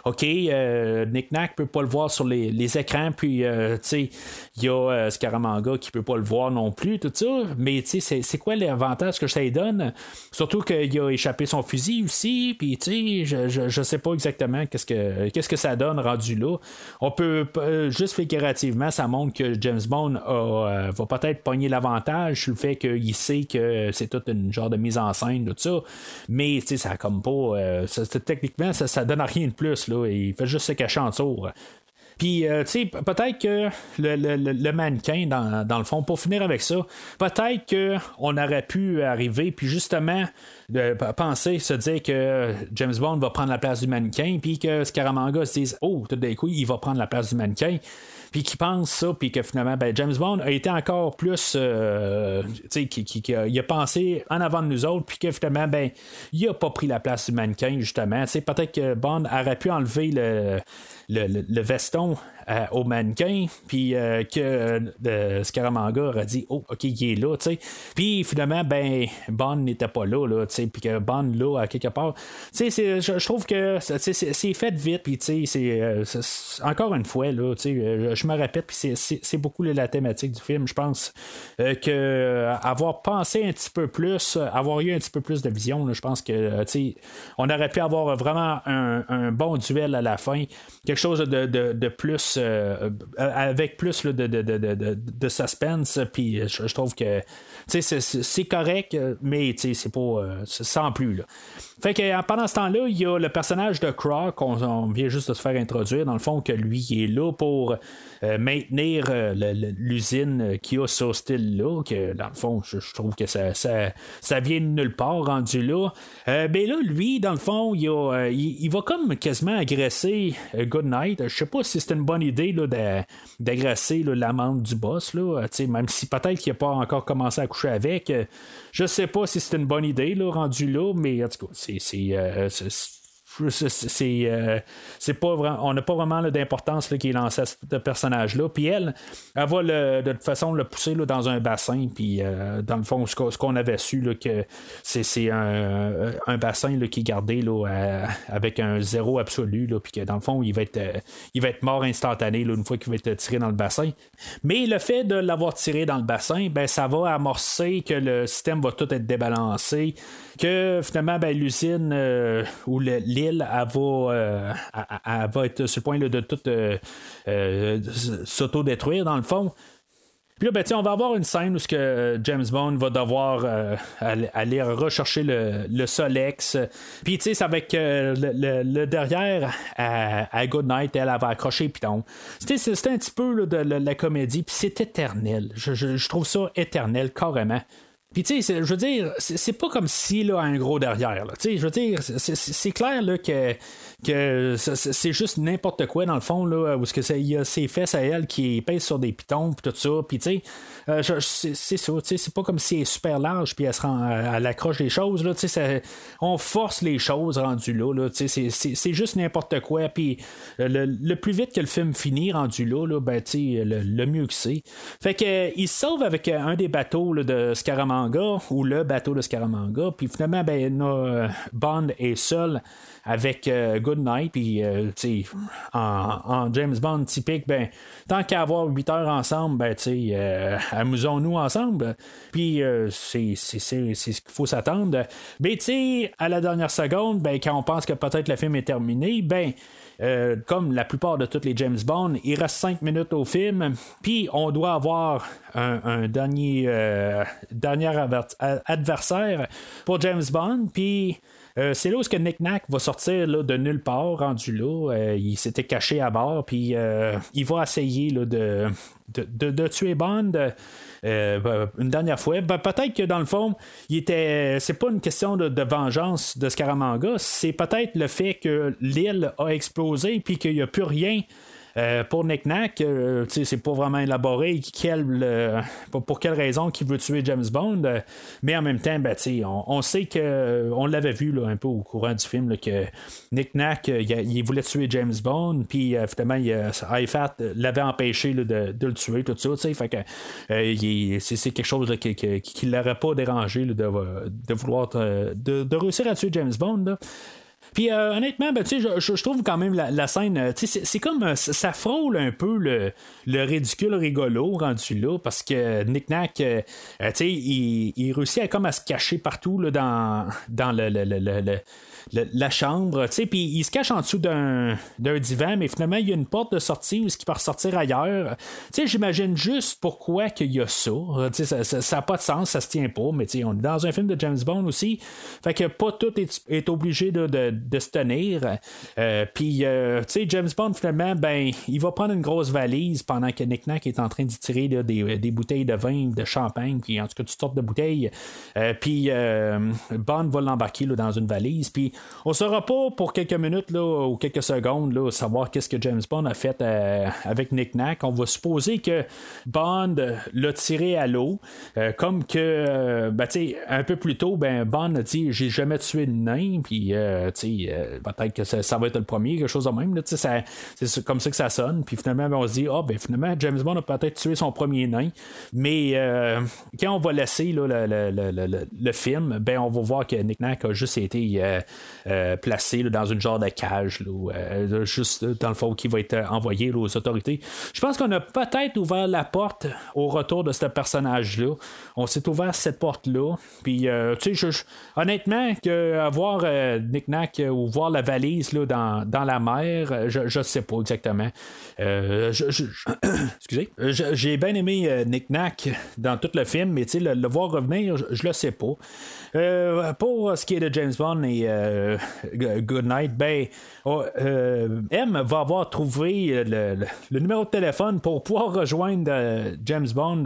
OK, Nick Nack peut pas le voir sur les, écrans, puis il y a Scaramanga qui peut pas le voir non plus, tout ça. Mais c'est quoi l'avantage que ça lui donne? Surtout qu'il a échappé son fusil aussi, puis tu sais, je, sais pas exactement qu'est-ce que, que ça donne rendu là. On peut euh, juste figurativement, ça montre que James Bond euh, va peut-être pogner l'avantage sur le fait qu'il sait que c'est toute une genre de mise en scène, tout ça. Mais ça comme pas. Euh, techniquement, ça, ça donne rien de plus. Là, il fait juste se cacher en tour. Puis, tu sais, peut-être que le, mannequin, dans, dans, le fond, pour finir avec ça, peut-être qu'on aurait pu arriver, puis justement, de penser, se dire que James Bond va prendre la place du mannequin, puis que Scaramanga se dise Oh, tout d'un coup, il va prendre la place du mannequin, puis qu'il pense ça, puis que finalement, ben, James Bond a été encore plus. Euh, tu sais, qui, a, il a pensé en avant de nous autres, puis que finalement, ben, il a pas pris la place du mannequin, justement. Tu sais, peut-être que Bond aurait pu enlever le, le, veston euh, au mannequin, puis euh, que Scaramanga aurait dit Oh, ok, il est là, tu sais. Puis finalement, ben, Bond n'était pas là, là, tu puis que Bond là, à quelque part. Je, je trouve que c'est fait vite, puis c'est encore une fois, là, je me répète, puis c'est beaucoup la thématique du film. Je pense que avoir pensé un petit peu plus, avoir eu un petit peu plus de vision, je pense que on aurait pu avoir vraiment un, bon duel à la fin, quelque chose de, plus avec plus de, suspense, puis je, trouve que c'est correct, mais c'est pas sans plus. Fait que pendant ce temps-là, il y a le personnage de Croc, on, vient juste de se faire introduire, dans le fond, que lui est là pour euh, maintenir euh, l'usine qui a ce style-là, que dans le fond, je, trouve que ça, ça, vient de nulle part rendu là. Euh, ben là, lui, dans le fond, il, il, va comme quasiment agresser Goodnight. Je sais pas si c'est une bonne idée d'agresser l'amende du boss, là, même si peut-être qu'il n'a pas encore commencé à coucher avec. je sais pas si c'est une bonne idée là, rendu là, mais en tout cas, c'est euh, c'est pas on n'a pas vraiment d'importance qui est lancée à ce personnage-là. Puis elle, elle va de toute façon le pousser là, dans un bassin. Puis euh, dans le fond, ce qu'on avait su, là, que c'est un, un, bassin là, qui est gardé là, avec un zéro absolu. Là, puis que dans le fond, il va être, euh, il va être mort instantané une fois qu'il va être tiré dans le bassin. Mais le fait de l'avoir tiré dans le bassin, ben, ça va amorcer que le système va tout être débalancé que finalement, ben, l'usine euh, ou l'île, elle, euh, va, être sur le point de tout euh, s'auto-détruire dans le fond. Puis là, ben, on va avoir une scène où que James Bond va devoir aller rechercher le, le Solex. Puis, tu sais, c'est avec le, derrière à, à Goodnight, elle, elle va accrocher Python. C'était un petit peu de, la comédie, puis c'est éternel. je, trouve ça éternel, carrément. Puis, tu sais, je veux dire, c'est pas comme si, là, un gros derrière, Tu sais, je veux dire, c'est clair, là, que que c'est juste n'importe quoi dans le fond là où que il y a ses fesses à elle qui pèsent sur des pitons puis tout ça. Puis tu sais euh, c'est ça tu sais c'est pas comme si elle est super large puis elle se rend à l'accroche des choses là tu sais on force les choses rendues là, là tu sais c'est juste n'importe quoi. Puis euh, le, plus vite que le film finit rendu là, là ben tu sais le, mieux que c'est. Fait que il se sauve avec un des bateaux de Scaramanga ou le bateau de Scaramanga puis finalement ben euh, Bond est seul avec euh, Good Night, puis euh, en, James Bond typique, ben, tant qu'à avoir 8 heures ensemble, ben, euh, amusons-nous ensemble. Puis c'est ce qu'il faut s'attendre. Mais à la dernière seconde, ben, quand on pense que peut-être le film est terminé, ben, comme la plupart de tous les James Bond, il reste 5 minutes au film, puis on doit avoir un, dernier, dernier adversaire pour James Bond, puis euh, c'est là où que Nick Nack va sortir de nulle part, rendu là. Euh, il s'était caché à bord, puis euh, il va essayer de, tuer Bond. une dernière fois. Ben, peut-être que dans le fond, il était. C'est pas une question de, de vengeance de Scaramanga, c'est peut-être le fait que l'île a explosé puis qu'il n'y a plus rien euh, pour Nick Nack, euh, c'est pas vraiment élaboré euh, pour quelle raison qu'il veut tuer James Bond, mais en même temps, ben, on, sait que on l'avait vu un peu au courant du film que Nick Nack il, voulait tuer James Bond, puis finalement IFAT l'avait empêché de, le tuer, tout ça, fait que c'est quelque chose qui ne l'aurait pas dérangé de, vouloir de, réussir à tuer James Bond. Puis euh, honnêtement, ben, je, je, trouve quand même la, scène, euh, c'est comme euh, ça frôle un peu le, le, ridicule rigolo rendu là, parce que Nick Nack, il, il, réussit à, comme à se cacher partout là, dans, dans le, le la chambre, tu sais, puis il se cache en dessous d'un, divan, mais finalement, il y a une porte de sortie où il peut ressortir ailleurs. Tu sais, j'imagine juste pourquoi qu'il y a ça. Tu sais, ça n'a pas de sens, ça se tient pas, mais tu sais, on est dans un film de James Bond aussi. Fait que pas tout est, obligé de, de, se tenir. Euh, puis, euh, tu sais, James Bond, finalement, ben, il va prendre une grosse valise pendant que Nick Nack est en train d'y tirer des, des, bouteilles de vin, de champagne, puis en tout cas, toutes sortes de bouteilles. Euh, puis, Bond va l'embarquer dans une valise. Puis, on saura pas pour quelques minutes là, ou quelques secondes là, savoir qu'est-ce que James Bond a fait euh, avec Nick Nack. On va supposer que Bond l'a tiré à l'eau, euh, comme que euh, ben, un peu plus tôt, ben, Bond a dit j'ai jamais tué de nain, puis peut-être que ça, va être le premier, quelque chose de même. c'est comme ça que ça sonne. Puis finalement, ben, on se dit, ah, ben finalement, James Bond a peut-être tué son premier nain. Mais quand on va laisser le, film, ben on va voir que Nick Nack a juste été placé dans une genre de cage, juste dans le fond, qui va être envoyé aux autorités. Je pense qu'on a peut-être ouvert la porte au retour de ce personnage-là. On s'est ouvert cette porte-là. Puis, tu sais, honnêtement, que voir euh, Nick Nack ou voir la valise dans, dans la mer, je ne sais pas exactement. Euh, <coughs> excusez. J'ai bien aimé euh, Nick Nack dans tout le film, mais le, le voir revenir, je, ne le sais pas. Pour ce qui est de James Bond et Good Night, ben, oh, M va avoir trouvé le, le, numéro de téléphone pour pouvoir rejoindre James Bond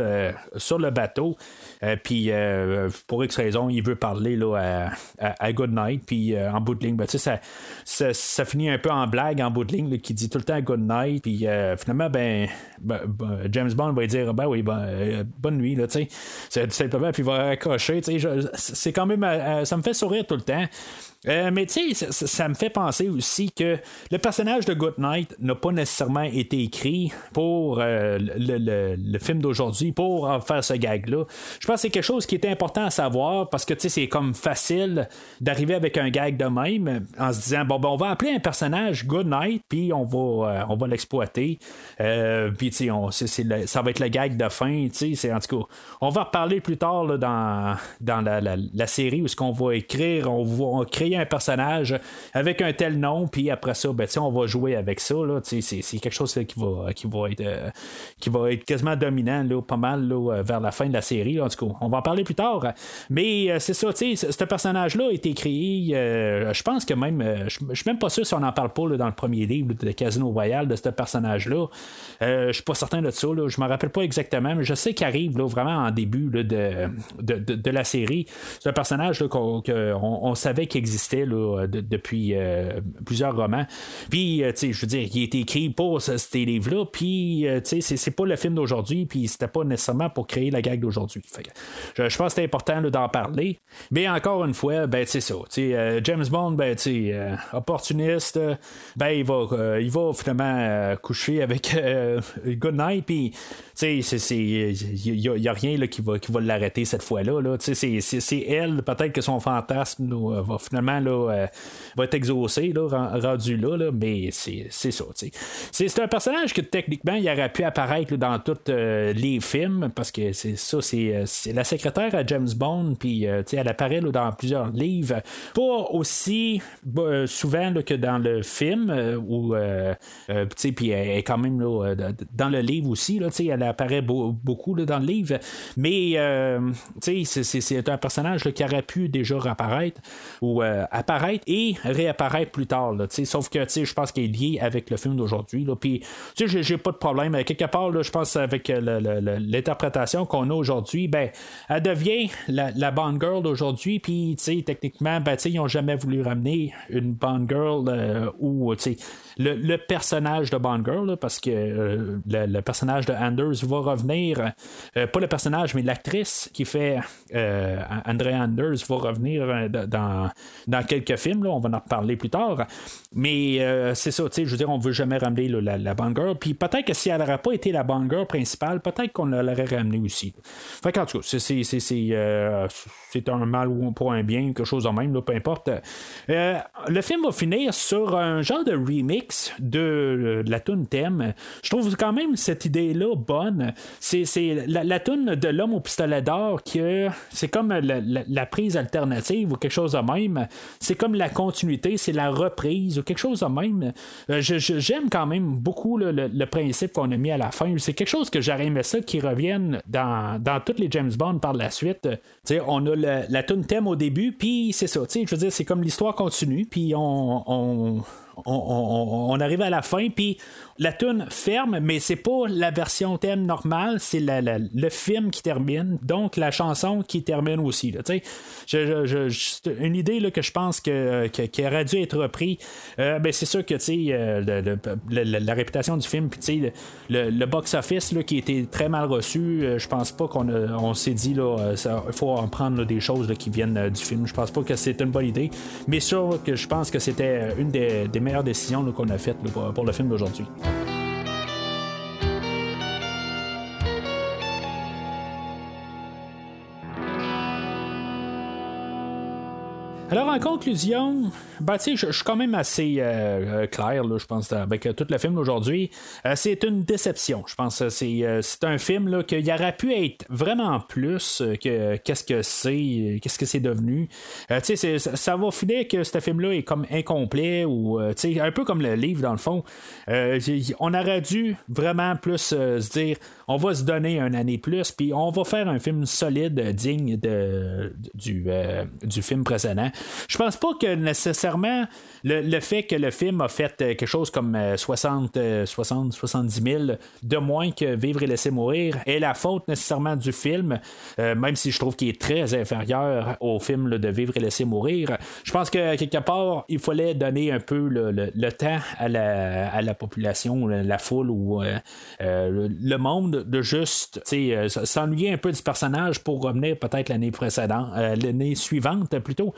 sur le bateau. Puis, pour X raison, il veut parler là, à, à, Good Night. Puis, en bout de ligne, ben, ça, ça, ça, finit un peu en blague en bout de ligne, qui dit tout le temps Good Night. Puis, euh, finalement, ben, ben, ben, James Bond va dire ben oui, ben, euh, bonne nuit, là, sais. Simplement, puis il va accrocher, tu sais. C'est quand même. Euh, ça me fait sourire tout le temps. Euh, mais tu sais, ça, me fait penser aussi que le personnage de Good Night n'a pas nécessairement été écrit pour euh, le, film d'aujourd'hui, pour faire ce gag-là. Je pense que c'est quelque chose qui est important à savoir parce que tu sais, c'est comme facile d'arriver avec un gag de même en se disant bon, ben, on va appeler un personnage Good Night, puis on va, euh, on va l'exploiter. puis tu sais, ça va être le gag de fin. Tu sais, en tout cas, on va reparler plus tard dans, dans la, série où ce qu'on va écrire, on va créer un personnage avec un tel nom, puis après ça, ben, on va jouer avec ça. c'est, quelque chose qui, va, qui, va être, euh, qui va être quasiment dominant là, pas mal là, vers la fin de la série. En tout cas, on va en parler plus tard. Mais euh, c'est ça, ce personnage-là a été créé, euh, je pense que même, je suis même pas sûr si on n'en parle pas dans le premier livre de Casino Royale de ce personnage-là. je suis pas certain de ça, je me rappelle pas exactement, mais je sais qu'il arrive vraiment en début de, de, la série. C'est un personnage qu'on on savait qu'il existait depuis euh, plusieurs romans. Puis, euh, sais, je veux dire, il a été écrit pour ces livres-là, puis, euh, tu sais, c'est pas le film d'aujourd'hui, puis c'était pas nécessairement pour créer la gag d'aujourd'hui. Je, pense que c'est important d'en parler. Mais encore une fois, ben, c'est ça. James Bond, ben, tu opportuniste, ben, il va, il va finalement coucher avec Good Night, puis il n'y a, rien là, qui va, qui va l'arrêter cette fois-là. Là. C'est elle, peut-être que son fantasme va finalement là, euh, va être exaucé, rendu là, mais c'est ça. C'est un personnage que techniquement il aurait pu apparaître dans tous euh, les films parce que c'est ça, c'est euh, la secrétaire à James Bond, puis elle apparaît dans plusieurs livres. Pas aussi souvent que dans le film, où puis elle est quand même dans le livre aussi, là, elle apparaît beaucoup dans le livre, mais c'est un personnage qui aurait pu déjà réapparaître ou apparaître et réapparaître plus tard. sauf que je pense qu'il est lié avec le film d'aujourd'hui. Puis j'ai pas de problème. Quelque part, je pense avec euh, l'interprétation qu'on a aujourd'hui, ben, elle devient la, la Bond Girl d'aujourd'hui. Puis techniquement, ben, ils n'ont jamais voulu ramener une Bond Girl euh, ou le, personnage de Bond Girl, parce que euh, le, personnage de Anders va revenir, pas le personnage, mais l'actrice qui fait André Anders va revenir dans, quelques films, on va en reparler plus tard. Mais euh, c'est ça, je veux dire, on veut jamais ramener la, la Bond Girl. Puis peut-être que si elle n'aurait pas été la Bond Girl principale, peut-être qu'on l'aurait ramenée aussi. Fait qu'en tout cas, euh, c'est, un mal ou pour un bien, quelque chose de même, peu importe. Euh, le film va finir sur un genre de remix de, la tune thème. Je trouve quand même cette idée-là bonne. C'est, la, la tune de l'homme au pistolet d'or que c'est comme la, la, prise alternative ou quelque chose de même c'est comme la continuité, c'est la reprise quelque chose de même. Euh, j'aime quand même beaucoup le, principe qu'on a mis à la fin. C'est quelque chose que j'aurais aimé ça qui revienne dans, toutes les James Bond par la suite. on a la tune thème au début, puis c'est ça. Je veux dire, c'est comme l'histoire continue, puis on on, arrive à la fin, puis la tune ferme, mais c'est pas la version thème normale, c'est le film qui termine, donc la chanson qui termine aussi. Là, une idée que je pense que, qui aurait dû être repris. Euh, ben, c'est sûr que euh, la, réputation du film, puis le, le box-office qui était très mal reçu, euh, je pense pas qu'on on s'est dit il faut en prendre des choses qui viennent du film. Je pense pas que c'est une bonne idée, mais sûr que je pense que c'était une des, meilleures décisions qu'on a faites pour le film d'aujourd'hui. Thank you. Alors, en conclusion, ben, je, suis quand même assez euh, euh, clair, je pense, avec tout le film d'aujourd'hui. Euh, c'est une déception. Je pense que c'est, un film là, qui aurait pu être vraiment plus que qu'est-ce que c'est, qu'est-ce que c'est devenu. C'est, ça va finir que ce film-là est comme incomplet ou un peu comme le livre, dans le fond. on aurait dû vraiment plus se dire on va se donner un année plus, puis on va faire un film solide, digne de, du, du film précédent. Je pense pas que nécessairement le, fait que le film a fait euh, quelque chose comme 60, 60, 70 000 de moins que Vivre et laisser mourir est la faute nécessairement du film, euh, même si je trouve qu'il est très inférieur au film de Vivre et laisser mourir. Je pense que quelque part, il fallait donner un peu le, temps à la, population, la foule ou euh, le monde de juste s'ennuyer un peu du personnage pour revenir peut-être l'année précédente, l'année suivante plutôt.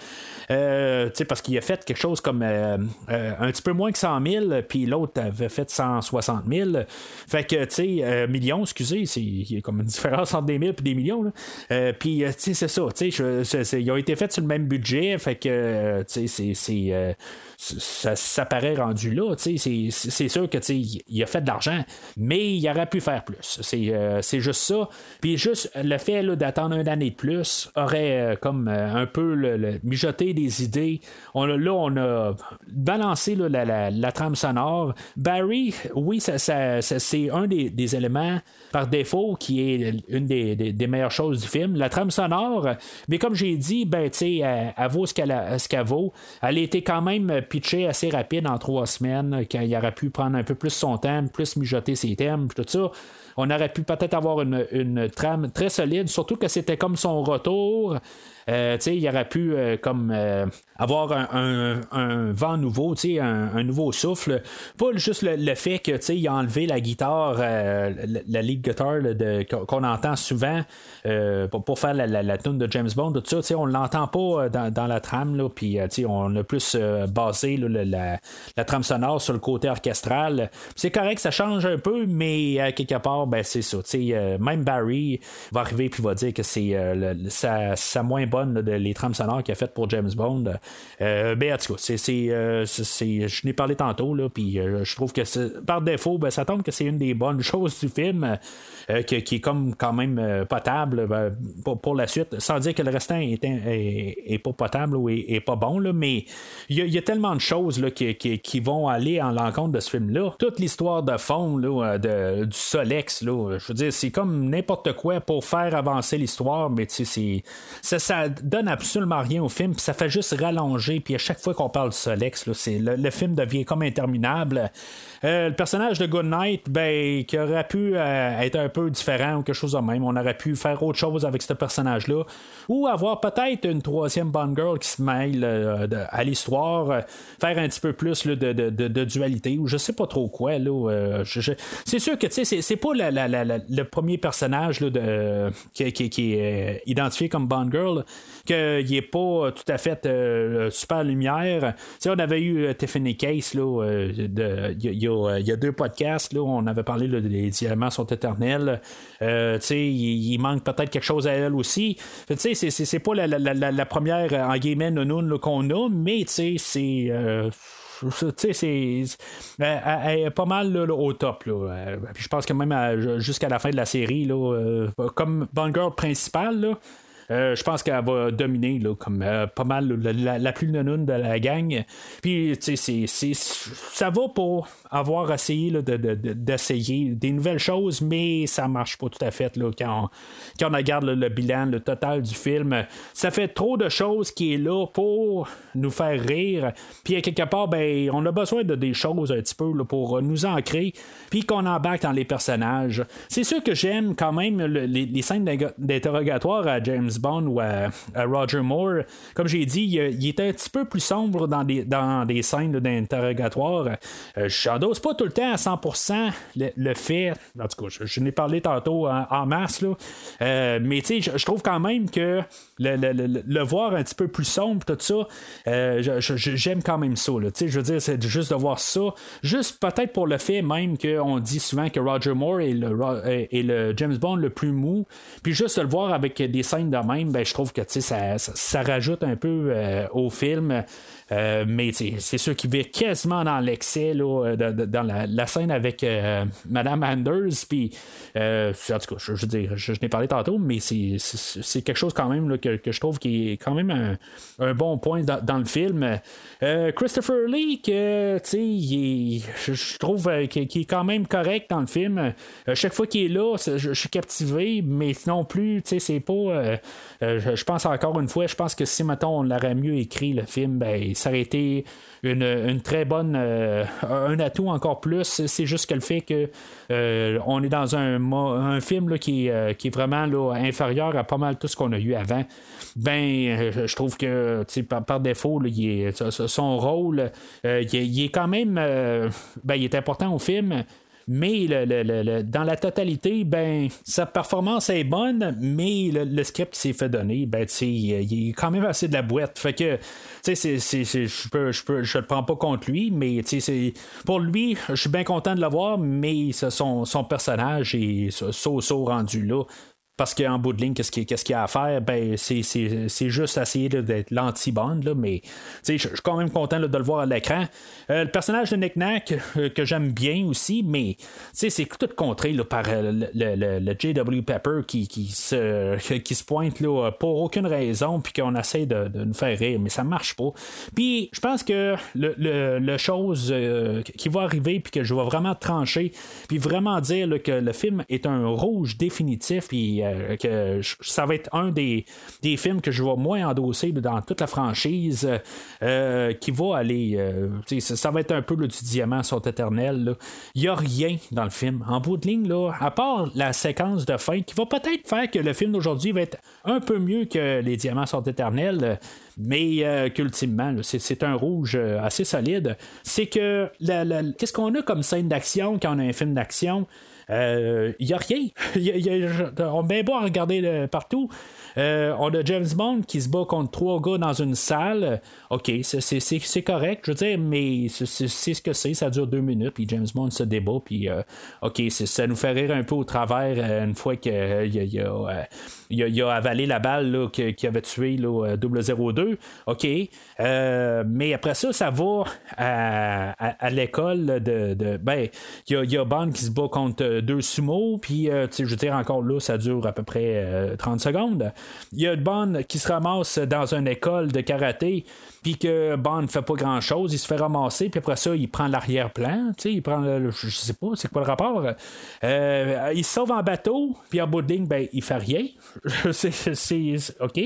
Euh, parce qu'il a fait quelque chose comme euh, euh, un petit peu moins que 100 000, puis l'autre avait fait 160 000. Fait que, tu sais, millions, excusez, il y a comme une différence entre des mille et des millions. puis, tu sais, c'est ça, ils ont été faits sur le même budget, fait que, tu sais, c'est ça, ça, paraît rendu là. C'est sûr que il a fait de l'argent, mais il aurait pu faire plus. C'est euh, juste ça. Puis juste le fait d'attendre une année de plus aurait euh, comme euh, un peu le, mijoté des idées. On, là, on a balancé la, la, trame sonore. Barry, oui, ça, c'est un des, éléments par défaut qui est une des, des, meilleures choses du film. La trame sonore, mais comme j'ai dit, ben, elle, vaut ce qu'elle vaut. Elle était quand même pitché assez rapide en trois semaines, quand il aurait pu prendre un peu plus son temps, plus mijoter ses thèmes, tout ça. On aurait pu peut-être avoir une, trame très solide, surtout que c'était comme son retour. Euh, il aurait pu euh, comme euh, avoir un, vent nouveau, un, un nouveau souffle. Pas juste le, fait que il a enlevé la guitare, la, lead guitar qu'on entend souvent pour, faire la, la, tune de James Bond, tout ça, on l'entend pas dans, la trame, puis on a plus basé la, trame sonore sur le côté orchestral. C'est correct, ça change un peu, mais quelque part, ben, c'est ça. même Barry va arriver et va dire que c'est sa, moins de les trames sonores qu'il a faites pour James Bond. Euh, ben, en tout cas, c'est, euh, je n'ai parlé tantôt, puis euh, je trouve que par défaut, ben, ça tombe que c'est une des bonnes choses du film, qui, est comme quand même potable ben, pour, la suite, sans dire que le restant est, pas potable ou est, pas bon, là, mais il y, a tellement de choses là, qui, vont aller en l'encontre de ce film-là. Toute l'histoire de fond là, de, du Solex, je veux dire, c'est comme n'importe quoi pour faire avancer l'histoire, mais tu sais, ça, donne absolument rien au film, puis ça fait juste rallonger, puis à chaque fois qu'on parle de Solex, là, le, le, film devient comme interminable. Euh, le personnage de Goodnight, ben, qui aurait pu euh, être un peu différent ou quelque chose de même. On aurait pu faire autre chose avec ce personnage-là. Ou avoir peut-être une troisième Bond Girl qui se mêle euh, à l'histoire, faire un petit peu plus de, de, dualité, ou je sais pas trop quoi. Là, C'est sûr que c'est, c'est pas le premier personnage de, qui, qui, est identifié comme Bond Girl qu'il n'est pas tout à fait super lumière. sais on avait eu Tiffany Case il il y a deux podcasts, là, où on avait parlé là, des diamants sont éternels. Euh, il, manque peut-être quelque chose à elle aussi. C'est, c'est pas la, la, la, première en guillemets nounoun qu'on a, mais c'est. Euh, c'est elle, est pas mal au top. Là. je pense que même jusqu'à la fin de la série, là, comme Bond Girl principale, je pense qu'elle va dominer là, comme pas mal la, plus nonoune de la gang. Puis, tu sais, ça va pour avoir essayé d'essayer des nouvelles choses, mais ça marche pas tout à fait là, quand, on, regarde le bilan, le total du film. Ça fait trop de choses qui est là pour nous faire rire. Puis, à quelque part, ben, on a besoin de des choses un petit peu pour nous ancrer, puis qu'on embarque dans les personnages. C'est sûr que j'aime quand même les, scènes d'interrogatoire à James Bond ou à, Roger Moore. Comme j'ai dit, il, était un petit peu plus sombre dans des, dans des scènes d'interrogatoire. Euh, je n'endosse pas tout le temps à 100% le, fait, en tout cas, je, n'ai parlé tantôt en, masse, là, euh, mais sais, je trouve quand même que le, voir un petit peu plus sombre, tout ça, euh, j'aime quand même ça. je veux dire, c'est juste de voir ça. Juste peut-être pour le fait même qu'on dit souvent que Roger Moore est le, est le James Bond le plus mou. Puis juste de le voir avec des scènes de même, ben, je trouve que ça, ça, rajoute un peu euh, au film. Euh, mais c'est sûr qu'il vit quasiment dans l'excès euh, dans la, scène avec euh, Madame Anders. Puis, en tout cas, je, veux dire, je, n'ai parlé tantôt, mais c'est quelque chose quand même que, je trouve qui est quand même un, bon point dans, le film. Christopher Lee, que, je, trouve qu'il est quand même correct dans le film. chaque fois qu'il est là, je, suis captivé, mais non plus, c'est pas. je, pense encore une fois, je pense que si, mettons, on l'aurait mieux écrit, le film, ben, ça aurait été une, très bonne. Euh, un atout encore plus. C'est juste que le fait que euh, on est dans un, un film qui, euh, qui, est vraiment là, inférieur à pas mal tout ce qu'on a eu avant. Ben, je trouve que par, défaut, son rôle, il, est quand même. ben, il est important au film mais le, dans la totalité, ben sa performance est bonne, mais le, script s'est fait donner, ben il est quand même assez de la boîte. Fait que je peux, je le prends pas contre lui, mais pour lui, je suis bien content de le voir, mais son, son personnage est so-so rendu là. Parce qu'en bout de ligne, qu'est-ce qu'il y a à faire? Ben, c'est juste essayer d'être l'anti-bond, mais je suis quand même content de le voir à l'écran. Euh, le personnage de Nick Nack, euh, que j'aime bien aussi, mais c'est tout contré par euh, le, le, J.W. Pepper qui, qui, se, <laughs> qui se pointe là, pour aucune raison, puis qu'on essaie de, nous faire rire, mais ça marche pas. Puis je pense que le, chose qui va arriver, puis que je vais vraiment trancher, puis vraiment dire que le film est un rouge définitif, puis euh, que ça va être un des, des, films que je vais moins endosser dans toute la franchise euh, qui va aller. Euh, ça, va être un peu le du diamant sont éternel. Il n'y a rien dans le film. En bout de ligne, là, à part la séquence de fin qui va peut-être faire que le film d'aujourd'hui va être un peu mieux que Les diamants sont éternels mais qu'ultimement, c'est un rouge assez solide. C'est que qu'est-ce qu'on a comme scène d'action quand on a un film d'action? Il euh, n'y a rien. <laughs> on beau à regarder partout. Euh, on a James Bond qui se bat contre trois gars dans une salle. OK, c'est correct, je veux dire, mais c'est ce que c'est. Ça dure deux minutes, puis James Bond se débat, puis euh, OK, ça nous fait rire un peu au travers une fois qu'il il a, avalé la balle qui, avait tué là, 002. OK. mais après ça, ça va à, l'école de, Ben, il y a, Bond qui se bat contre deux sumo, puis euh, je veux dire, encore là, ça dure à peu près 30 euh, secondes. Il y a Bond qui se ramasse dans une école de karaté, puis que Bond ne fait pas grand chose, il se fait ramasser, puis après ça, il prend l'arrière-plan, il prend le, je sais pas, c'est quoi le rapport. Euh, il se sauve en bateau, puis en bout de ligne, ben, il fait rien. <laughs> c'est, OK.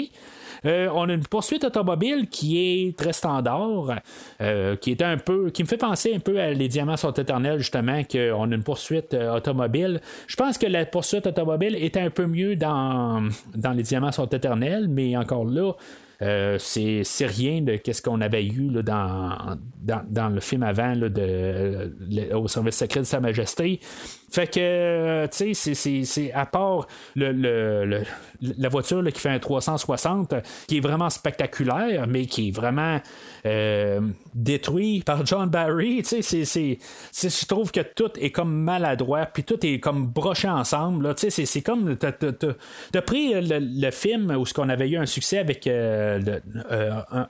Euh, on a une poursuite automobile qui est très standard, euh, qui est un peu, qui me fait penser un peu à Les Diamants sont éternels, justement, qu'on a une poursuite euh, automobile. Je pense que la poursuite automobile était un peu mieux dans, dans Les Diamants sont éternels, mais encore là, c'est, rien de ce qu'on avait eu dans, dans, le film avant de, au service secret de Sa Majesté. Fait que, tu sais, c'est à part le, la voiture qui fait un 360, qui est vraiment spectaculaire, mais qui est vraiment euh, détruit par John Barry. Tu sais, je trouve que tout est comme maladroit, puis tout est comme broché ensemble. Tu sais, c'est comme, t'as pris le, film où ce qu'on avait eu un succès avec euh,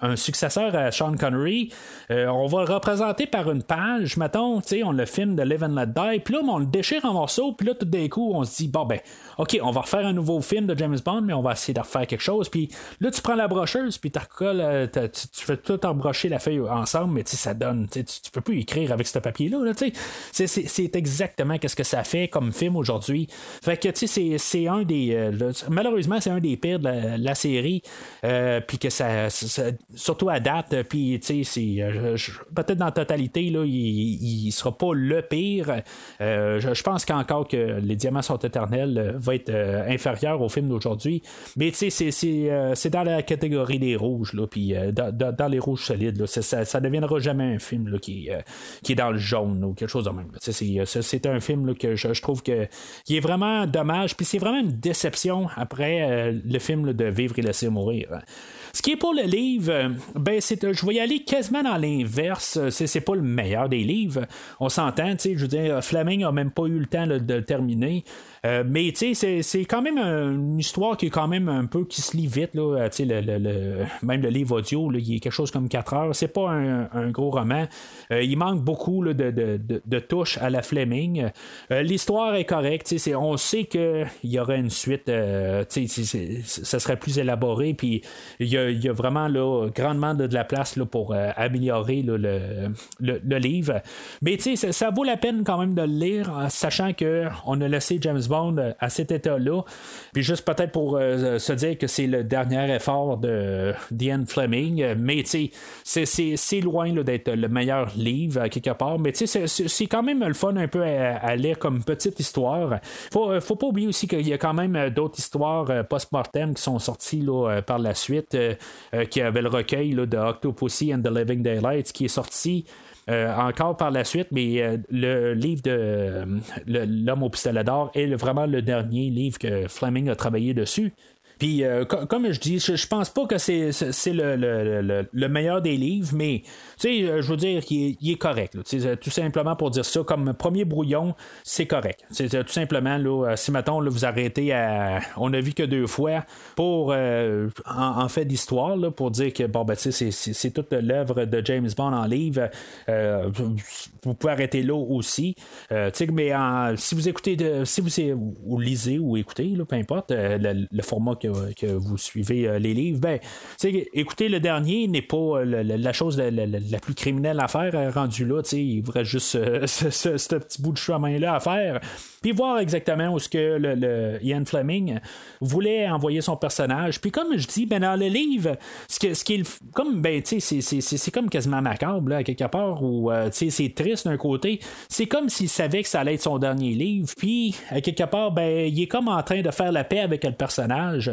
un, successeur à Sean Connery. on va le représenter par une page, mettons, on le filme de Live and Let Die, puis là, on le déchire en morceaux, puis là, tout d'un coup, on se dit, bon, ben, OK, on va refaire un nouveau film de James Bond, mais on va essayer de refaire quelque chose. Puis là, tu prends la brocheuse, puis tu, tu fais tout embrocher la feuille ensemble, mais ça donne. Tu, tu peux plus écrire avec ce papier-là. Là, c'est, exactement ce que ça fait comme film aujourd'hui. Fait que c'est, c'est un des. Euh, malheureusement, c'est un des pires de la, série. Euh, puis que ça, Surtout à date, puis c'est, euh, peut-être dans la totalité, là, il, sera pas le pire. je, pense qu'encore que Les Diamants sont éternels être euh, inférieur au film d'aujourd'hui. Mais tu sais, euh, c'est dans la catégorie des rouges, là, puis euh, dans, les rouges solides. ça, ça deviendra jamais un film là, qui, est dans le jaune ou quelque chose de même. C'est un film que je, trouve que qui est vraiment dommage. Puis c'est vraiment une déception après le film de Vivre et laisser mourir. Ce qui est pour le livre, ben c'est, je vais y aller quasiment dans l'inverse. C'est, c'est pas le meilleur des livres. On s'entend, tu sais, je veux dire, Fleming a même pas eu le temps de le terminer. Euh, mais tu sais, c'est quand même une histoire qui est quand même un peu qui se lit vite. Là, euh, le, le, même le livre audio, là, il est quelque chose comme 4 heures. C'est pas un, gros roman. Euh, il manque beaucoup de, de, de, touches à la Fleming. L'histoire est correcte. On sait qu'il y aurait une suite. ça serait plus élaboré. Puis il y a, y a, vraiment là, grandement de, la place là, pour améliorer le, le, livre. Mais ça, ça vaut la peine quand même de le lire, sachant qu'on a laissé James Bond à cet état-là. Puis juste peut-être pour euh, se dire que c'est le dernier effort de Diane Fleming, mais c'est loin d'être le meilleur livre quelque part, mais tu sais, c'est quand même le fun un peu à, lire comme petite histoire. Faut, euh, faut pas oublier aussi qu'il y a quand même d'autres histoires euh, post-mortem qui sont sorties là, par la suite, qui avait le recueil de Octopussy and the Living Daylights qui est sorti euh, encore par la suite, mais euh, le livre de euh, L'homme au pistolet d'or est vraiment le dernier livre que Fleming a travaillé dessus. Puis, comme je dis, je, pense pas que c'est, le, meilleur des livres, mais tu sais, euh, je veux dire qu'il est, correct. Euh, tout simplement pour dire ça, comme premier brouillon, c'est correct. C'est euh, tout simplement, là, si mettons, là, vous arrêtez à. On a vu que deux fois pour en, fait d'histoire, pour dire que bon ben c'est toute l'œuvre de James Bond en livre. vous pouvez arrêter là aussi. mais si vous écoutez de, si vous ou lisez ou écoutez, peu importe le, format que, vous suivez les livres, ben écouter le dernier n'est pas la, chose la plus criminelle à faire euh, rendu là. Il voudrait juste euh, <laughs> ce, petit bout de chemin-là à faire. Puis voir exactement où ce que le, Ian Fleming voulait envoyer son personnage. Puis comme je dis, ben dans le livre, ce, que, ce qui est comme ben c'est comme quasiment macabre là, quelque part où euh, c'est triste d'un côté. C'est comme s'il savait que ça allait être son dernier livre. Puis à quelque part, ben il est comme en train de faire la paix avec le personnage.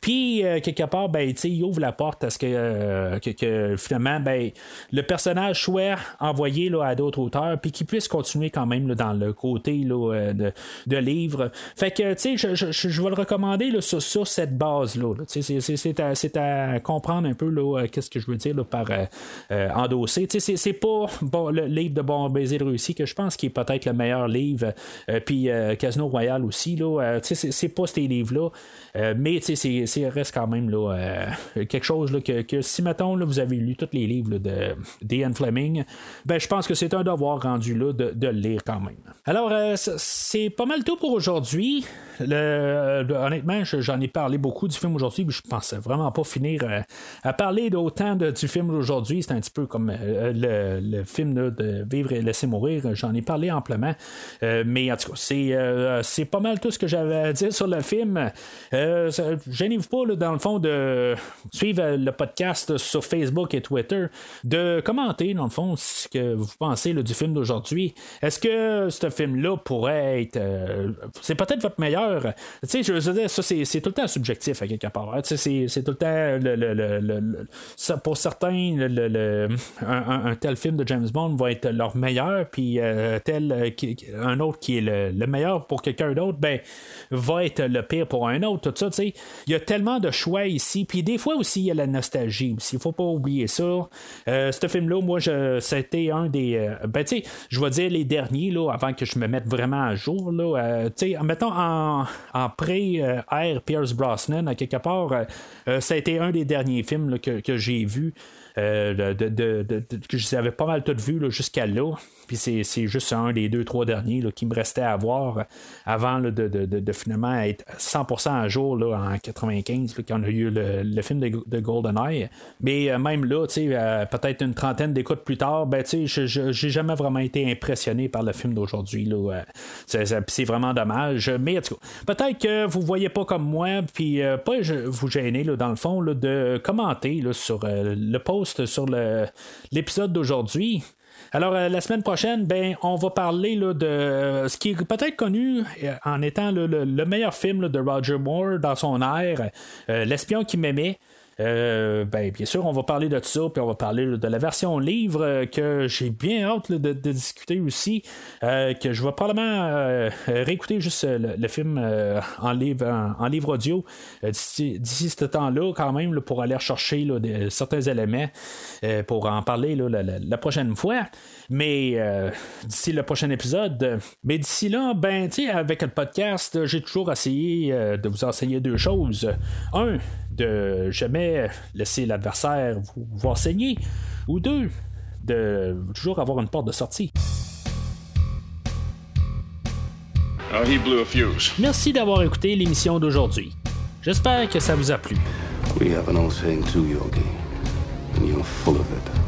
Puis, euh, quelque part, ben, il ouvre la porte à ce que, euh, que, finalement, ben, le personnage soit envoyé là, à d'autres auteurs, puis qu'il puisse continuer quand même dans le côté là, euh, de, livre. Fait que, tu sais, je, je, je, vais le recommander là, sur, sur, cette base-là. c'est, à, à comprendre un peu qu'est-ce que je veux dire par endosser. Tu sais, c'est, pas le livre de Bon Baiser de Russie que je pense qui est peut-être le meilleur livre. puis Casino Royal aussi. Là, c'est, pas ces livres-là. mais c'est reste quand même là, euh, quelque chose là, que, si, mettons, là, vous avez lu tous les livres de d'Ian Fleming, ben, je pense que c'est un devoir rendu là de, le lire quand même. Alors, euh, c'est pas mal tout pour aujourd'hui. Euh, honnêtement, j'en ai parlé beaucoup du film aujourd'hui, mais je pensais vraiment pas finir à parler d'autant du film d'aujourd'hui. C'est un petit peu comme le, film de Vivre et laisser mourir. J'en ai parlé amplement. mais en tout cas, c'est pas mal tout ce que j'avais à dire sur le film. Pas, dans le fond, de <laughs> suivre le podcast sur Facebook et Twitter, de commenter, dans le fond, ce que vous pensez du film d'aujourd'hui. Est-ce que ce film-là pourrait être. Euh, c'est peut-être votre meilleur? Tu sais, je veux dire, ça, c'est, tout le temps subjectif, à quelque part. Hein. c'est, tout le temps. Le, pour certains, un, tel film de James Bond va être leur meilleur, puis euh, tel euh, un autre qui est le, meilleur pour quelqu'un d'autre, ben, va être le pire pour un autre. Tout ça, tu sais. il y a tellement de choix ici. Puis des fois aussi, il y a la nostalgie aussi. Il faut pas oublier ça. Euh, ce film-là, moi, je, c'était un des. Euh, ben, tu sais, je vais dire les derniers, là, avant que je me mette vraiment à jour. Euh, tu sais, mettons en, en pré-Air Pierce Brosnan, à quelque part, ça a été un des derniers films que, que j'ai vu. Euh, que je les avais pas mal tout vu jusqu'à là. Puis c'est juste un des deux, trois derniers qui me restait à voir avant de, finalement être 100% à jour là, en 95, quand on a eu le, film de, GoldenEye. Mais euh, même là, euh, peut-être une trentaine d'écoutes plus tard, ben, je j'ai jamais vraiment été impressionné par le film d'aujourd'hui. C'est vraiment dommage. Mais peut-être que vous voyez pas comme moi, puis pas vous gêner dans le fond de commenter sur le post sur l'épisode d'aujourd'hui. Alors, euh, la semaine prochaine, ben, on va parler là, de ce qui est peut-être connu euh, en étant le, meilleur film de Roger Moore dans son euh, L'espion qui m'aimait. Euh, ben, bien sûr, on va parler de ça, puis on va parler de la version livre euh, que j'ai bien hâte de, discuter aussi, euh, que je vais probablement réécouter juste le, film en, livre, en, livre audio d'ici, ce temps-là, quand même, pour aller rechercher certains éléments pour en parler la, prochaine fois. Mais d'ici le prochain épisode, mais d'ici là, ben, avec le podcast, j'ai toujours essayé de vous enseigner deux choses. Un, de jamais laisser l'adversaire vous voir saigner, ou deux, de toujours avoir une porte de sortie. Oh, he blew a fuse. Merci d'avoir écouté l'émission d'aujourd'hui. J'espère que ça vous a plu. We have an old saying too, Yogi. And you're full of it.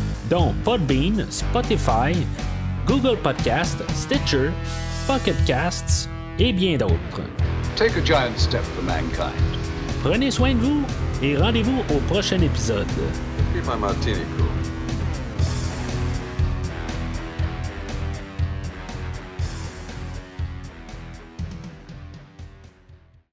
dont Podbean, Spotify, Google Podcast, Stitcher, Pocket Casts et bien d'autres. Take a giant step for mankind. Prenez soin de vous et rendez-vous au prochain épisode. Keep my martini cool.